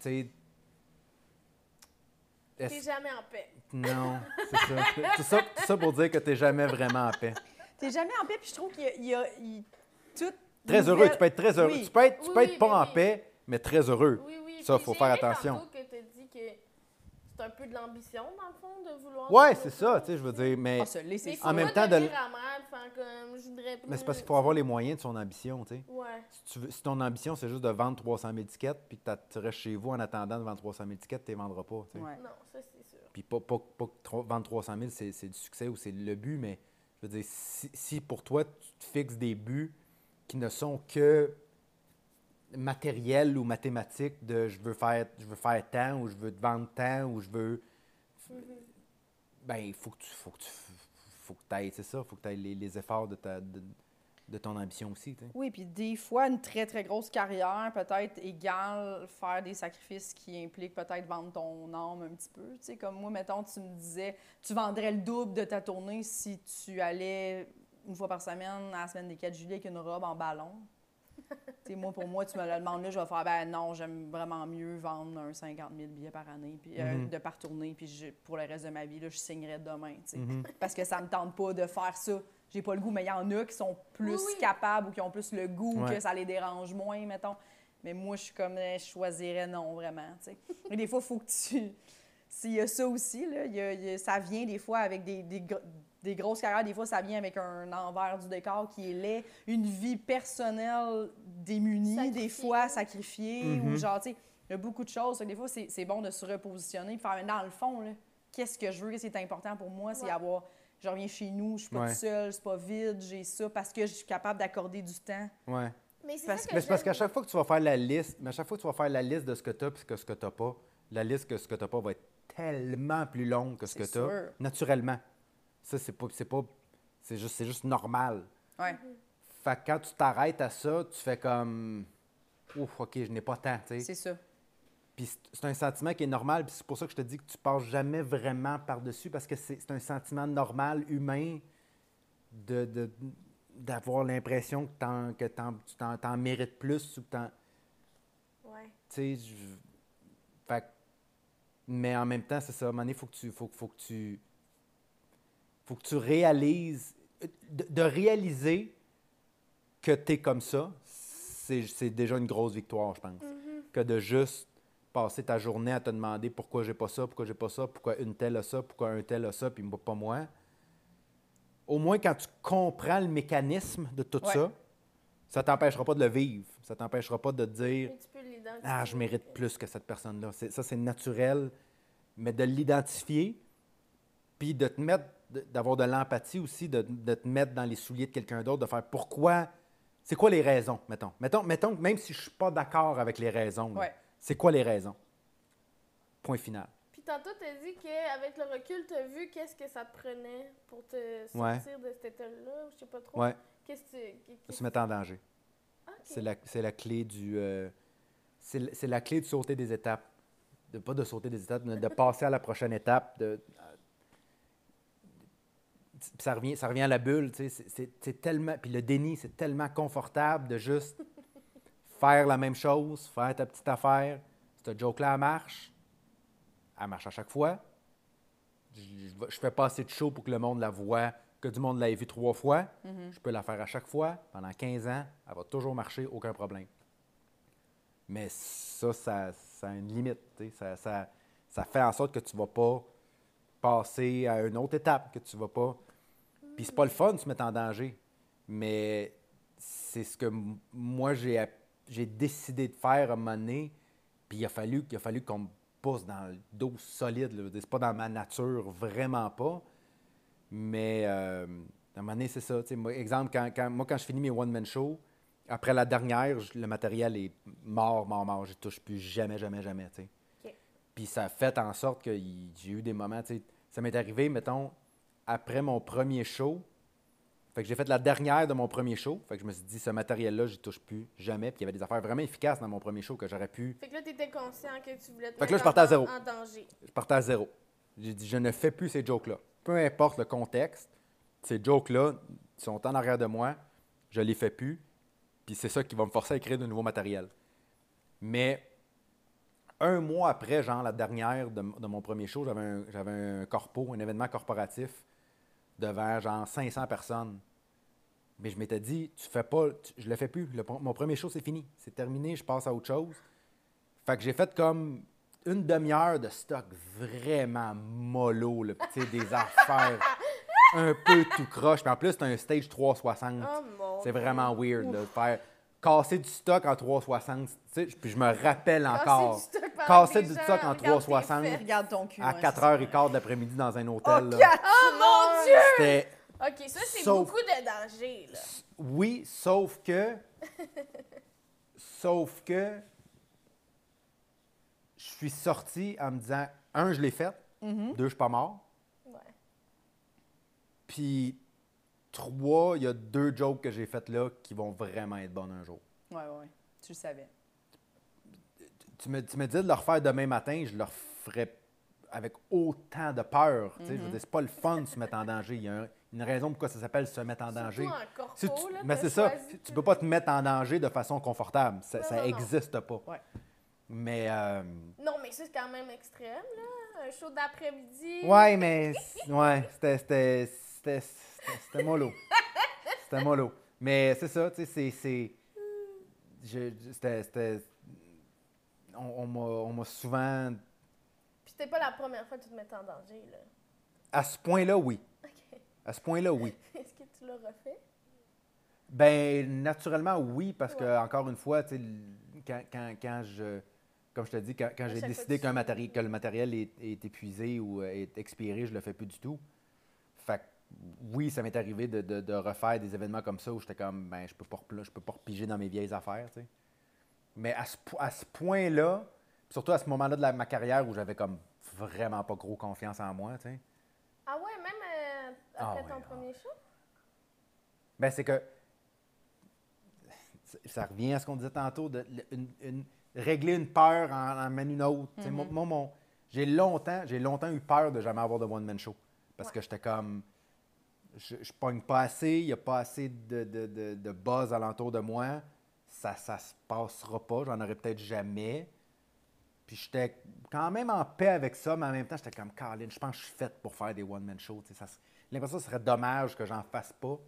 tu sais, T'es jamais en paix. non, c'est ça. Tout ça. Tout ça pour dire que tu n'es jamais vraiment en paix. T'es jamais en paix, puis je trouve qu'il y a, il y a- il- tout. Très heureux, tu peux être très heureux. Oui. Tu peux être, tu Oui, peux être oui, pas en oui. paix, mais très heureux. Oui, oui. Ça, puis faut faire attention. que tu as dit que c'est un peu de l'ambition, dans le fond, de vouloir. Ouais, faire c'est ça, tu sais, je veux dire, mais, c'est Mais En même pas temps, de- comme je voudrais mais c'est parce qu'il faut avoir les moyens de son ambition, tu sais. Ouais. Si, tu veux- si ton ambition, c'est juste de vendre 300 000 tickets, puis que t'as- tu restes chez vous en attendant de vendre 300 000 tickets, tu ne les vendras pas, tu sais. Ouais. Non, ça c'est sûr. Puis pas, pas, pas vendre 300 000, c'est c'est du succès ou c'est le but, mais je veux dire, si, si pour toi, tu te fixes des buts qui ne sont que matériels ou mathématiques de je veux faire je veux faire tant ou je veux te vendre tant ou je veux ben il faut que tu faut que tu faut que ailles, c'est ça, faut que tu les, les efforts de ta de, de ton ambition aussi. Oui, puis des fois, une très, très grosse carrière, peut-être égale faire des sacrifices qui impliquent peut-être vendre ton âme un petit peu. Tu sais, comme moi, mettons, tu me disais, tu vendrais le double de ta tournée si tu allais une fois par semaine à la semaine des 4 juillet avec une robe en ballon. Tu sais, moi, pour moi, tu me le demandes là, je vais faire, ben non, j'aime vraiment mieux vendre un 50 000 billets par année, puis euh, Mhm. de par tournée, puis je- pour le reste de ma vie, là, je signerais demain, tu sais. Mhm. Parce que ça me tente pas de faire ça. J'ai pas le goût, mais il y en a qui sont plus Oui, oui. capables ou qui ont plus le goût, Ouais. que ça les dérange moins, mettons. Mais moi, je suis comme, eh, je choisirais non, vraiment, tu sais. Mais des fois, il faut que tu... S'il y a ça aussi, là, il y a- y a- ça vient des fois avec des, des grosses carrières, des fois, ça vient avec un envers du décor qui est laid, une vie personnelle démunie, des fois sacrifiée, ou genre, tu sais, il y a beaucoup de choses. Que Des fois, c'est c'est bon de se repositionner, puis faire, dans le fond, là, qu'est-ce que je veux, qu'est-ce qui est important pour moi, c'est Ouais. avoir, je reviens chez nous, je suis pas Ouais. toute seule, c'est pas vide, j'ai ça, parce que je suis capable d'accorder du temps. Ouais. Mais c'est Parce que- que Mais c'est parce qu'à chaque fois que tu vas faire la liste, mais à chaque fois que tu vas faire la liste de ce que tu as et ce que tu n'as pas, la liste que ce que tu n'as pas va être tellement plus longue que ce que tu as, naturellement. Ça, c'est pas. C'est pas. C'est juste, c'est juste normal. Ouais. Fait que quand tu t'arrêtes à ça, tu fais comme. Ouf, OK, je n'ai pas tant, tu sais. C'est ça. Puis c'est- un sentiment qui est normal, puis c'est pour ça que je te dis que tu passes jamais vraiment par-dessus, parce que c'est c'est un sentiment normal, humain, de, de- d'avoir l'impression que, t'en- que t'en- tu t'en, t'en mérites plus ou que t'en. Ouais. Tu sais, je- fait que- mais en même temps, c'est ça, à un moment donné, il faut que tu, faut, faut que tu, faut que tu réalises, de, de réaliser que tu es comme ça, c'est, déjà une grosse victoire, je pense. Que de juste passer ta journée à te demander pourquoi j'ai pas ça, pourquoi j'ai pas ça, pourquoi une telle a ça, pourquoi un tel a ça, puis pas moi. Au moins, quand tu comprends le mécanisme de tout Ouais. ça, ça t'empêchera pas de le vivre. Ça t'empêchera pas de te dire ah, je mérite plus que cette personne-là. Ça, c'est naturel. Mais de l'identifier, puis de te mettre, d'avoir de l'empathie aussi, de, de te mettre dans les souliers de quelqu'un d'autre, de faire pourquoi, c'est quoi les raisons, mettons? Mettons, mettons que même si je ne suis pas d'accord avec les raisons, Ouais. c'est quoi les raisons? Point final. Puis tantôt, t'as dit qu'avec le recul, t'as vu qu'est-ce que ça te prenait pour te Ouais. sortir de cet état-là, ou je sais pas trop. Ouais, Qu'est-ce que tu... se mettre en danger. Ah, ok. C'est la, c'est la clé du. euh, c'est la clé de sauter des étapes. De, pas de sauter des étapes, mais de passer à la prochaine étape. De, ça, revient, ça revient à la bulle. tu sais, C'est, tellement. Puis le déni, c'est tellement confortable de juste faire la même chose, faire ta petite affaire. Cette joke-là, elle marche. Elle marche à chaque fois. Je, fais pas assez de show pour que le monde la voit, que du monde l'ait vue trois fois. Mhm. Je peux la faire à chaque fois. Pendant 15 ans, elle va toujours marcher, aucun problème. Mais ça, ça, ça a une limite. tu sais. Ça, ça, ça fait en sorte que tu ne vas pas passer à une autre étape, que tu vas pas. Puis c'est pas le fun de se mettre en danger. Mais c'est ce que moi, j'ai, j'ai décidé de faire à un moment donné. Puis il a fallu, il a fallu qu'on me pousse dans le dos solide. là. C'est pas dans ma nature, vraiment pas. Mais euh, à un moment donné, c'est ça. moi, exemple, quand, quand- moi, quand je finis mes one-man shows, après la dernière, le matériel est mort, mort, mort. Je touche plus jamais, jamais, jamais. tu sais. Ok. Puis ça a fait en sorte que j'ai eu des moments. Ça m'est arrivé, mettons, après mon premier show. Fait que j'ai fait la dernière de mon premier show. Fait que je me suis dit, ce matériel-là, je touche plus jamais. Puis il y avait des affaires vraiment efficaces dans mon premier show que j'aurais pu. Fait que là, t'étais conscient que tu voulais te Fait que là, je partais à en- zéro. en danger. Je partais à zéro. J'ai dit, je ne fais plus ces jokes-là. Peu importe le contexte, ces jokes-là sont en arrière de moi. Je les fais plus. Puis c'est ça qui va me forcer à écrire de nouveau matériel. Mais un mois après, genre la dernière de, de mon premier show, j'avais un, j'avais un corpo, un événement corporatif devant genre 500 personnes. Mais je m'étais dit, tu fais pas, tu- je le fais plus. Le- mon premier show, c'est fini. C'est terminé, je passe à autre chose. Fait que j'ai fait comme une demi-heure de stock vraiment mollo, là, puis tu sais, des affaires un peu tout croche. Puis en plus, c'est un stage 360. Oh mon c'est vraiment weird, de faire casser du stock en 360. tu sais, Puis je me rappelle Casser encore. du stock que du stock en regardent tes 360 fesses. Regarde ton cul. à ouais, 4h15 de l'après-midi dans un c'est hôtel. ça. là. Oh mon Dieu! C'était Ok, ça, c'est Sauf- beaucoup de danger, là. Oui, sauf que. sauf que. Je suis sorti en me disant un, je l'ai fait. Mhm. Deux, je suis pas mort. Ouais. Puis trois, il y a deux jokes que j'ai faites là qui vont vraiment être bonnes un jour. Ouais, ouais, ouais. Tu le savais. Tu me, tu me dis de le refaire demain matin, je le referais avec autant de peur. tu sais, Je veux dire, c'est pas le fun de se mettre en danger. Il y, a un, une raison pourquoi ça s'appelle se mettre en danger. En corpo, Si tu- là, mais c'est ça, tu peux pas te mettre en danger de façon confortable. Ça Non, non, non. n'existe pas. Ouais. Mais, euh, Non, mais ça, c'est quand même extrême, là. Un show d'après-midi. ouais, mais, ouais, c'était, c'était, c'était, c'était, c'était mollo. C'était mollo. Mais c'est ça, tu sais, c'est, c'était, on, on m'a, souvent, Puis c'était pas la première fois que tu te mettais en danger, là. à ce point-là, oui. À ce point-là, oui. Est-ce que tu l'as refait? Ben, naturellement, oui, parce que, encore une fois, tu sais, l- quand, quand, quand je. Comme je te dis, quand, j'ai décidé que qu'un le matériel est, est épuisé ou euh, est expiré, je le fais plus du tout. Fait que, oui, ça m'est arrivé de, de- de refaire des événements comme ça où j'étais comme, ben, je peux pas, je peux pas repiger dans mes vieilles affaires, tu sais. Mais à ce, à ce point-là, surtout à ce moment-là de la- ma carrière où j'avais comme vraiment pas gros confiance en moi, tu sais. Ah ouais, même euh, Ah après ouais, ton ah premier show? Ben, c'est que. Ça revient à ce qu'on disait tantôt, de une- une- régler une peur en en une autre. Sais, Moi, moi, mon- j'ai longtemps, j'ai longtemps eu peur de jamais avoir de one-man show. Parce Ouais. que j'étais comme. Je, je pogne pas assez, il n'y a pas assez de, de, de- de buzz alentour de moi. Ça ça se passera pas, j'en aurai peut-être jamais. Puis j'étais quand même en paix avec ça, mais en même temps, j'étais comme, Colin, je pense que je suis faite pour faire des one-man shows. ça l'impression que ce serait dommage que j'en fasse pas.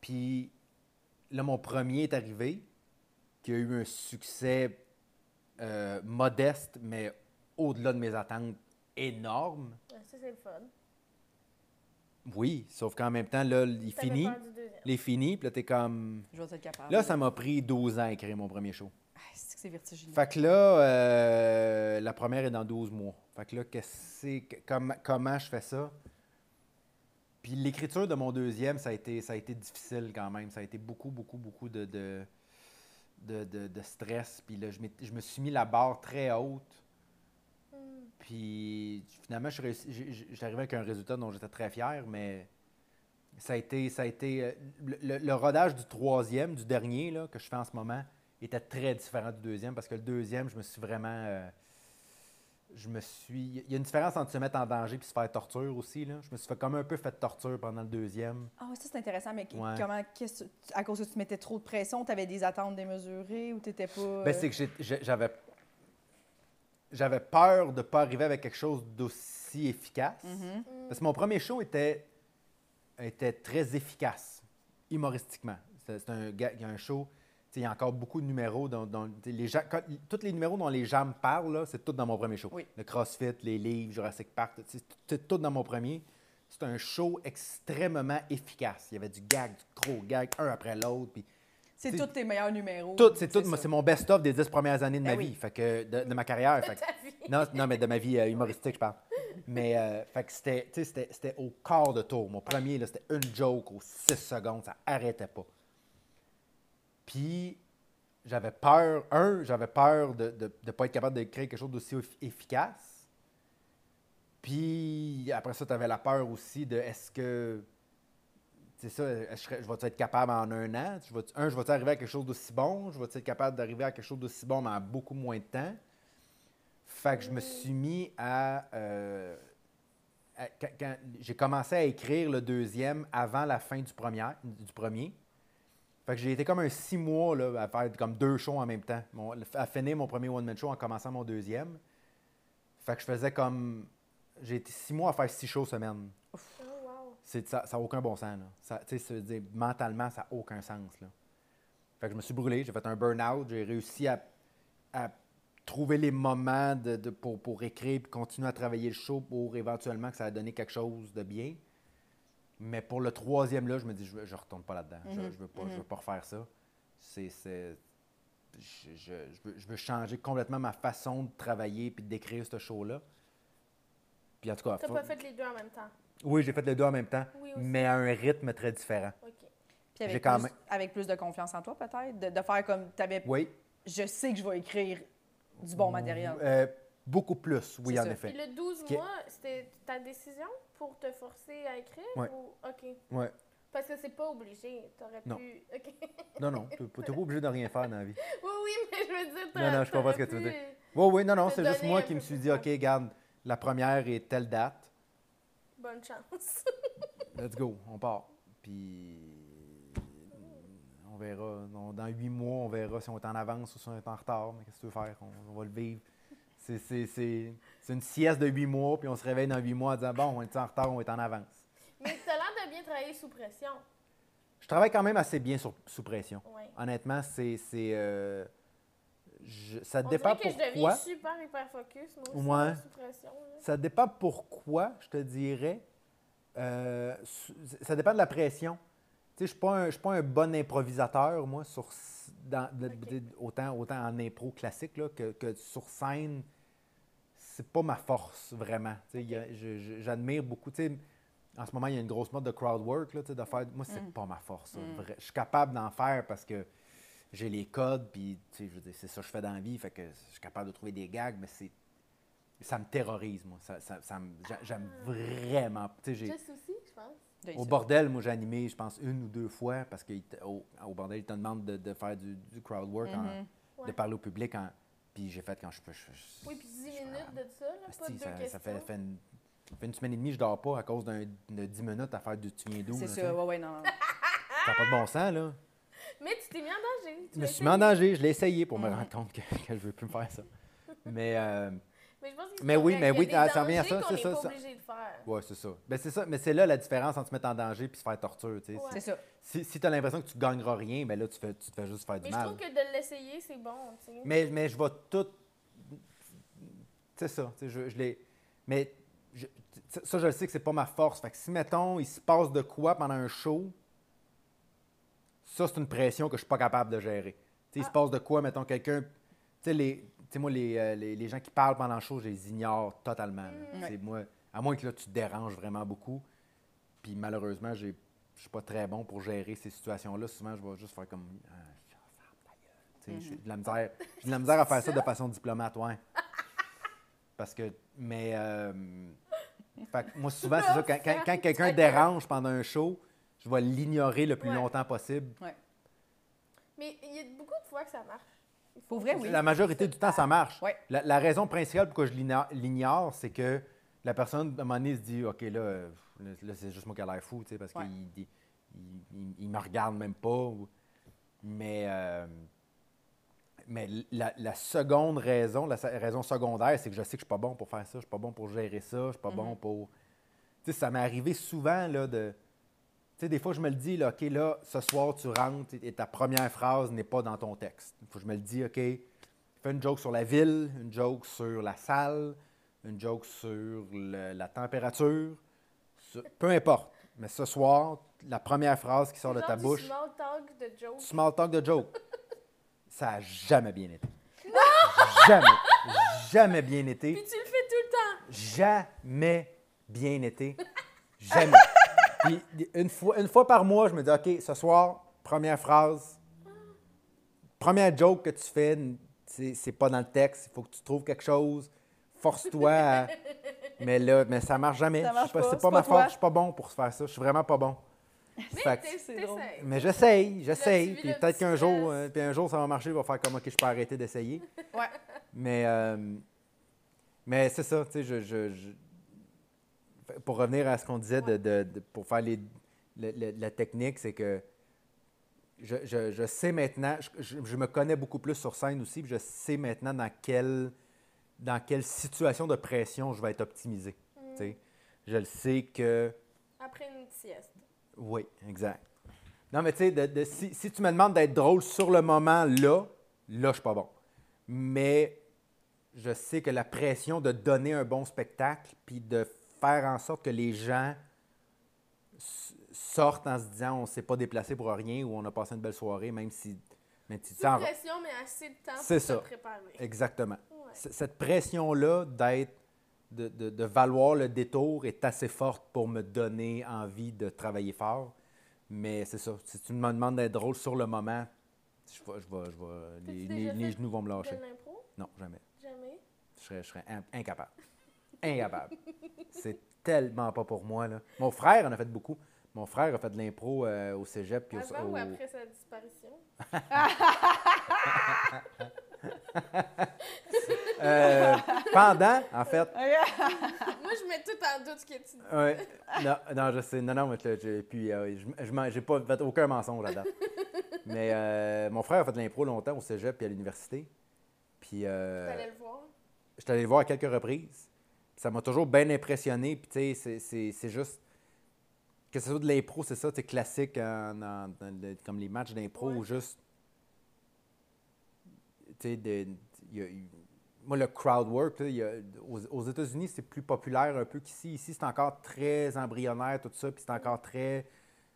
Puis là, mon premier est arrivé, qui a eu un succès euh, modeste, mais au-delà de mes attentes, énorme. Ça, c'est le fun. Oui, sauf qu'en même temps, là, il finit. peur du deuxième. Il est fini, puis là, t'es comme. Je vais être capable. Là, ça m'a pris 12 ans à écrire mon premier show. Ah, c'est que c'est vertigineux. Fait que là, euh, la première est dans 12 mois. Fait que là, qu'est-ce que- comment, comment je fais ça? Puis l'écriture de mon deuxième, ça a, été, ça a été difficile quand même. Ça a été beaucoup, beaucoup, beaucoup de, de, de, de- de stress. Puis là, je, je me suis mis la barre très haute. Puis finalement, je suis réussi- arrivé avec un résultat dont j'étais très fier, mais ça a été. Ça a été euh, le, le- le rodage du troisième, du dernier là, que je fais en ce moment, était très différent du deuxième parce que le deuxième, je me suis vraiment. euh, je me suis. Il y a une différence entre se mettre en danger et se faire torture aussi. Là. Je me suis fait comme un peu fait torture pendant le deuxième. Ah oui, ça c'est intéressant, mais Ouais. comment, à cause que tu mettais trop de pression, tu avais des attentes démesurées ou tu n'étais pas. Ben, euh, c'est que j'avais. J'avais peur de ne pas arriver avec quelque chose d'aussi efficace. mhm. Parce que mon premier show était, était très efficace, humoristiquement. C'est un, ga- il y a un show, il y a encore beaucoup de numéros dont, les gens, quand- tous les numéros dont les gens me parlent, là, c'est tout dans mon premier show. Oui. Le CrossFit, les livres, Jurassic Park, c'est c'est tout dans mon premier. C'est un show extrêmement efficace. Il y avait du gag, du gros gag, un après l'autre. Puis C'est tous tes meilleurs numéros. tout, c'est tout, c'est mon best-of des dix premières années de Ben ma oui. vie, fait que, de, de ma carrière. fait que- Ta vie. non, non, mais de ma vie euh, humoristique, je parle. Mais euh, fait que c'était, tu sais, c'était, au quart de tour. Mon premier, là, c'était une joke aux 6 secondes, ça arrêtait pas. Puis j'avais peur, un, j'avais peur de ne de, pas être capable de créer quelque chose d'aussi eff- efficace. Puis après ça, tu avais la peur aussi de est-ce que. C'est ça, que je, serais- je vais être capable en un an? Je vais, un, je vais arriver à quelque chose d'aussi bon? Je vais être capable d'arriver à quelque chose d'aussi bon, mais en beaucoup moins de temps? Fait que je me suis mis à. euh, à- quand- quand j'ai commencé à écrire le deuxième avant la fin du premier. Du premier. Fait que j'ai été comme un six mois là, à faire comme deux shows en même temps. Mon- à finir mon premier one-man show en commençant mon deuxième. Fait que je faisais comme. J'ai été six mois à faire six shows semaine. C'est, ça n'a aucun bon sens. Là. Ça, tu dire, mentalement, ça n'a aucun sens. Là. Fait que je me suis brûlé, j'ai fait un burn-out, j'ai réussi à, à trouver les moments de, de- pour, pour écrire et continuer à travailler le show pour éventuellement que ça a donné quelque chose de bien. Mais pour le troisième, là, je me dis, je ne retourne pas là-dedans. Je Mhm, Je veux, pas- je veux pas refaire ça. C'est, c'est- je, je- veux, je veux changer complètement ma façon de travailler puis d'écrire ce show-là. Puis en tout cas, T'as faut- pas fait les deux en même temps? Oui, j'ai fait les deux en même temps, Oui, mais à un rythme très différent. OK. Puis j'ai avec, quand plus, même- avec plus de confiance en toi, peut-être, de, de faire comme tu avais. Oui. Je sais que je vais écrire du bon matériel. Euh, beaucoup plus, oui, en ça. effet. Puis le 12 Ce qui est- mois, c'était ta décision pour te forcer à écrire? Ouais. Ou... OK. Ouais. Parce que c'est pas obligé. T'aurais Non. pu... OK. Non, non, tu n'es pas obligé de rien faire dans la vie. oui, oui, mais je veux dire... Non, non, je comprends ce que tu veux dire. Oui, oui, non, non, c'est juste moi qui me suis dit, OK, garde, la première est telle date. Bonne chance. let's go, on part. Puis on verra. Dans huit mois, on verra si on est en avance ou si on est en retard. Mais qu'est-ce que tu veux faire? On, on va le vivre. C'est- C'est c'est- c'est une sieste de huit mois, puis on se réveille dans huit mois en disant bon, on est en retard, on est en avance. Mais t'as l'air de bien travailler sous pression. Je travaille quand même assez bien sur- sous pression. Ouais. Honnêtement, c'est. Je- ça On dépend je pourquoi. super hyper focus, moi aussi, Ouais. sous pression. là. Ça dépend pourquoi, je te dirais. Euh, ça dépend de la pression. Tu sais, je ne suis pas un- je suis pas un bon improvisateur, moi, sur, dans, autant, autant en impro classique là, que, que sur scène. C'est pas ma force, vraiment. Tu sais, je- je- J'admire beaucoup. Tu sais, en ce moment, il y a une grosse mode de crowd work, là, de faire. Moi, c'est pas ma force. vrai. Je suis capable d'en faire parce que j'ai les codes, puis tu sais, je veux dire, c'est ça que je fais dans la vie, fait que je suis capable de trouver des gags, mais c'est ça me terrorise, moi. Ça, ça- ça me- j'a- J'aime vraiment. Tu sais, j'ai- Juste aussi, je pense. Au bordel, moi, j'ai animé, je pense, une ou deux fois, parce qu'au au bordel, ils te demandent de, de faire du, du crowd work, en- Mhm. Ouais. de parler au public. En, puis j'ai fait quand je peux. je- je- Oui, puis 10 je- minutes de ça, là, pas de deux ça, ça questions. fait, fait une, ça fait une semaine et demie, je dors pas à cause d'un- de 10 minutes à faire du tu viens d'où. C'est ça, ouais, ouais, non. non. Ça n'a pas de bon sens, là. Mais tu t'es mis en danger. tu Je me suis mis en danger, je l'ai essayé pour me Mhm. rendre compte que, que je veux plus me faire ça. Mais. euh, Mais je pense que c'est Mais oui, mais oui, ah, ça revient à ça, c'est ça, pas ça. obligé de faire. Ouais, c'est ça. Ben, c'est ça. Mais c'est là la différence entre se mettre en danger et se faire torture. tu sais. Ouais. C'est ça. Si, si tu as l'impression que tu gagneras rien, ben là, tu, fais, tu te fais juste faire du Mais je mal. trouve que de l'essayer, c'est bon. Mais, mais je vais tout. C'est ça. Je, je l'ai. Mais je- ça, je le sais que c'est pas ma force. Fait que si, mettons, il se passe de quoi pendant un show, ça, c'est une pression que je suis pas capable de gérer. Tu sais, Il se Ah. passe de quoi, mettons, quelqu'un. Tu sais, les. Tu sais, moi, les, euh, les, les gens qui parlent pendant le show, je les ignore totalement. Mm. Moi, à moins que là, tu te déranges vraiment beaucoup. Puis malheureusement, j'ai- je suis pas très bon pour gérer ces situations-là. Souvent, je vais juste faire comme. Ah, sais, J'ai de la misère. J'ai de la misère à faire ça de façon diplomate, ouais. Parce que. Mais. euh, fait que moi, souvent, c'est ça. Quand, quand- quand quelqu'un dérange pendant un show, je vais l'ignorer le plus Ouais. longtemps possible. Mais il y a beaucoup de fois que ça marche. Pour vrai, oui. La majorité du temps, ça marche. Ouais. La, la raison principale pourquoi je l'ignore- c'est que la personne, à un moment donné, se dit OK, là, euh, là, c'est juste moi qui a l'air fou, tu sais, parce Ouais. qu'il il, il- il- me regarde même pas. Mais, euh, mais la, la seconde raison, la raison secondaire, c'est que je sais que je suis pas bon pour faire ça, je suis pas bon pour gérer ça, je suis pas Mhm. bon pour. Tu sais, ça m'est arrivé souvent, là, de. Tu sais, des fois, je me le dis, là, OK, là, ce soir, tu rentres et ta première phrase n'est pas dans ton texte. Faut que je me le dis, OK, fais une joke sur la ville, une joke sur la salle, une joke sur le- la température, sur- peu importe. Mais ce soir, la première phrase qui sort de ta bouche, small talk de joke. small talk de joke. Ça n'a jamais bien été. Jamais. Jamais bien été. Puis tu le fais tout le temps. Jamais bien été. Jamais. Puis une fois, une fois par mois, je me dis, OK, ce soir, première phrase, première joke que tu fais, c'est c'est pas dans le texte, il faut que tu trouves quelque chose, force-toi à... Mais là, mais ça marche jamais. Ça Je marche sais pas, pas, c'est pas pas ma force, je suis pas bon pour faire ça. Je suis vraiment pas bon. Mais j'essaye, j'essaye. Puis peut-être qu'un jour, euh, puis un jour, ça va marcher, il va faire comme OK, je peux arrêter d'essayer. Ouais. Mais, euh, mais c'est ça, tu sais, je, je- je- Pour revenir à ce qu'on disait de, de- de- pour faire les, le- le- la technique, c'est que je, je- je sais maintenant, je, je- me connais beaucoup plus sur scène aussi, puis je sais maintenant dans quelle, dans quelle situation de pression je vais être optimisé. sais. Je le sais que. Après une sieste. Oui, exact. Non, mais tu sais, de- de- si, si tu me demandes d'être drôle sur le moment, là, là, je suis pas bon. Mais je sais que la pression de donner un bon spectacle, puis de faire en sorte que les gens sortent en se disant on ne s'est pas déplacé pour rien ou on a passé une belle soirée, même si. Si tu Sous pression, mais assez de temps pour se ça. préparer. Exactement. Ouais. Cette pression-là d'être, de, de- de valoir le détour est assez forte pour me donner envie de travailler fort. Mais c'est ça. Si tu me demandes d'être drôle sur le moment, je vais, je vais, je vais- les, les- genoux vont me lâcher. Non, jamais. Jamais? Je serais, je serais in- incapable. Incapable. c'est tellement pas pour moi. Là. Mon frère en a fait beaucoup. Mon frère a fait de l'impro euh, au cégep. Puis au, Avant ou au- après sa disparition? Euh, pendant, en fait. Moi, je mets tout en doute ce que tu dis. Ouais. Non, non, je sais. Non, non, mais je- je- puis, euh, je, j'ai pas fait aucun mensonge là-dedans. mais euh, mon frère a fait de l'impro longtemps au cégep puis à l'université. Puis, euh, T'allais le voir? je suis allé le voir à quelques reprises. Ça m'a toujours bien impressionné. Puis, tu sais, c'est- juste. Que ce soit de l'impro, c'est ça, c'est classique dans le- comme les matchs d'impro Ouais. ou juste. Tu sais, moi, le crowd work, là, il y a- aux, aux États-Unis, c'est plus populaire un peu qu'ici. Ici, c'est encore très embryonnaire, tout ça. Puis c'est encore très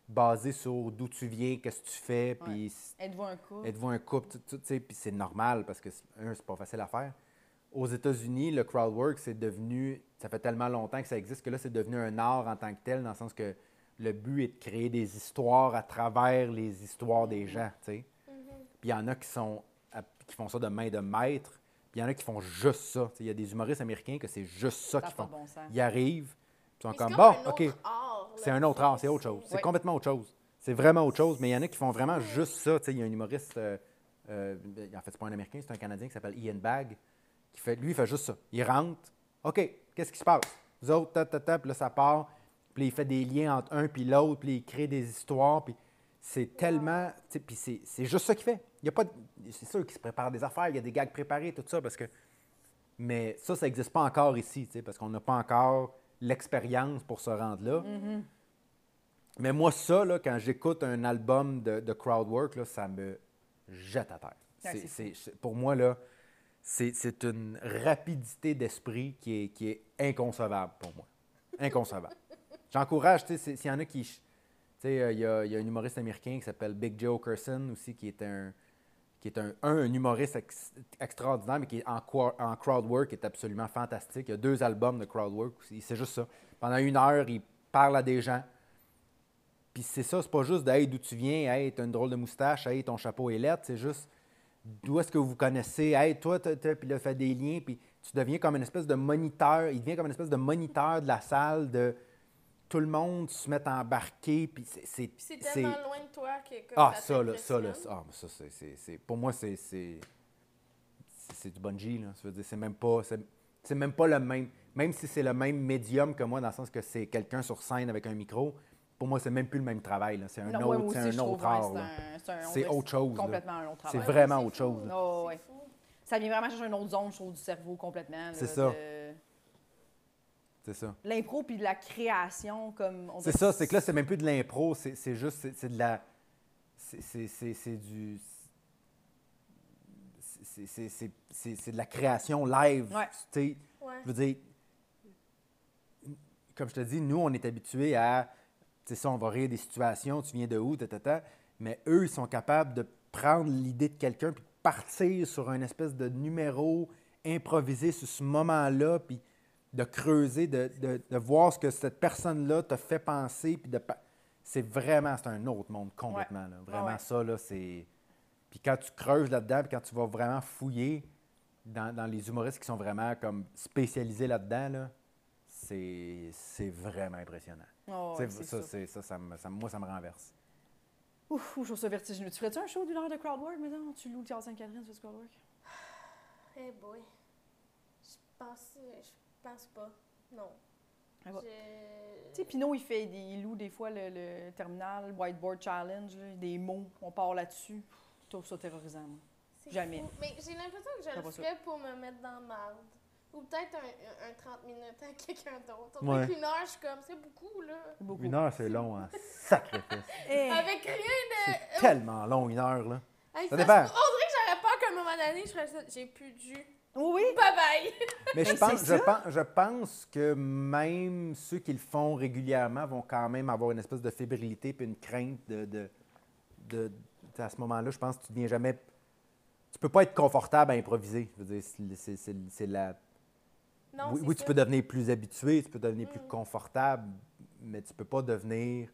basé sur d'où tu viens, qu'est-ce que tu fais. Puis Êtes-vous un couple? Êtes-vous un couple? tu sais, Puis c'est normal parce que, un, c'est pas facile à faire. Aux États-Unis, le crowd work, c'est devenu, ça fait tellement longtemps que ça existe que là, c'est devenu un art en tant que tel, dans le sens que le but est de créer des histoires à travers les histoires des gens, tu sais. Puis il y en a qui, sont, qui font ça de main de maître, puis il y en a qui font juste ça. Il y a des humoristes américains que c'est juste ça Ça qu'ils font. bon. Ils arrivent, ils sont comme, bon, OK, c'est un autre art, c'est autre chose. C'est complètement autre chose. C'est vraiment autre chose, mais il y en a qui font vraiment juste ça. Il y a un humoriste, euh, euh, en fait, c'est pas un Américain, c'est un Canadien qui s'appelle Ian Bagg, qui fait, lui, il fait juste ça. Il rentre, OK, qu'est-ce qui se passe? Vous autres, ta, ta, ta, puis là, ça part, puis il fait des liens entre un puis l'autre, puis il crée des histoires, puis c'est tellement... Puis c'est juste ça qu'il fait. Il y a pas... de- C'est sûr qu'il se prépare des affaires, il y a des gags préparés, tout ça, parce que... Mais ça, ça n'existe pas encore ici, parce qu'on n'a pas encore l'expérience pour se rendre là. Mais moi, ça, là, quand j'écoute un album de, de crowdwork, là, ça me jette à terre. Pour moi, là, c'est une rapidité d'esprit qui est, qui est inconcevable pour moi. Inconcevable. J'encourage, tu sais, s'il y en a qui... Tu sais, euh, il y, a, y a un humoriste américain qui s'appelle Big Joe Curson aussi, qui est un qui est un, un, humoriste ex- extraordinaire, mais qui est en, en crowdwork, qui est absolument fantastique. Il y a deux albums de crowdwork aussi. C'est juste ça. Pendant une heure, il parle à des gens. Puis c'est ça, c'est pas juste de Hey, d'où tu viens, hey, t'as une drôle de moustache, hey, ton chapeau est lettre, c'est juste d'où est-ce que vous connaissez, hey, toi, puis là, fait des liens, puis tu deviens comme une espèce de moniteur, il devient comme une espèce de moniteur de la salle, de tout le monde se met à embarquer, puis c'est. c'est, tellement loin de toi que comme ah, ça là, ça, là, ah, ça, c'est, pour moi, c'est, c'est, du bungee, là. Ça veut dire, c'est même pas, c'est, c'est même pas le même, même si c'est le même médium que moi, dans le sens que c'est quelqu'un sur scène avec un micro, pour moi, c'est même plus le même travail. C'est un Non, ouais, moi autre, c'est aussi, un autre art, c'est autre chose, là. Complètement un autre C'est vraiment autre chose. Oh, ouais. Ça vient vraiment chercher une autre zone, je trouve, du cerveau complètement. C'est ça. de- C'est ça. L'impro puis de la création, comme on C'est ça, c'est que là, c'est même plus de l'impro, c'est, c'est juste, c'est, c'est de la. C'est, c'est, c'est, c'est du. C'est, de la création live. Ouais. Tu sais, Ouais. je veux dire, comme je te dis, nous, on est habitués à. Sais, ça, on va rire des situations, tu viens de où, ta, ta, ta. Mais eux, ils sont capables de prendre l'idée de quelqu'un puis de partir sur un espèce de numéro improvisé sur ce moment-là, puis de creuser, de, de- de voir ce que cette personne-là te fait penser, puis de... C'est vraiment, c'est un autre monde complètement. là. Vraiment, Ouais, ça, là, c'est... Puis quand tu creuses là-dedans, puis quand tu vas vraiment fouiller dans, dans les humoristes qui sont vraiment comme spécialisés là-dedans, là, c'est vraiment impressionnant. Oh, ouais, ça, ça. ça, ça me- ça- moi, ça me renverse. Ouf, ouf, je trouve ça vertigineux. Tu ferais-tu un show d'une heure de crowdwork, maintenant? Tu loues le Théâtre Sainte-Catherine, tu fais du crowdwork? Eh boy. Je pense, je pense pas. Non. Ah. Je- Tu sais, Pinot, il fait, des- il loue des fois le, le terminal Whiteboard Challenge, là, des mots, on part là-dessus. Je trouve ça terrorisant, moi. Jamais. fou. Mais j'ai l'impression que je Fais le ferais pour me mettre dans marde. Ou peut-être un, un, un 30 minutes avec quelqu'un d'autre. Ouais. Une heure, je suis comme, c'est beaucoup, là. Beaucoup. Une heure, c'est long, hein? Sacrifice. Eh, Avec rien de. C'est tellement long, une heure, là. Hey, Ça dépend. On dirait que j'aurais peur qu'à un moment donné, je ferais ça. J'ai plus de jus. Oui, oui. Bye bye! Mais je pense, je, pense, je pense que même ceux qui le font régulièrement vont quand même avoir une espèce de fébrilité puis une crainte de. de, de- à ce moment-là, je pense que tu deviens jamais. Tu peux pas être confortable à improviser. Je veux dire, c'est la. Non, oui, tu peux devenir plus habitué, tu peux devenir plus Mm. confortable, mais tu peux pas devenir.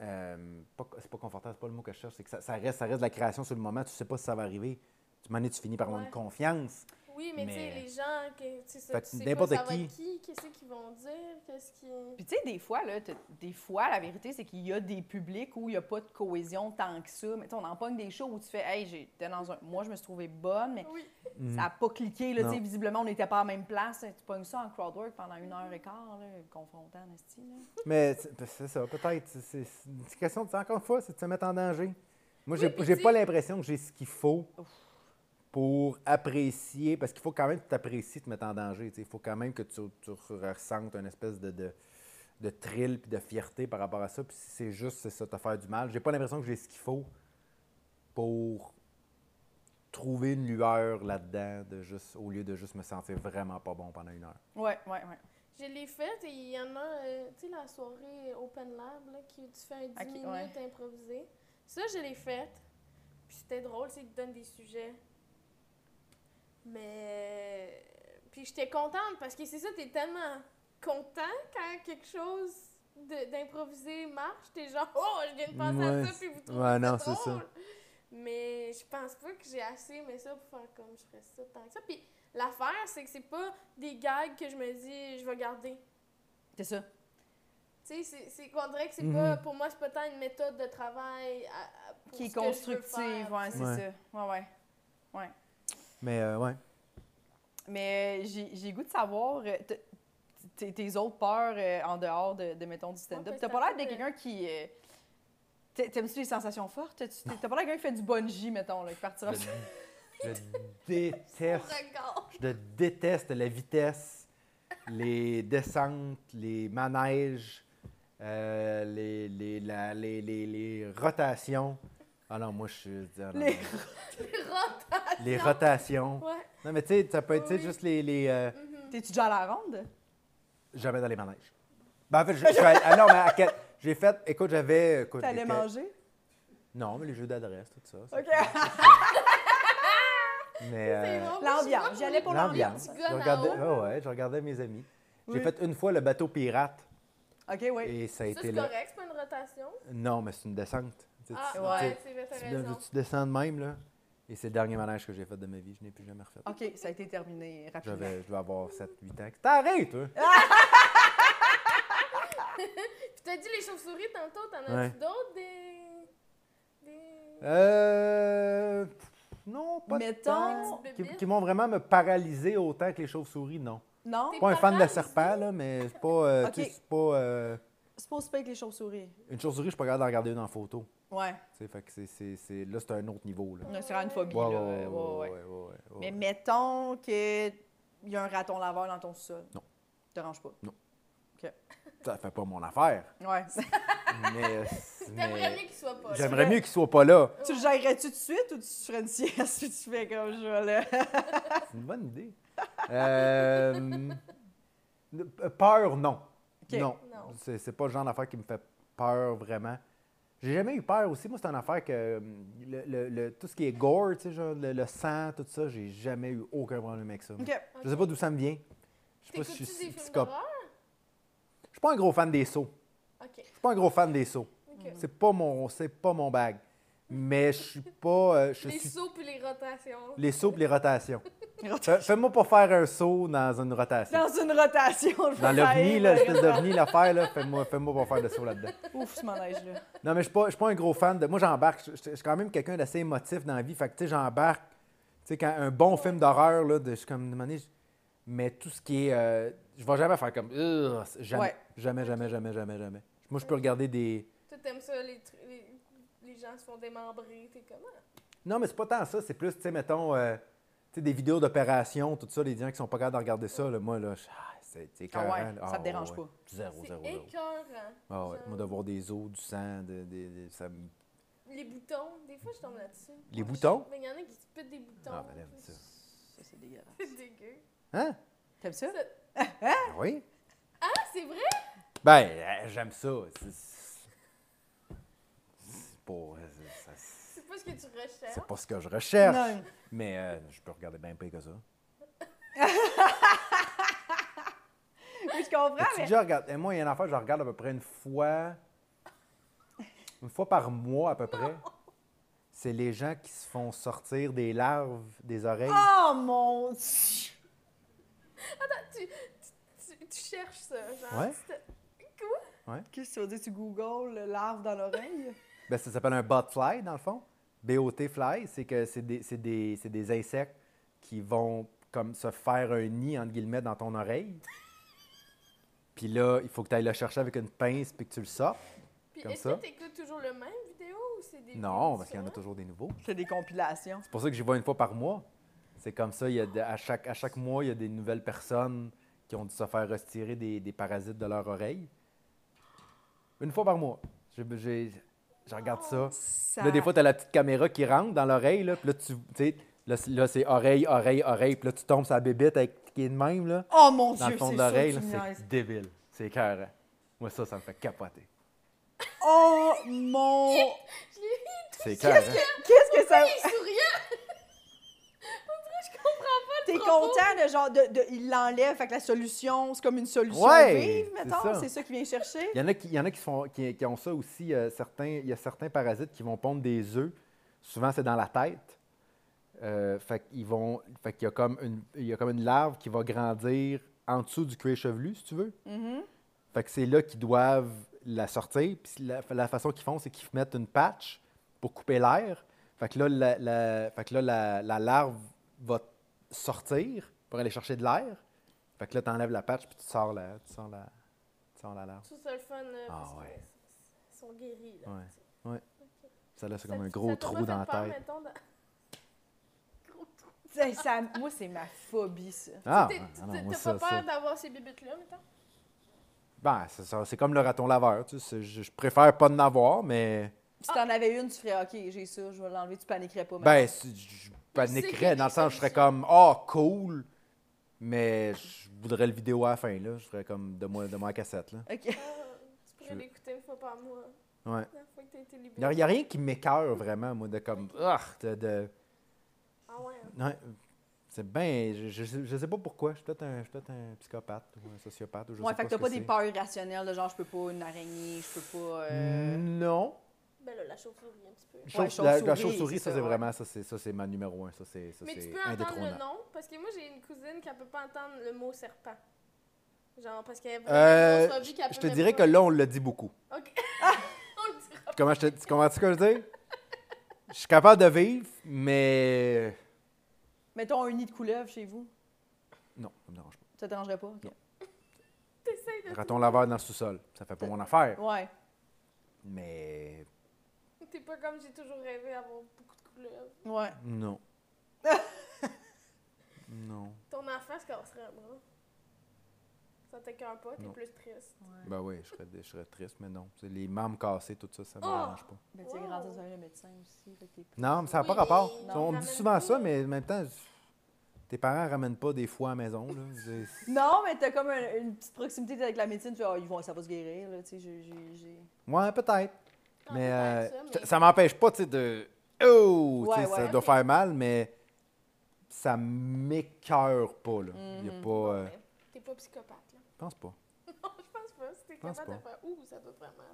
euh, c'est pas confortable, c'est pas le mot que je cherche, c'est que ça, ça reste, ça reste de la création sur le moment, tu sais pas si ça va arriver. Tu m'en tu finis par avoir Ouais. une confiance? Oui, mais, tu sais, les gens, que, tu sais, ça, Fait tu sais n'importe pas ça va qui. être qui, qu'est-ce qu'ils vont dire, qu'est-ce qui... Puis tu sais, des fois, là, t'as- des fois, la vérité, c'est qu'il y a des publics où il n'y a pas de cohésion tant que ça. Mais tu sais, on en pogne des shows où tu fais, hey, j'étais dans un. Moi, je me suis trouvée bonne, mais Oui. Mhm. ça n'a pas cliqué, là, tu sais, visiblement, on n'était pas à la même place. Tu pognes ça en crowdwork pendant une heure et quart, là, confrontant, esti, là. Mais c'est ben, ça, peut-être. c'est- une question, de- encore une fois, c'est de se mettre en danger. Moi, j'ai pas l'impression que j'ai ce qu'il faut pour apprécier, parce qu'il faut quand même que tu t'apprécies de te mettre en danger. tu sais. Il faut quand même que tu, tu ressentes une espèce de, de, de thrill puis de fierté par rapport à ça. Puis si c'est juste c'est ça, te faire du mal, j'ai pas l'impression que j'ai ce qu'il faut pour trouver une lueur là-dedans, de juste, au lieu de juste me sentir vraiment pas bon pendant une heure. Ouais, ouais, ouais. Je l'ai faite et il y en a, euh, tu sais, la soirée Open Lab, là, qui tu fais un 10 Ok, minutes ouais. improvisé. Ça, je l'ai faite. Puis c'était drôle, c'est qu'ils te donnent des sujets. Mais. Puis j'étais contente parce que c'est ça, t'es tellement content quand quelque chose de- d'improvisé marche. T'es genre, oh, je viens de penser Ouais, à ça, puis vous trouvez ouais, ça non, c'est drôle. ça. Mais je pense pas que j'ai assez aimé ça pour faire comme je ferais ça tant que ça. Puis l'affaire, c'est que c'est pas des gags que je me dis, je vais garder. C'est ça. Tu sais, c'est- c'est qu'on dirait que c'est Mhm. pas, pour moi, c'est pas tant une méthode de travail à- à- pour Qui est ce que je veux constructive, faire, ouais, c'est. Ouais. ça. Ouais, ouais. Ouais. Mais euh, ouais. Mais euh, j'ai j'ai goût de savoir euh, tes autres peurs euh, en dehors de, de, mettons, du stand-up. Ouais, T'as ben, pas l'air de quelqu'un qui. euh, t'a- T'aimes-tu les sensations fortes? T'as- pas l'air de quelqu'un qui fait du bungee, mettons, là, qui partira. Je, je déteste. Je déteste la vitesse, les descentes, les manèges, euh, les, les, la- les, les, les rotations. Ah non, moi, je suis... ah non, Les- non. Rotation. Les rotations. Ouais. Non, mais tu sais, ça peut être tu sais, Oui. juste les... les euh, Mhm. T'es-tu déjà à la ronde? jamais dans les manèges. Ben, en fait, je, je suis allé- ah non, mais à quel- j'ai fait... Écoute, j'avais... T'allais manger? Non, mais les jeux d'adresse, tout ça. OK. Mais... Euh, L'ambiance, je sais j'y allais pas pour L'ambiance. l'ambiance. Je regardais, oh ouais, je regardais mes amis. J'ai fait une fois le bateau pirate OK, oui. et ça a Ça, été c'est correct, c'est pas une rotation? Non, mais c'est une descente. Tu Ah, ouais. c'est vrai, t'as raison. descends de même, là? Et c'est le dernier manège que j'ai fait de ma vie. Je n'ai plus jamais refait. OK, ça a été terminé rapidement. J'avais, je dois avoir 7-8 ans. T'arrêtes, toi! Puis t'as dit les chauves-souris tantôt, t'en as Ouais. d'autres des. des. Euh. Non, pas Mettons- petites Qui, qui m'ont vraiment me paralyser autant que les chauves-souris, non. Non? Pas un fan de paralysé? serpent, là, mais c'est pas. euh, tu sais, Ok. c'est pas. euh, C'est pas aussi que les chauves-souris. Une chauve-souris, je suis pas capable d'en regarder une en photo. Ouais. Fait que c'est, c'est, c'est- Là, c'est un autre niveau, là. On a sur une phobie, Ouais, là. ouais, Ouais, ouais, ouais. ouais, ouais, ouais, Mais ouais. mettons qu'il y a un raton laveur dans ton sol. Non. Te dérange pas. Ça fait pas mon affaire. Ouais. Mais. T'aimerais mieux qu'il soit pas là. J'aimerais mieux qu'il soit pas là. tu le gérerais-tu tout de suite ou tu ferais une sieste puis tu fais comme je là? C'est une bonne idée. Euh, peur, non. Ok. Non. Non. C'est, c'est pas le genre d'affaire qui me fait peur vraiment. J'ai jamais eu peur aussi. Moi, c'est une affaire que euh, le, le- le- tout ce qui est gore, tu sais, genre le, sang, tout ça, j'ai jamais eu aucun problème avec ça. OK. Je sais pas d'où ça me vient. Je sais pas si je suis psychopathe. Je suis pas un gros fan des sauts. Ok. Je suis pas un gros fan des sauts. ok. C'est pas mon, c'est pas mon bag. Mais je suis pas. euh, je Les suis sauts puis les rotations. les sauts et les rotations. Fais- Fais-moi pas faire un saut dans une rotation. Dans une rotation. je Dans l'OVNI, là, l'espèce d'OVNI, l'affaire, là, fais-moi, fais-moi pas faire de saut là-dedans. Ouf, ce manège-là. Non, mais je suis pas, je suis pas un gros fan de. Moi, j'embarque. Je je- je suis quand même quelqu'un d'assez émotif dans la vie. Fait que, tu sais, j'embarque. Tu sais, quand un bon film d'horreur, là, de, je suis comme, je- mais tout ce qui est. euh, je vais jamais faire comme. Jamais, Ouais. jamais, jamais, jamais, jamais, jamais. Moi, je peux regarder des. Toi, t'aimes ça, les, tru- les, les gens se font démembrer. T'es comment? Non, mais c'est pas tant ça. C'est plus, tu sais, mettons, euh, tu sais, des vidéos d'opération, tout ça, les gens qui sont pas capables de regarder ça, là, moi, là, je- ah, c'est Ah ouais, écœurant, là. ça te Ah, dérange ouais. pas. Zéro, C'est zéro, zéro. écœurant. Ah ouais. Genre, Moi, de voir des os, du sang, de, de- de- ça me. Les boutons, des fois, je tombe là-dessus. Les boutons? je- Mais il y en a qui se pètent des boutons. Ah, ben là, ça. Ça, c'est dégueulasse. C'est dégueu. Hein? T'aimes ça? Ah oui? Ah, c'est vrai? Ben, euh, j'aime ça. C'est c'est pas, euh, c'est- pas ce que tu recherches. c'est pas ce que je recherche, Non. mais euh, je peux regarder bien pire que ça. Oui, je comprends, mais. déjà regardé- et moi, il y a une affaire, je regarde à peu près une fois, une fois par mois à peu près. C'est les gens qui se font sortir des larves des oreilles. Oh mon Dieu! Tu, tu, tu cherches ça, genre. Ouais. tu te- Qu'est-ce que tu veux dire? Tu googles larve dans l'oreille? Ben, ça s'appelle un botfly, dans le fond. BOT fly, c'est que c'est des, c'est des- c'est des insectes qui vont comme se faire un nid, entre guillemets, dans ton oreille. Puis là, il faut que tu ailles le chercher avec une pince puis que tu le sortes. Puis Comme est-ce que tu écoutes toujours le même vidéo ou c'est des. Non, parce qu'il y en a toujours des nouveaux. C'est des compilations. C'est pour ça que j'y vois une fois par mois. C'est comme ça, il y a de- à, chaque, à chaque mois, il y a des nouvelles personnes qui ont dû se faire retirer des, des parasites de leur oreille. Une fois par mois. J'ai- Je regarde ça. Ça- Là, des fois, tu as la petite caméra qui rentre dans l'oreille. Là, puis là, tu sais, là, c'est- là, c'est oreille, oreille, oreille. Puis là, tu tombes sur la bébite avec, qui est de même, là, Oh mon dans Dieu, le fond c'est de l'oreille. que. C'est débile. C'est écœurant. Moi, ça, ça me fait capoter. Oh mon... C'est écœurant. Qu'est-ce que ça... Il est souriant! Je comprends pas T'es content de genre, de, de- il l'enlève, fait que la solution, c'est comme une solution Ouais, vive, c'est mettons, ça. c'est ça qu'il vient chercher? Il y en a qui, il y en a qui, font, qui, qui ont ça aussi. euh, certains, il y a certains parasites qui vont pondre des œufs. Souvent, c'est dans la tête. Euh, fait qu'ils vont, fait qu'il y a comme une, il y a comme une larve qui va grandir en dessous du cuir chevelu, si tu veux. Mhm. Fait que c'est là qu'ils doivent la sortir. Puis la, la façon qu'ils font, c'est qu'ils mettent une patch pour couper l'air. Fait que là, la, la- fait que là, la, la larve va sortir pour aller chercher de l'air. Fait que là, tu enlèves la patch puis tu sors la, tu sors la, tu sors la larve. Je ça le fun. euh, Ah parce ouais. Ils sont guéris, là. Ouais. tu. Ça, là, c'est comme un gros trou dans la tête. mettons, dans- Gros trou. Ça- ça- moi, c'est ma phobie, ça. Ah, ah T'as pas ça, peur ça- d'avoir ces bibites-là, mettons? Ben, c'est comme le raton laveur. Tu sais, je, je préfère pas en avoir, mais. Si t'en avais une, tu ferais, OK, j'ai ça, je vais l'enlever, tu paniquerais pas. Ben, je paniquerais dans le sens, je serais comme, oh, cool, mais je voudrais le vidéo à la fin, là. Je ferais comme de moi, de moi à cassette, là. OK. Ah, tu pourrais l'écouter une fois par mois. Ouais. La fois que t'as été Il n'y a, rien qui m'écœure vraiment, moi, de comme, ah, de. de- Ah ouais. hein. ouais, c'est bien. Je, je, je sais pas pourquoi. Je suis peut-être un, je suis peut-être un psychopathe ou un sociopathe. Ou je ouais, sais fait que ce t'as pas des peurs irrationnelles de genre, je peux pas une araignée, je peux pas. euh, Non. Ben là, la chauve-souris, un petit peu. Chauve- la, chauve-souris, ça, c'est vraiment, ça, c'est, ça, c'est ma numéro un. Ça, c'est, ça, Mais tu c'est peux entendre le indétrônable. nom, parce que moi, j'ai une cousine qui ne peut pas entendre le mot serpent. Genre, parce qu'elle a Euh, vraiment une grosse phobie qu'elle Je peut te même dirais pas- que là, on le dit beaucoup. OK. On le dira. Comment je te, tu comprends ce que je veux dire? Je suis capable de vivre, mais Mettons un nid de couleuvre chez vous. non, ça me dérange pas. Ça te dérangerait pas? OK. T'essayes de... Raton laveur dans le sous-sol, ça fait pas mon affaire. Ouais. Mais T'es pas comme j'ai toujours rêvé d'avoir beaucoup de couleurs. Ouais. non. non. Ton enfant se casserait un bras. Ça t'écœure pas, t'es Non. plus triste. Ben oui, je serais, je serais triste, mais non. C'est les membres cassés, tout ça, ça me Oh! dérange pas. Ben, tu as Wow. grandi dans un médecin aussi. fait que t'es- Non, mais ça n'a pas Oui, rapport. mais on me ramène dit souvent ça, mais en même temps, tes parents ramènent pas des fois à la maison. Là. C'est- Non, mais t'as comme un- une petite proximité avec la médecine. Tu fais, Ah, ils vont, ça va se guérir. Là, tu sais, j'ai- j'ai- j'ai- Ouais, peut-être. Mais, euh, ça, mais- ça m'empêche pas, de. Oh! Ouais, Tu sais, Ça ouais. doit faire mal, mais ça m'écœure pas, là. Il y a Mhm. pas. Euh, ben, T'es pas psychopathe, là. Je pense pas. Non, je pense pas. Si t'es capable de faire Ouh, ça doit faire mal.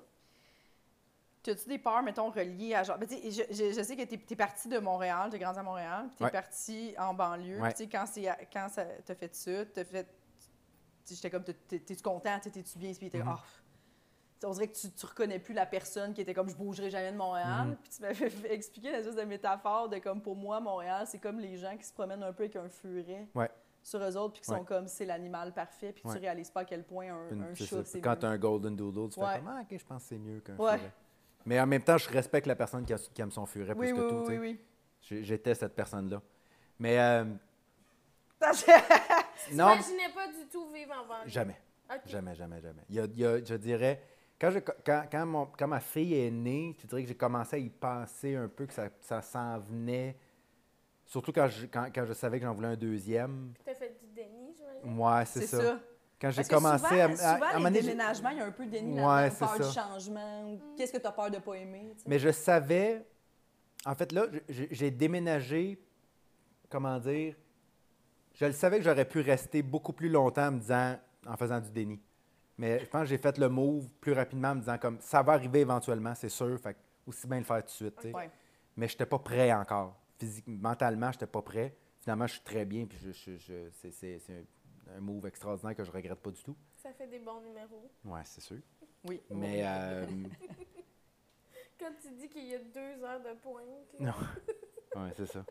T'as-tu des peurs, mettons, reliées à genre. Ben, tu sais, je, je, je sais que t'es es parti de Montréal, t'es grandi à Montréal, puis t'es Ouais. parti en banlieue. Ouais. Puis, tu sais, quand, c'est- quand ça t'as fait ça, t'as fait. J'étais comme, t'es- t'es- t'es-tu content, t'es- t'es-tu bien, puis t'es ah. Tu sais, On dirait que tu, tu reconnais plus la personne qui était comme je bougerai jamais de Montréal. Mhm. Puis tu m'avais expliquer l'espèce de métaphore de comme pour moi, Montréal, c'est comme les gens qui se promènent un peu avec un furet Ouais. sur eux autres, puis qui Ouais. sont comme c'est l'animal parfait, puis tu réalises pas à quel point un, Une- un c'est chat, ça. c'est Quand tu as un Golden Doodle, tu fais comme Ah, ok, je pense que c'est mieux qu'un furet. Mais en même temps, je respecte la personne qui, a- qui aime son furet Oui, plus oui, que tout. oui, oui, J'étais cette personne-là. Mais euh, Tu non, t'imaginais pas du tout vivre en banlieue. jamais. Jamais, jamais, jamais. Il y a, il y a- je dirais, quand, je- quand, quand, mon- quand ma fille est née, je dirais que j'ai commencé à y penser un peu que ça, ça s'en venait. Surtout quand je, quand, quand je savais que j'en voulais un deuxième. Puis t'as fait du déni, j'imagine? Moi, c'est C'est ça. ça. Quand j'ai commencé souvent, à, à, souvent, à moment les déménagements, il y a un peu de déni Ouais, peur du changement. Qu'est-ce que tu as peur de pas aimer? tu. Mais je savais. En fait, là, j'ai j'ai déménagé. Comment dire? Je le savais que j'aurais pu rester beaucoup plus longtemps en me disant, en faisant du déni. Mais je pense que j'ai fait le move plus rapidement en me disant comme ça va arriver éventuellement, c'est sûr. Fait que aussi bien le faire tout de suite. Ouais. mais je n'étais pas prêt encore. Physiquement, mentalement, je n'étais pas prêt. Finalement, je suis très bien, puis je, je- je- c'est- c'est c'est un, un move extraordinaire que je regrette pas du tout. Ça fait des bons numéros. Ouais, c'est sûr. Oui. Mais euh, Quand tu dis qu'il y a deux heures de pointe. Non. ouais, c'est ça.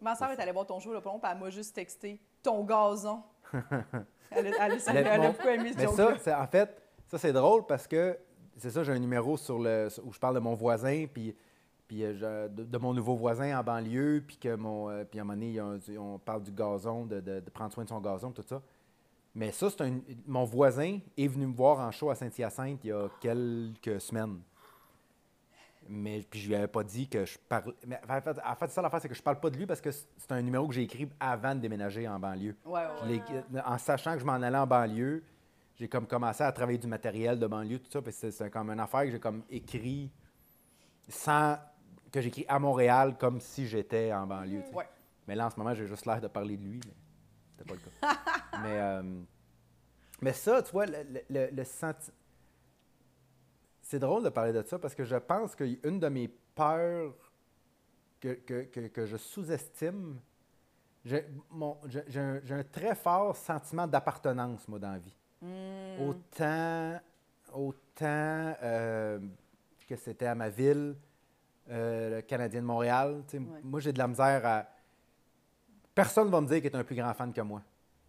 Ma soeur est allée voir ton show, le puis elle m'a juste texté ton gazon. Elle, a, elle, elle, Mais a beaucoup aimé ce Mais joke ça, c'est- en fait, ça c'est drôle parce que c'est ça, j'ai un numéro sur le où je parle de mon voisin, puis, puis euh, je- de, de mon nouveau voisin en banlieue, puis que mon, euh, puis à un moment donné, on parle du gazon, de, de- de prendre soin de son gazon, tout ça. Mais ça, c'est un, mon voisin est venu me voir en show à Saint-Hyacinthe il y a quelques semaines. Mais puis je lui avais pas dit que je parle. Mais en fait, en fait, ça l'affaire, c'est que je parle pas de lui parce que c'est un numéro que j'ai écrit avant de déménager en banlieue. Ouais, ouais, Je ouais. l'ai- en sachant que je m'en allais en banlieue, j'ai comme commencé à travailler du matériel de banlieue, tout ça. Puis c'est, c'est comme une affaire que j'ai comme écrit sans que j'écris à Montréal comme si j'étais en banlieue. Ouais. Mais là, en ce moment, j'ai juste l'air de parler de lui, mais c'était pas le cas. mais, euh, mais ça, tu vois, le, le, le- le senti- C'est drôle de parler de ça parce que je pense qu'une de mes peurs que, que- que- que je sous-estime, j'ai un, un très fort sentiment d'appartenance, moi, dans la vie. Hmm. Autant, autant euh, que c'était à ma ville, euh, le Canadien de Montréal. tu sais, Ouais. Moi, j'ai de la misère à. Personne ne va me dire qu'il est un plus grand fan que moi.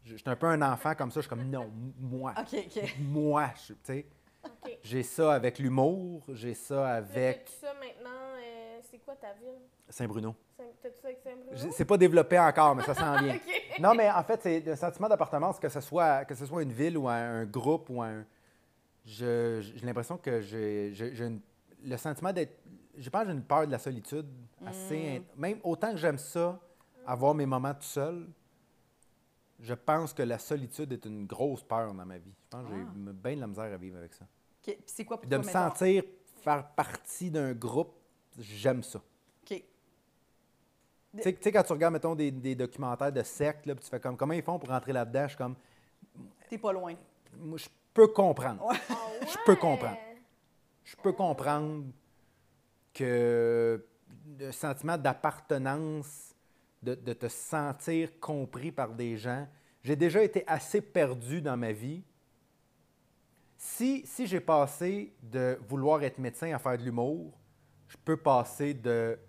Je je suis un peu un enfant comme ça. Je suis comme non, moi. OK, OK. Moi, je- J'ai ça avec l'humour, j'ai ça avec ça maintenant? euh, c'est quoi ta ville? Saint-Bruno. Saint- T'as-tu ça avec Saint-Bruno? C'est pas développé encore, mais ça s'en vient. OK. Non, mais en fait, c'est le sentiment d'appartenance, que ce soit que ce soit une ville ou un, un groupe ou un. je- J'ai l'impression que j'ai j'ai- j'ai une- le sentiment d'être. Je pense que j'ai une peur de la solitude assez. in- Même autant que j'aime ça, avoir mes moments tout seul, je pense que la solitude est une grosse peur dans ma vie. Je pense que j'ai Ah. bien de la misère à vivre avec ça. OK. Puis c'est quoi pour Puis de toi, me mettons? sentir faire partie d'un groupe, j'aime ça. OK. Tu sais, tu sais, quand tu regardes, mettons, des, des documentaires de sectes, là, puis tu fais comme, comment ils font pour rentrer là-dedans? Je suis comme, T'es pas loin. moi, je peux comprendre. Ouais. Ah Je peux comprendre. Je peux comprendre que le sentiment d'appartenance, de, de te sentir compris par des gens, j'ai déjà été assez perdu dans ma vie. Si, si j'ai passé de vouloir être médecin à faire de l'humour, je peux passer de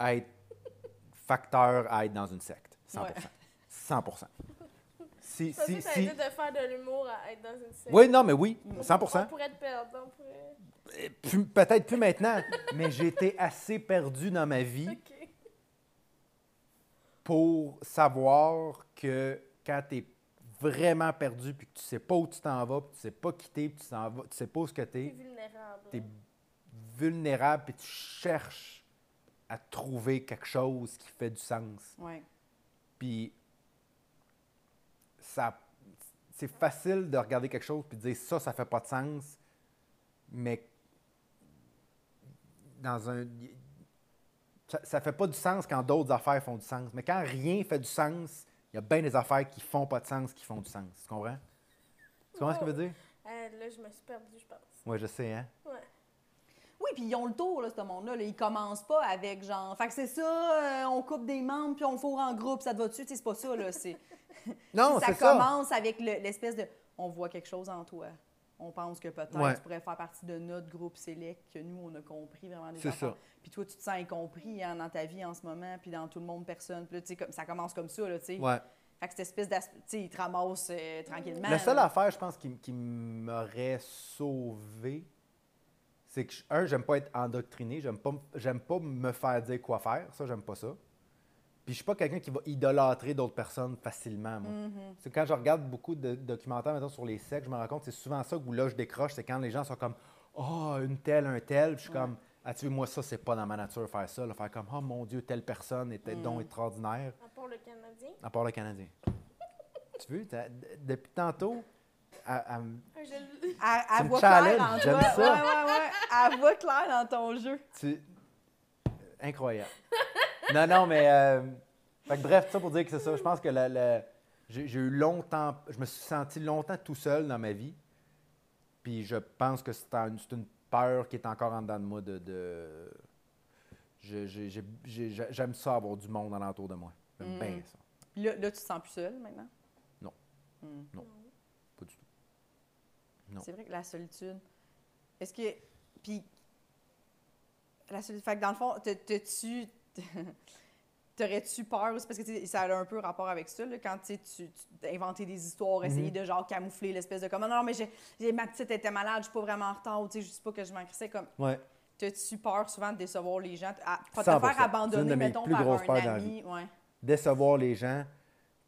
être facteur à être dans une secte. 100 Ouais. 100 Si, pensais si, que si... de faire de l'humour à être dans une série. Oui, non, mais oui, 100 On pourrait te perdre. On pourrait... Euh, Peut-être plus maintenant, mais j'ai été assez perdu dans ma vie pour savoir que quand tu es vraiment perdu puis que tu sais pas où tu t'en vas, puis tu sais pas quitter, puis tu t'en vas, tu sais pas où ce que tu T'es es, vulnérable. tu es vulnérable puis tu cherches à trouver quelque chose qui fait du sens. Ouais. Puis ça c'est facile de regarder quelque chose puis de dire ça ça fait pas de sens mais dans un ça, ça fait pas du sens quand d'autres affaires font du sens mais quand rien fait du sens y a bien des affaires qui font pas de sens qui font du sens tu comprends? Tu comprends ce que je veux dire Euh, là, je me suis perdue, je pense. oui je sais hein? Ouais. Oui, puis ils ont le tour, là, ce monde-là. Là. Ils commencent pas avec genre. Fait que c'est ça, euh, on coupe des membres, puis on fourre en groupe, ça te va dessus. C'est pas ça, là. C'est... non ça c'est ça commence avec le- l'espèce de. On voit quelque chose en toi. On pense que peut-être Ouais. tu pourrais faire partie de notre groupe select, que nous, on a compris vraiment des affaires. ça. Puis toi, tu te sens incompris hein, dans ta vie en ce moment, puis dans tout le monde, personne. Puis là, tu sais, comme, ça commence comme ça, là, tu sais. ouais Fait que cette espèce d'as- Tu sais, ils te ramassent euh, tranquillement. La seule là. affaire, je pense, qui, qui m'aurait sauvé, c'est que, je- un, j'aime pas être endoctriné, j'aime pas, j'aime pas me faire dire quoi faire, ça, j'aime pas ça. Puis je suis pas quelqu'un qui va idolâtrer d'autres personnes facilement, moi. Mhm. C'est quand je regarde beaucoup de documentaires, maintenant sur les sectes, je me rends compte que c'est souvent ça où là, je décroche, c'est quand les gens sont comme « Ah, une telle, un tel », puis je suis Ouais. comme « Ah, tu sais, moi, ça, c'est pas dans ma nature faire ça, là. faire comme « Oh mon Dieu, telle personne était Mm. donc extraordinaire », À part le Canadien. à part le Canadien. tu veux, depuis tantôt, elle- elle me- Ah, je... Elle, Tu elle me voit clair challenges, en toi. ça. Ouais, ouais, ouais. Elle voit clair dans ton jeu. Tu... Incroyable. non, non, mais. euh, fait que bref, ça pour dire que c'est ça. Je pense que la- la- j'ai j'ai eu longtemps. Je me suis senti longtemps tout seul dans ma vie. Puis je pense que c'est un- c'est une peur qui est encore en dedans de moi de. de- je- je- j'ai- j'ai- j'ai- j'aime ça avoir du monde alentour de moi. J'aime Mm. bien ça. Puis là, là, tu te sens plus seul maintenant? Non. Hmm. Pas du tout. Non. C'est vrai que la solitude. Est-ce que. Puis. La solitude. Fait que dans le fond, te- t'as-tu. T'aurais-tu peur aussi? Parce que ça a un peu rapport avec ça, là, quand tu tu des histoires, essayer Mhm. de genre camoufler l'espèce de comme non, non, mais j'ai, ma petite était malade, je suis pas vraiment en retard, ou tu sais, je sais pas que je m'en crissais comme. Ouais. T'as-tu peur souvent de décevoir les gens? À, pas te 100%. faire abandonner, mettons, plus par un la ami. Ouais. Décevoir les gens,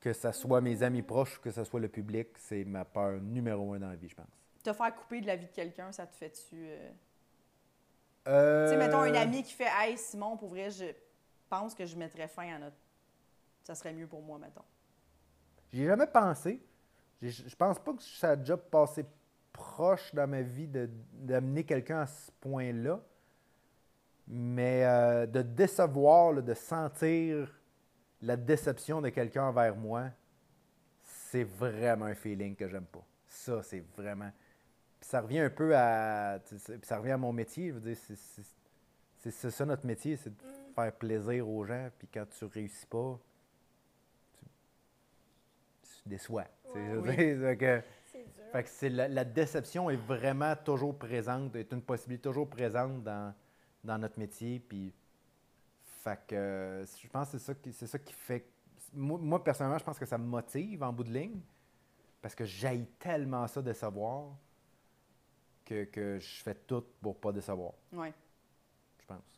que ce soit mes amis proches ou que ce soit le public, c'est ma peur numéro un dans la vie, je pense. Te faire couper de la vie de quelqu'un, ça te fait-tu. euh, Euh... Tu sais, mettons un ami qui fait Hey Simon, pour vrai, je pense que je mettrais fin à notre. Ça serait mieux pour moi, mettons. J'y ai jamais pensé. J'ai- Je pense pas que ça a déjà passé proche dans ma vie d'amener quelqu'un à ce point-là. Mais euh, de décevoir, de sentir la déception de quelqu'un envers moi, c'est vraiment un feeling que j'aime pas. Ça, c'est vraiment. Puis ça revient un peu à. ça revient à mon métier. Je veux dire, c'est- ça notre métier, c'est de. Faire plaisir aux gens. Puis quand tu réussis pas, tu, tu déçois. Ouais. Oui. que- fait que c'est la, la déception est vraiment toujours présente, est une possibilité toujours présente dans, dans notre métier. Puis, fait que euh, je pense que c'est ça qui, c'est ça qui fait. Moi, moi, personnellement, je pense que ça me motive en bout de ligne parce que j'aille tellement ça décevoir que, que je fais tout pour pas décevoir, Ouais. je pense.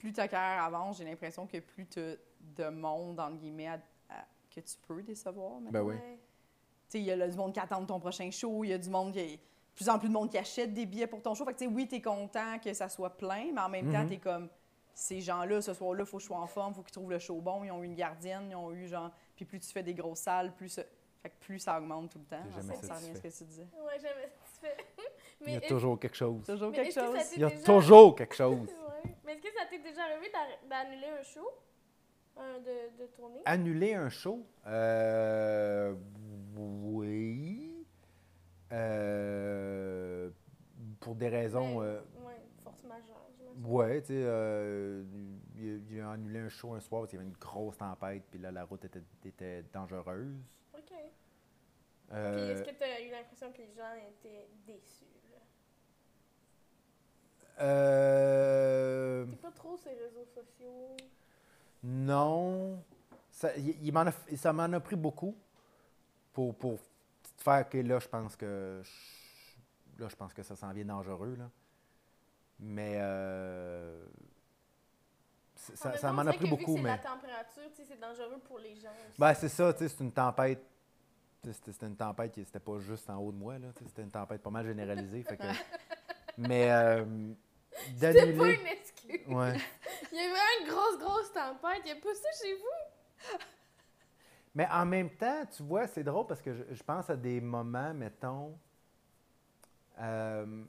Plus ta carrière avance, j'ai l'impression que plus tu as de monde, entre guillemets, à- à- que tu peux décevoir. Ben oui. Tu sais, il y a là, du monde qui attend ton prochain show, il y a du monde qui. De plus en plus de monde qui achète des billets pour ton show. Fait que, tu sais, oui, tu es content que ça soit plein, mais en même temps, Mhm. tu es comme. Ces gens-là, ce soir-là, il faut que je sois en forme, il faut qu'ils trouvent le show bon. Ils ont eu une gardienne, ils ont eu genre. Puis plus tu fais des grosses salles, plus ça, fait que plus ça augmente tout le temps. T'es jamais ça, revient à ce que tu disais. Ouais, jamais satisfait. Il y a toujours quelque chose. Toujours quelque que chose. Il y a déjà- toujours quelque chose. Mais est-ce que ça t'est déjà arrivé d'a- d'annuler un show? Un de, de tournée? Annuler un show? Euh, oui. Euh, pour des raisons. Ben, euh, ouais, force majeure, j'imagine. ouais, tu sais, euh, il, a- il a annulé un show un soir parce qu'il y avait une grosse tempête, puis là, la route était, était dangereuse. OK. Puis Euh, est-ce que tu as eu l'impression que les gens étaient déçus? Euh, T'es pas trop les réseaux sociaux? non. Ça, m'en a- ça m'en a pris beaucoup pour, pour faire que là, je pense que je- là, je pense que ça s'en vient dangereux. Là. Mais euh, ça, m'en a pris beaucoup. Mais la température, c'est dangereux pour les gens aussi. ben, c'est ça, c'est une tempête. C'était une tempête qui n'était pas juste en haut de moi. C'était une tempête pas mal généralisée. fait que- mais euh, c'est pas une excuse. Ouais. Il y avait une grosse, grosse tempête. Il n'y a pas ça chez vous? Mais en même temps, tu vois, c'est drôle parce que je, je pense à des moments, mettons. euh,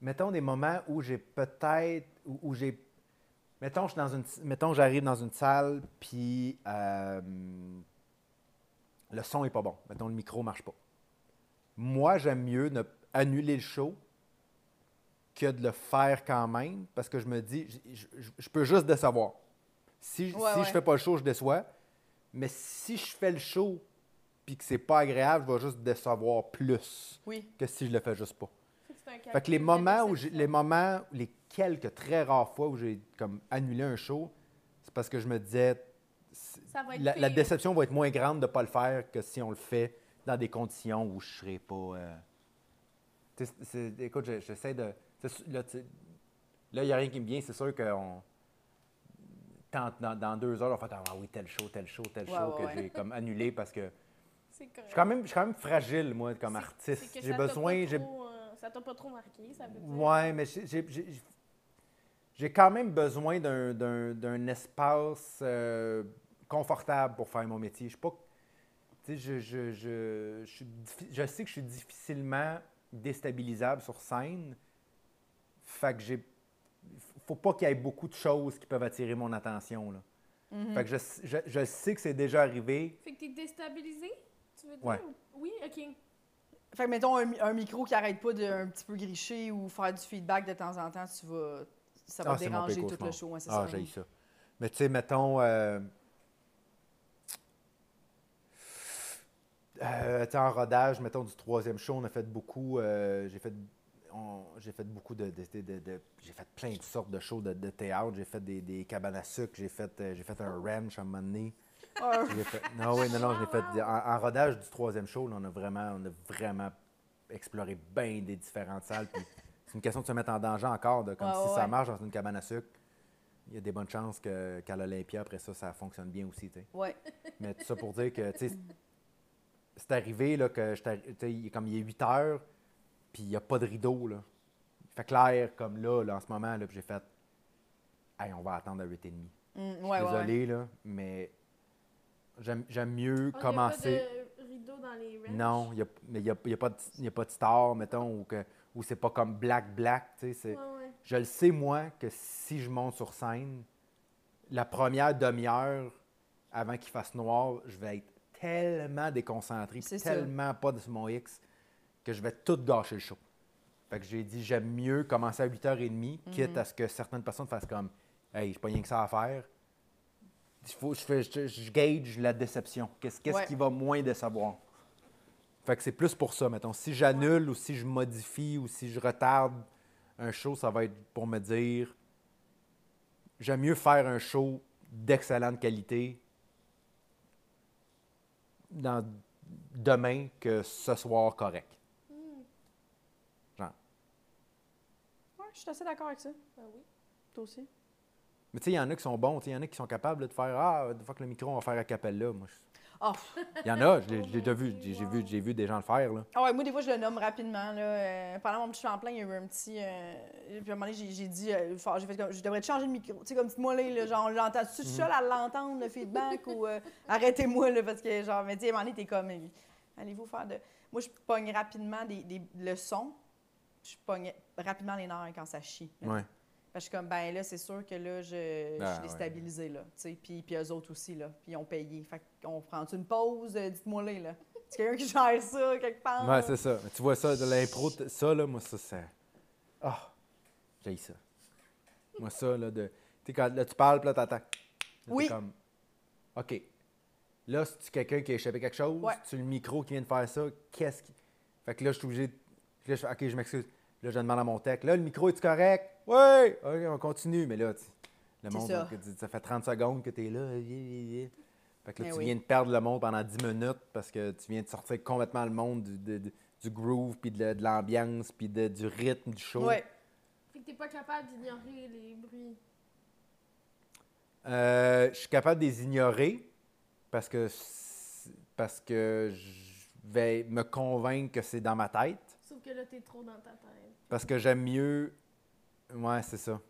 mettons des moments où j'ai peut-être. Où, où j'ai. Mettons, je suis dans une, mettons, j'arrive dans une salle, puis euh, le son est pas bon. Mettons, le micro marche pas. Moi, j'aime mieux ne annuler le show que de le faire quand même, parce que je me dis, je, je- je peux juste décevoir. Si, Ouais, si ouais. je fais pas le show, je déçois. Mais si je fais le show puis que c'est pas agréable, je vais juste décevoir plus Oui. que si je le fais juste pas. Fait que c'est un Fait que calcul les moments où les moments, les quelques très rares fois où j'ai comme annulé un show, c'est parce que je me disais la, la déception va être moins grande de ne pas le faire que si on le fait dans des conditions où je ne serais pas. euh, écoute, je- j'essaie de. Là, il n'y a rien qui me vient. C'est sûr qu'on. tente- Dans, dans deux heures, on faire Ah oui, tel show, tel show, tel show ouais, que ouais. j'ai comme annulé parce que je suis quand même, je suis quand même fragile, moi, comme artiste. J'ai besoin. trop, euh, ça t'a pas trop marqué, ça veut dire. Ouais, mais j'ai- j'ai- j'ai j'ai quand même besoin d'un- d'un d'un espace euh, confortable pour faire mon métier. Je suis pas. Je, je, je, je, suis diffi- je sais que je suis difficilement déstabilisable sur scène. Fait que j'ai. Faut pas qu'il y ait beaucoup de choses qui peuvent attirer mon attention. Là. Mhm. Fait que je, je, je sais que c'est déjà arrivé. Fait que t'es déstabilisé, tu veux dire? Ouais. Oui, ok. Fait que, mettons, un, mi- un micro qui arrête pas de un petit peu gricher ou faire du feedback de temps en temps, tu vas. Ça va Ah, déranger tout le show. ouais, Ah, ça. j'ai ça. Mais tu sais, mettons. Euh, euh, en rodage, mettons du troisième show, on a fait beaucoup. euh, j'ai fait. j'ai fait beaucoup de. de- de- de- de- j'ai fait plein de sortes de shows de, théâtre. J'ai fait des, des cabanes à sucre. J'ai fait, euh, j'ai fait un ranch à un moment donné. Ah, J'ai fait- non, oui, non, non, je l'ai fait. En, en rodage du troisième show, là, on a vraiment, on a vraiment exploré bien des différentes salles. c'est une question de se mettre en danger encore. de- comme Ouais, si ouais, ça marche dans une cabane à sucre, il y a des bonnes chances qu'à l'Olympia, après ça, ça fonctionne bien aussi. ouais. Mais tout ça pour dire que, c'est arrivé là, que il comme il est 8 heures, puis il n'y a pas de rideau. Là. Il fait clair comme là, là, en ce moment, là, puis j'ai fait Hey, on va attendre à 8h30. Mm, ouais, Je suis ouais, ouais. Désolé, là, mais j'aime, j'aime mieux Oh, y a commencer. pas de rideau dans les ranchs? Non, il n'y a, mais y a, y a pas de, y a pas de star, mettons, ou, que, ou c'est pas comme black-black. tu sais, c'est- Ouais, ouais. Je le sais, moi, que si je monte sur scène, la première demi-heure avant qu'il fasse noir, je vais être tellement déconcentré, tellement pas de mon X, que je vais tout gâcher le show. Fait que j'ai dit, j'aime mieux commencer à 8h30, quitte à ce que certaines personnes fassent comme Hey, j'ai pas rien que ça à faire. Faut, je, fais, je, je gauge la déception. Qu'est-ce Ouais. qui va moins décevoir? Fait que c'est plus pour ça, mettons. Si j'annule ou si je modifie ou si je retarde un show, ça va être pour me dire j'aime mieux faire un show d'excellente qualité dans demain que ce soir correct. Genre. Ouais, je suis assez d'accord avec ça. Ah oui. Toi aussi. Mais tu sais, il y en a qui sont bons, tu sais, il y en a qui sont capables là, de faire Ah, des fois que le micro, on va faire à capella. Moi, je- Ah, Il y en a, je l'ai déjà vu, j'ai vu, j'ai vu des gens le faire. Là. Ah ouais, moi, des fois, je le nomme rapidement. Là. Euh, pendant mon petit plein, il y a eu un petit. euh, Puis à un moment donné, j'ai, dit, euh, faut- j'ai fait comme, je devrais te changer de micro. Tu sais, comme moi là, genre, j'entends. Tu es Mhm. seul à l'entendre, le feedback, ou arrêtez-moi, là, parce que, genre, mais tu sais, à un moment donné, t'es comme, allez-vous faire de. Moi, je pogne rapidement des, des, le son. Je pogne rapidement les nerfs quand ça chie. Ouais. Parce que je suis comme, ben là, c'est sûr que là, je, je Ah, suis ouais. déstabilisée, là. Tu sais, puis, puis eux autres aussi, là. Puis ils ont payé. Fait qu'on prend une pause, euh, dites-moi là, là. C'est quelqu'un qui gère ça, quelque part? Ouais, c'est ça. Mais tu vois ça, de l'impro, ça, là, moi, ça, c'est. Ah! j'ai ça. Moi, ça, là, de. Tu sais, quand là, tu parles, puis là, t'es Oui. comme. OK. Là, si tu quelqu'un qui a échappé quelque chose, Ouais. tu le micro qui vient de faire ça, qu'est-ce qui. Fait que là, je suis obligé de. Là, je OK, je m'excuse. Là, je demande à mon tech. Là, le micro, est-tu correct? Oui! OK, on continue. Mais là, le monde, ça. fait 30 secondes que tu es là. Fait que là, Eh tu oui. viens de perdre le monde pendant 10 minutes parce que tu viens de sortir complètement le monde du, de- de- du groove, puis de, de l'ambiance, puis de- du rythme du show. Ouais. Fait que t'es pas capable d'ignorer les bruits. Euh, je suis capable de les ignorer parce que, parce que je vais me convaincre que c'est dans ma tête. Sauf que là, t'es trop dans ta tête. Parce que j'aime mieux. Ouais, c'est ça.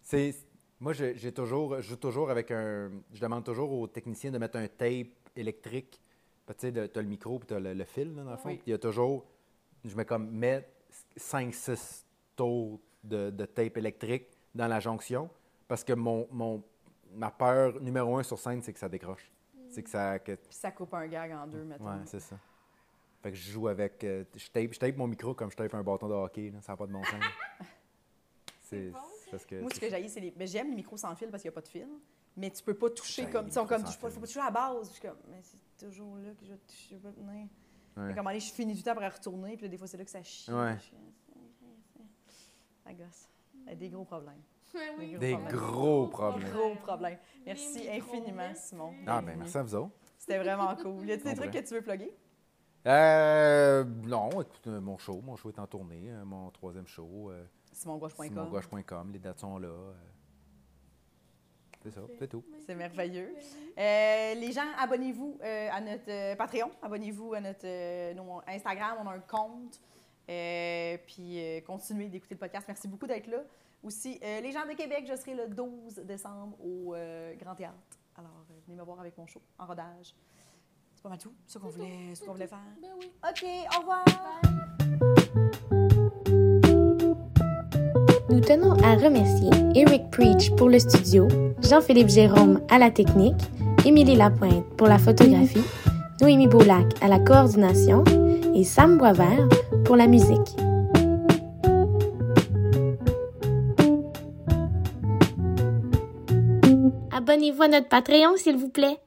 C'est. Moi, j'ai toujours, je joue toujours avec un. Je demande toujours aux techniciens de mettre un tape électrique. Tu sais, t'as le micro puis t'as le, le fil, là, dans le fond. Oui. Puis il y a toujours. Je mets comme. Mets 5-6 tours de, de tape électrique dans la jonction. Parce que mon, mon, ma peur numéro un sur scène, c'est que ça décroche. C'est que ça. que- Puis ça coupe un gag en deux, mettons. Ouais, c'est ça. Fait que je joue avec. euh, je, tape, je tape mon micro comme je tape un bâton de hockey. Là. Ça n'a pas de bon sens. c'est bon. c'est parce que. Moi, ce c'est que j'aille, c'est les. Mais j'aime les micros sans fil parce qu'il n'y a pas de fil. Mais tu peux pas toucher comme. Ils sont comme. faut, pas toucher à la base. Je suis comme. Mais c'est toujours là que je vais toucher. Je vais pas tenir. Ouais. Donné, je finis du temps pour retourner. Puis là, des fois, c'est là que ça chie. Ouais. Ça gosse. Des gros problèmes. Oui. Des problèmes. gros problèmes. Gros problèmes. Merci infiniment. Simon. Ah, ben Bienvenue. merci à vous autres. C'était vraiment cool. Y a-t-il des trucs que tu veux plugger? Euh, non, écoute, euh, mon show, mon show est en tournée, euh, mon troisième show, euh, SimonGouache.com. simongouache.com, les dates sont là. euh. c'est ça, c'est tout. C'est merveilleux. Euh, les gens, abonnez-vous euh, à notre euh, Patreon, abonnez-vous à notre nos Instagram, on a un compte. Puis continuez d'écouter le podcast. Merci beaucoup d'être là. Aussi, les gens de Québec, je serai le 12 décembre au Grand Théâtre. Alors, venez me voir avec mon show en rodage. C'est pas mal tout, ce qu'on voulait, ce qu'on voulait faire. Ben oui. OK, au revoir! Nous tenons à remercier Eric Preach pour le studio, Jean-Philippe Jérôme à la technique, Émilie Lapointe pour la photographie, Noémie Boulac à la coordination et Sam Boisvert pour la musique. Abonnez-vous à notre Patreon, s'il vous plaît.